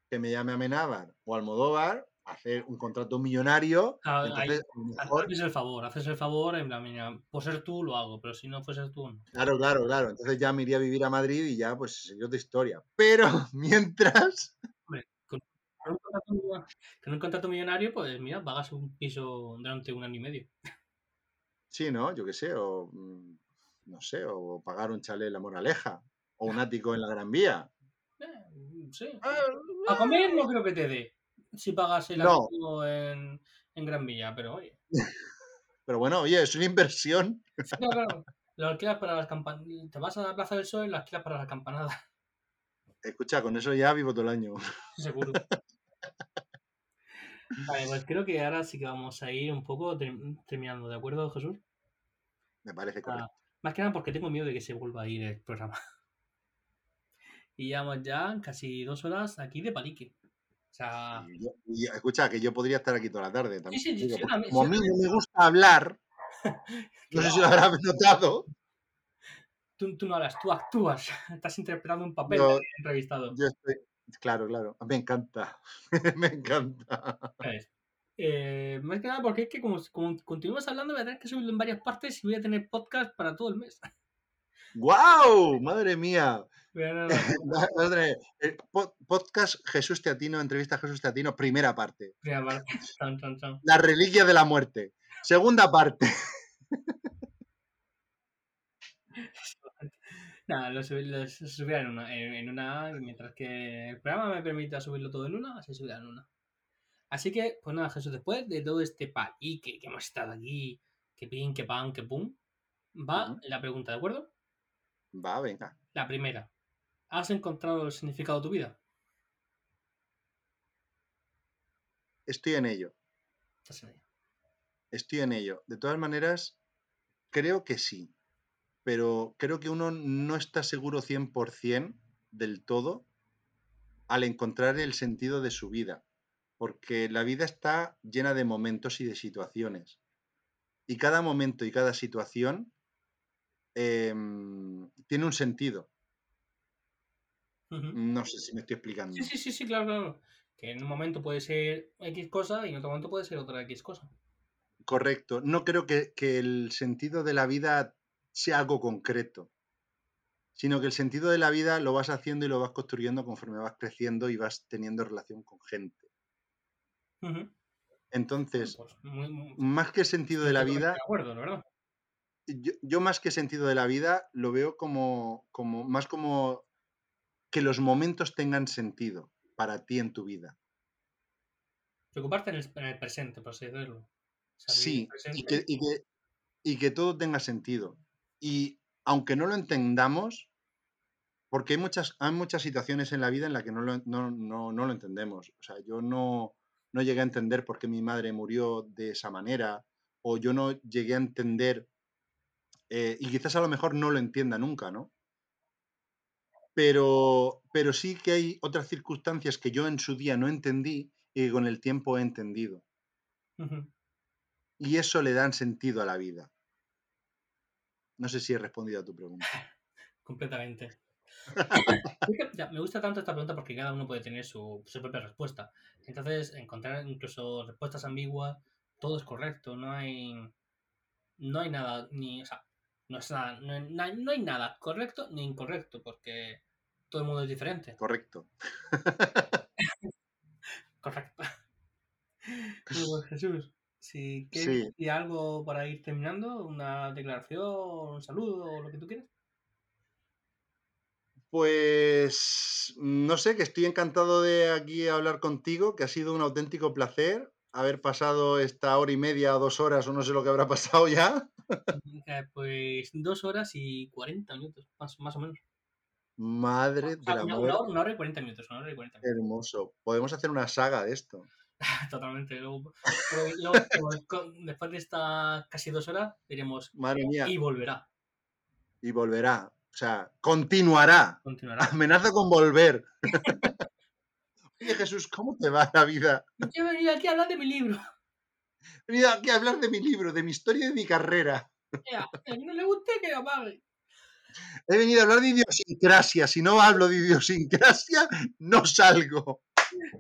[SPEAKER 2] que me llame Amenábar o Almodóvar a hacer un contrato millonario.
[SPEAKER 1] Claro,
[SPEAKER 2] entonces, mejor-
[SPEAKER 1] Haces el favor, haces el favor, en plan, mira, por ser tú lo hago, pero si no fueses tú, no.
[SPEAKER 2] claro, claro, claro. Entonces ya me iría a vivir a Madrid y ya, pues, sería otra historia. Pero mientras,
[SPEAKER 1] Con un, contrato, millonario- con un contrato millonario, pues mira, pagas un piso durante un año y medio.
[SPEAKER 2] sí, ¿no? Yo qué sé, o mm, no sé, o pagar un chalet en la Moraleja, o un ático en la Gran Vía.
[SPEAKER 1] Eh, sí.
[SPEAKER 2] Ah,
[SPEAKER 1] A comer no creo que te dé. Si pagas el
[SPEAKER 2] No.
[SPEAKER 1] alquiler en, en Gran Villa, pero oye.
[SPEAKER 2] Pero bueno, oye, es una inversión.
[SPEAKER 1] Claro, claro. Lo alquilas para las campanadas. Te vas a la Plaza del Sol y lo alquilas para la campanada.
[SPEAKER 2] Escucha, con eso ya vivo todo el año.
[SPEAKER 1] Seguro. Vale, pues creo que ahora sí que vamos a ir un poco ter- terminando, ¿de acuerdo, Jesús?
[SPEAKER 2] Me parece
[SPEAKER 1] Ah,
[SPEAKER 2] correcto.
[SPEAKER 1] más que nada porque tengo miedo de que se vuelva a ir el programa. Y llevamos ya casi dos horas aquí de palique. O sea,
[SPEAKER 2] yo- escucha, que yo podría estar aquí toda la tarde. también
[SPEAKER 1] sí,
[SPEAKER 2] te
[SPEAKER 1] sí,
[SPEAKER 2] digo,
[SPEAKER 1] sí,
[SPEAKER 2] porque
[SPEAKER 1] también-
[SPEAKER 2] como a mí no me gusta hablar, no sé si lo habrás notado,
[SPEAKER 1] tú, tú no hablas, tú actúas. Estás interpretando un papel entrevistado.
[SPEAKER 2] yo estoy... Claro, claro, me encanta, me encanta.
[SPEAKER 1] ¿sabes? Eh, más que nada porque es que como, como continúas hablando voy a tener que subirlo en varias partes y voy a tener podcast para todo el mes.
[SPEAKER 2] ¡Guau! ¡Madre mía! Madre, el po- podcast Jesús Teatino, entrevista a Jesús Teatino, primera parte.
[SPEAKER 1] primera parte.
[SPEAKER 2] La reliquia de la muerte. Segunda parte.
[SPEAKER 1] Nada, lo, subí- lo subiré en una, en, en una, mientras que el programa me permita subirlo todo en una, se subirá en una. Así que, pues nada, Jesús, después de todo este palique que hemos estado aquí, que pin, que pan, que pum, va la pregunta, ¿de acuerdo?
[SPEAKER 2] Va, venga.
[SPEAKER 1] La primera. ¿Has encontrado el significado de tu vida?
[SPEAKER 2] Estoy en ello.
[SPEAKER 1] Estás en ello.
[SPEAKER 2] Estoy en ello. De todas maneras, creo que sí. Pero creo que uno no está seguro 100% del todo al encontrar el sentido de su vida. Porque la vida está llena de momentos y de situaciones. Y cada momento y cada situación em, tiene un sentido. No sé si me estoy explicando.
[SPEAKER 1] Sí, sí, sí, sí, claro, claro. Que en un momento puede ser X cosa y en otro momento puede ser otra X cosa.
[SPEAKER 2] Correcto. No creo que, que el sentido de la vida sea algo concreto, sino que el sentido de la vida lo vas haciendo y lo vas construyendo conforme vas creciendo y vas teniendo relación con gente. Entonces,
[SPEAKER 1] Pues muy- muy-
[SPEAKER 2] más que sentido de la vida,
[SPEAKER 1] De acuerdo,
[SPEAKER 2] yo, yo más que sentido de la vida lo veo como, como más como que los momentos tengan sentido para ti en tu vida.
[SPEAKER 1] Preocuparte en el, en el presente, por así decirlo.
[SPEAKER 2] Sí, y que, y, que, y que todo tenga sentido. Y aunque no lo entendamos, porque hay muchas, hay muchas situaciones en la vida en las que no lo, no, no, no lo entendemos. O sea, yo no, no llegué a entender por qué mi madre murió de esa manera, o yo no llegué a entender, eh, y quizás a lo mejor no lo entienda nunca, ¿no? Pero, pero sí que hay otras circunstancias que yo en su día no entendí y que con el tiempo he entendido. Y eso le dan sentido a la vida. No sé si he respondido a tu pregunta.
[SPEAKER 1] Completamente. Me gusta tanto esta pregunta porque cada uno puede tener su, su propia respuesta. Entonces, encontrar incluso respuestas ambiguas, todo es correcto, no hay. No hay nada, ni. O sea, no, es nada, no, hay, no hay- nada correcto ni incorrecto, porque todo el mundo es diferente.
[SPEAKER 2] Correcto.
[SPEAKER 1] Correcto. Bueno, Jesús, si quieres
[SPEAKER 2] Sí.
[SPEAKER 1] decir algo para ir terminando, una declaración, un saludo lo que tú quieras.
[SPEAKER 2] Pues no sé, que estoy encantado de aquí hablar contigo, que ha sido un auténtico placer haber pasado esta hora y media dos horas o no sé lo que habrá pasado ya.
[SPEAKER 1] Pues dos horas y 40 minutos, más, más o menos.
[SPEAKER 2] Madre
[SPEAKER 1] O
[SPEAKER 2] de la
[SPEAKER 1] una, hora, una hora y 40 minutos, una hora y 40 minutos.
[SPEAKER 2] Hermoso. Podemos hacer una saga de esto.
[SPEAKER 1] Totalmente. Luego, luego- luego, con- después de estas casi dos horas, diremos
[SPEAKER 2] Madre mía.
[SPEAKER 1] y volverá.
[SPEAKER 2] Y volverá. O sea, continuará.
[SPEAKER 1] Continuará.
[SPEAKER 2] Amenaza con volver. Oye Jesús, ¿cómo te va la vida?
[SPEAKER 1] Yo he venido aquí a hablar de mi libro.
[SPEAKER 2] He venido aquí a hablar de mi libro, de mi historia y de mi carrera.
[SPEAKER 1] A quien no le guste, que lo apague.
[SPEAKER 2] He venido a hablar de idiosincrasia. Si no hablo de idiosincrasia, no salgo.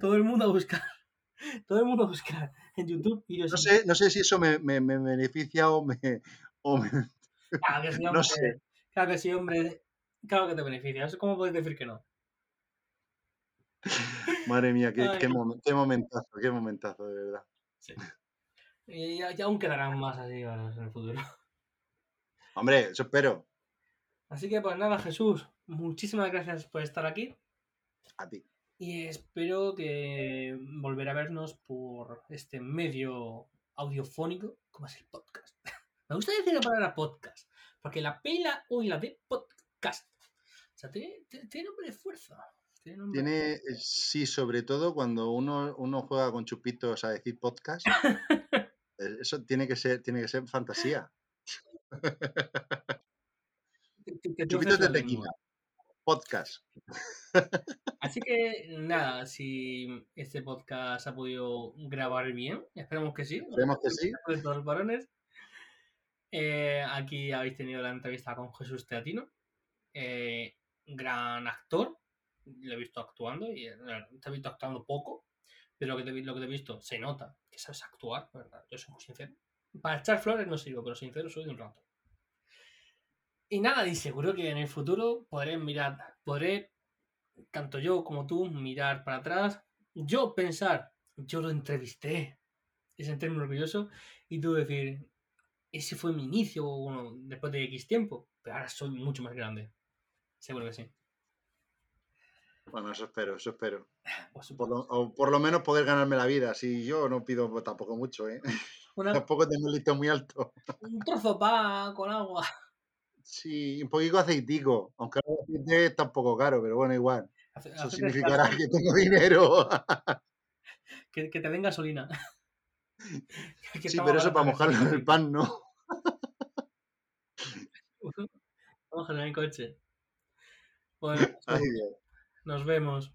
[SPEAKER 1] Todo el mundo a buscar. Todo el mundo a buscar en YouTube vídeos.
[SPEAKER 2] No sé, no sé si eso me, me- me beneficia o me, o me-
[SPEAKER 1] Claro que sí,
[SPEAKER 2] no
[SPEAKER 1] hombre.
[SPEAKER 2] sé.
[SPEAKER 1] Claro que sí, hombre. Claro que te beneficia. ¿Cómo puedes decir que no?
[SPEAKER 2] Madre mía, qué, qué momen- qué momentazo, qué momentazo, de verdad.
[SPEAKER 1] Sí. Y ya, ya aún quedarán más así en el futuro.
[SPEAKER 2] Hombre, eso espero.
[SPEAKER 1] Así que pues nada, Jesús, muchísimas gracias por estar aquí
[SPEAKER 2] A ti.
[SPEAKER 1] Y espero que volver a vernos por este medio audiofónico como es el podcast. Me gusta decir la palabra podcast, porque la P y la U y la D, podcast. O sea, tiene, tiene- nombre de fuerza. Tiene nombre-
[SPEAKER 2] Tiene, eh, sí, sobre todo cuando uno, uno juega con chupitos a decir podcast. eh, Eso tiene que ser, tiene que ser fantasía. Chupitos de
[SPEAKER 1] la
[SPEAKER 2] tequila. Podcast.
[SPEAKER 1] Así que nada, si este podcast ha podido grabar bien, esperemos que sí.
[SPEAKER 2] Esperemos que sí.
[SPEAKER 1] todos los varones. Eh, aquí habéis tenido la entrevista con Jesús Teatino, eh, gran actor. Lo he visto actuando y eh, te he visto actuando poco, pero lo que, te, vi- lo que te he visto se nota que sabes actuar, ¿verdad? Yo soy muy sincero. Para echar flores no sigo, pero sincero soy de un rato. Y nada, y seguro que en el futuro podré mirar, podré, tanto yo como tú, mirar para atrás, yo pensar, yo lo entrevisté, y sentirme orgulloso, y tú decir, ese fue mi inicio, bueno, después de X tiempo, pero ahora soy mucho más grande. Seguro que sí.
[SPEAKER 2] Bueno, eso espero, eso espero.
[SPEAKER 1] Por
[SPEAKER 2] lo, o por lo menos poder ganarme la vida. Si yo no pido tampoco mucho, ¿eh?
[SPEAKER 1] Una-
[SPEAKER 2] Tampoco tengo listo muy alto.
[SPEAKER 1] un trozo de pan con agua.
[SPEAKER 2] Sí, un poquito aceitico. Aunque ahora el aceite está un poco caro, pero bueno, igual.
[SPEAKER 1] Hace-
[SPEAKER 2] Eso
[SPEAKER 1] hace
[SPEAKER 2] significará
[SPEAKER 1] que,
[SPEAKER 2] que tengo dinero.
[SPEAKER 1] que, que te den gasolina. Que
[SPEAKER 2] Sí, pero eso para mojarlo en el pan, ¿no?
[SPEAKER 1] Vamos en el coche. Bueno,
[SPEAKER 2] Ay,
[SPEAKER 1] nos vemos.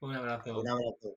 [SPEAKER 1] Un abrazo.
[SPEAKER 2] Un abrazo.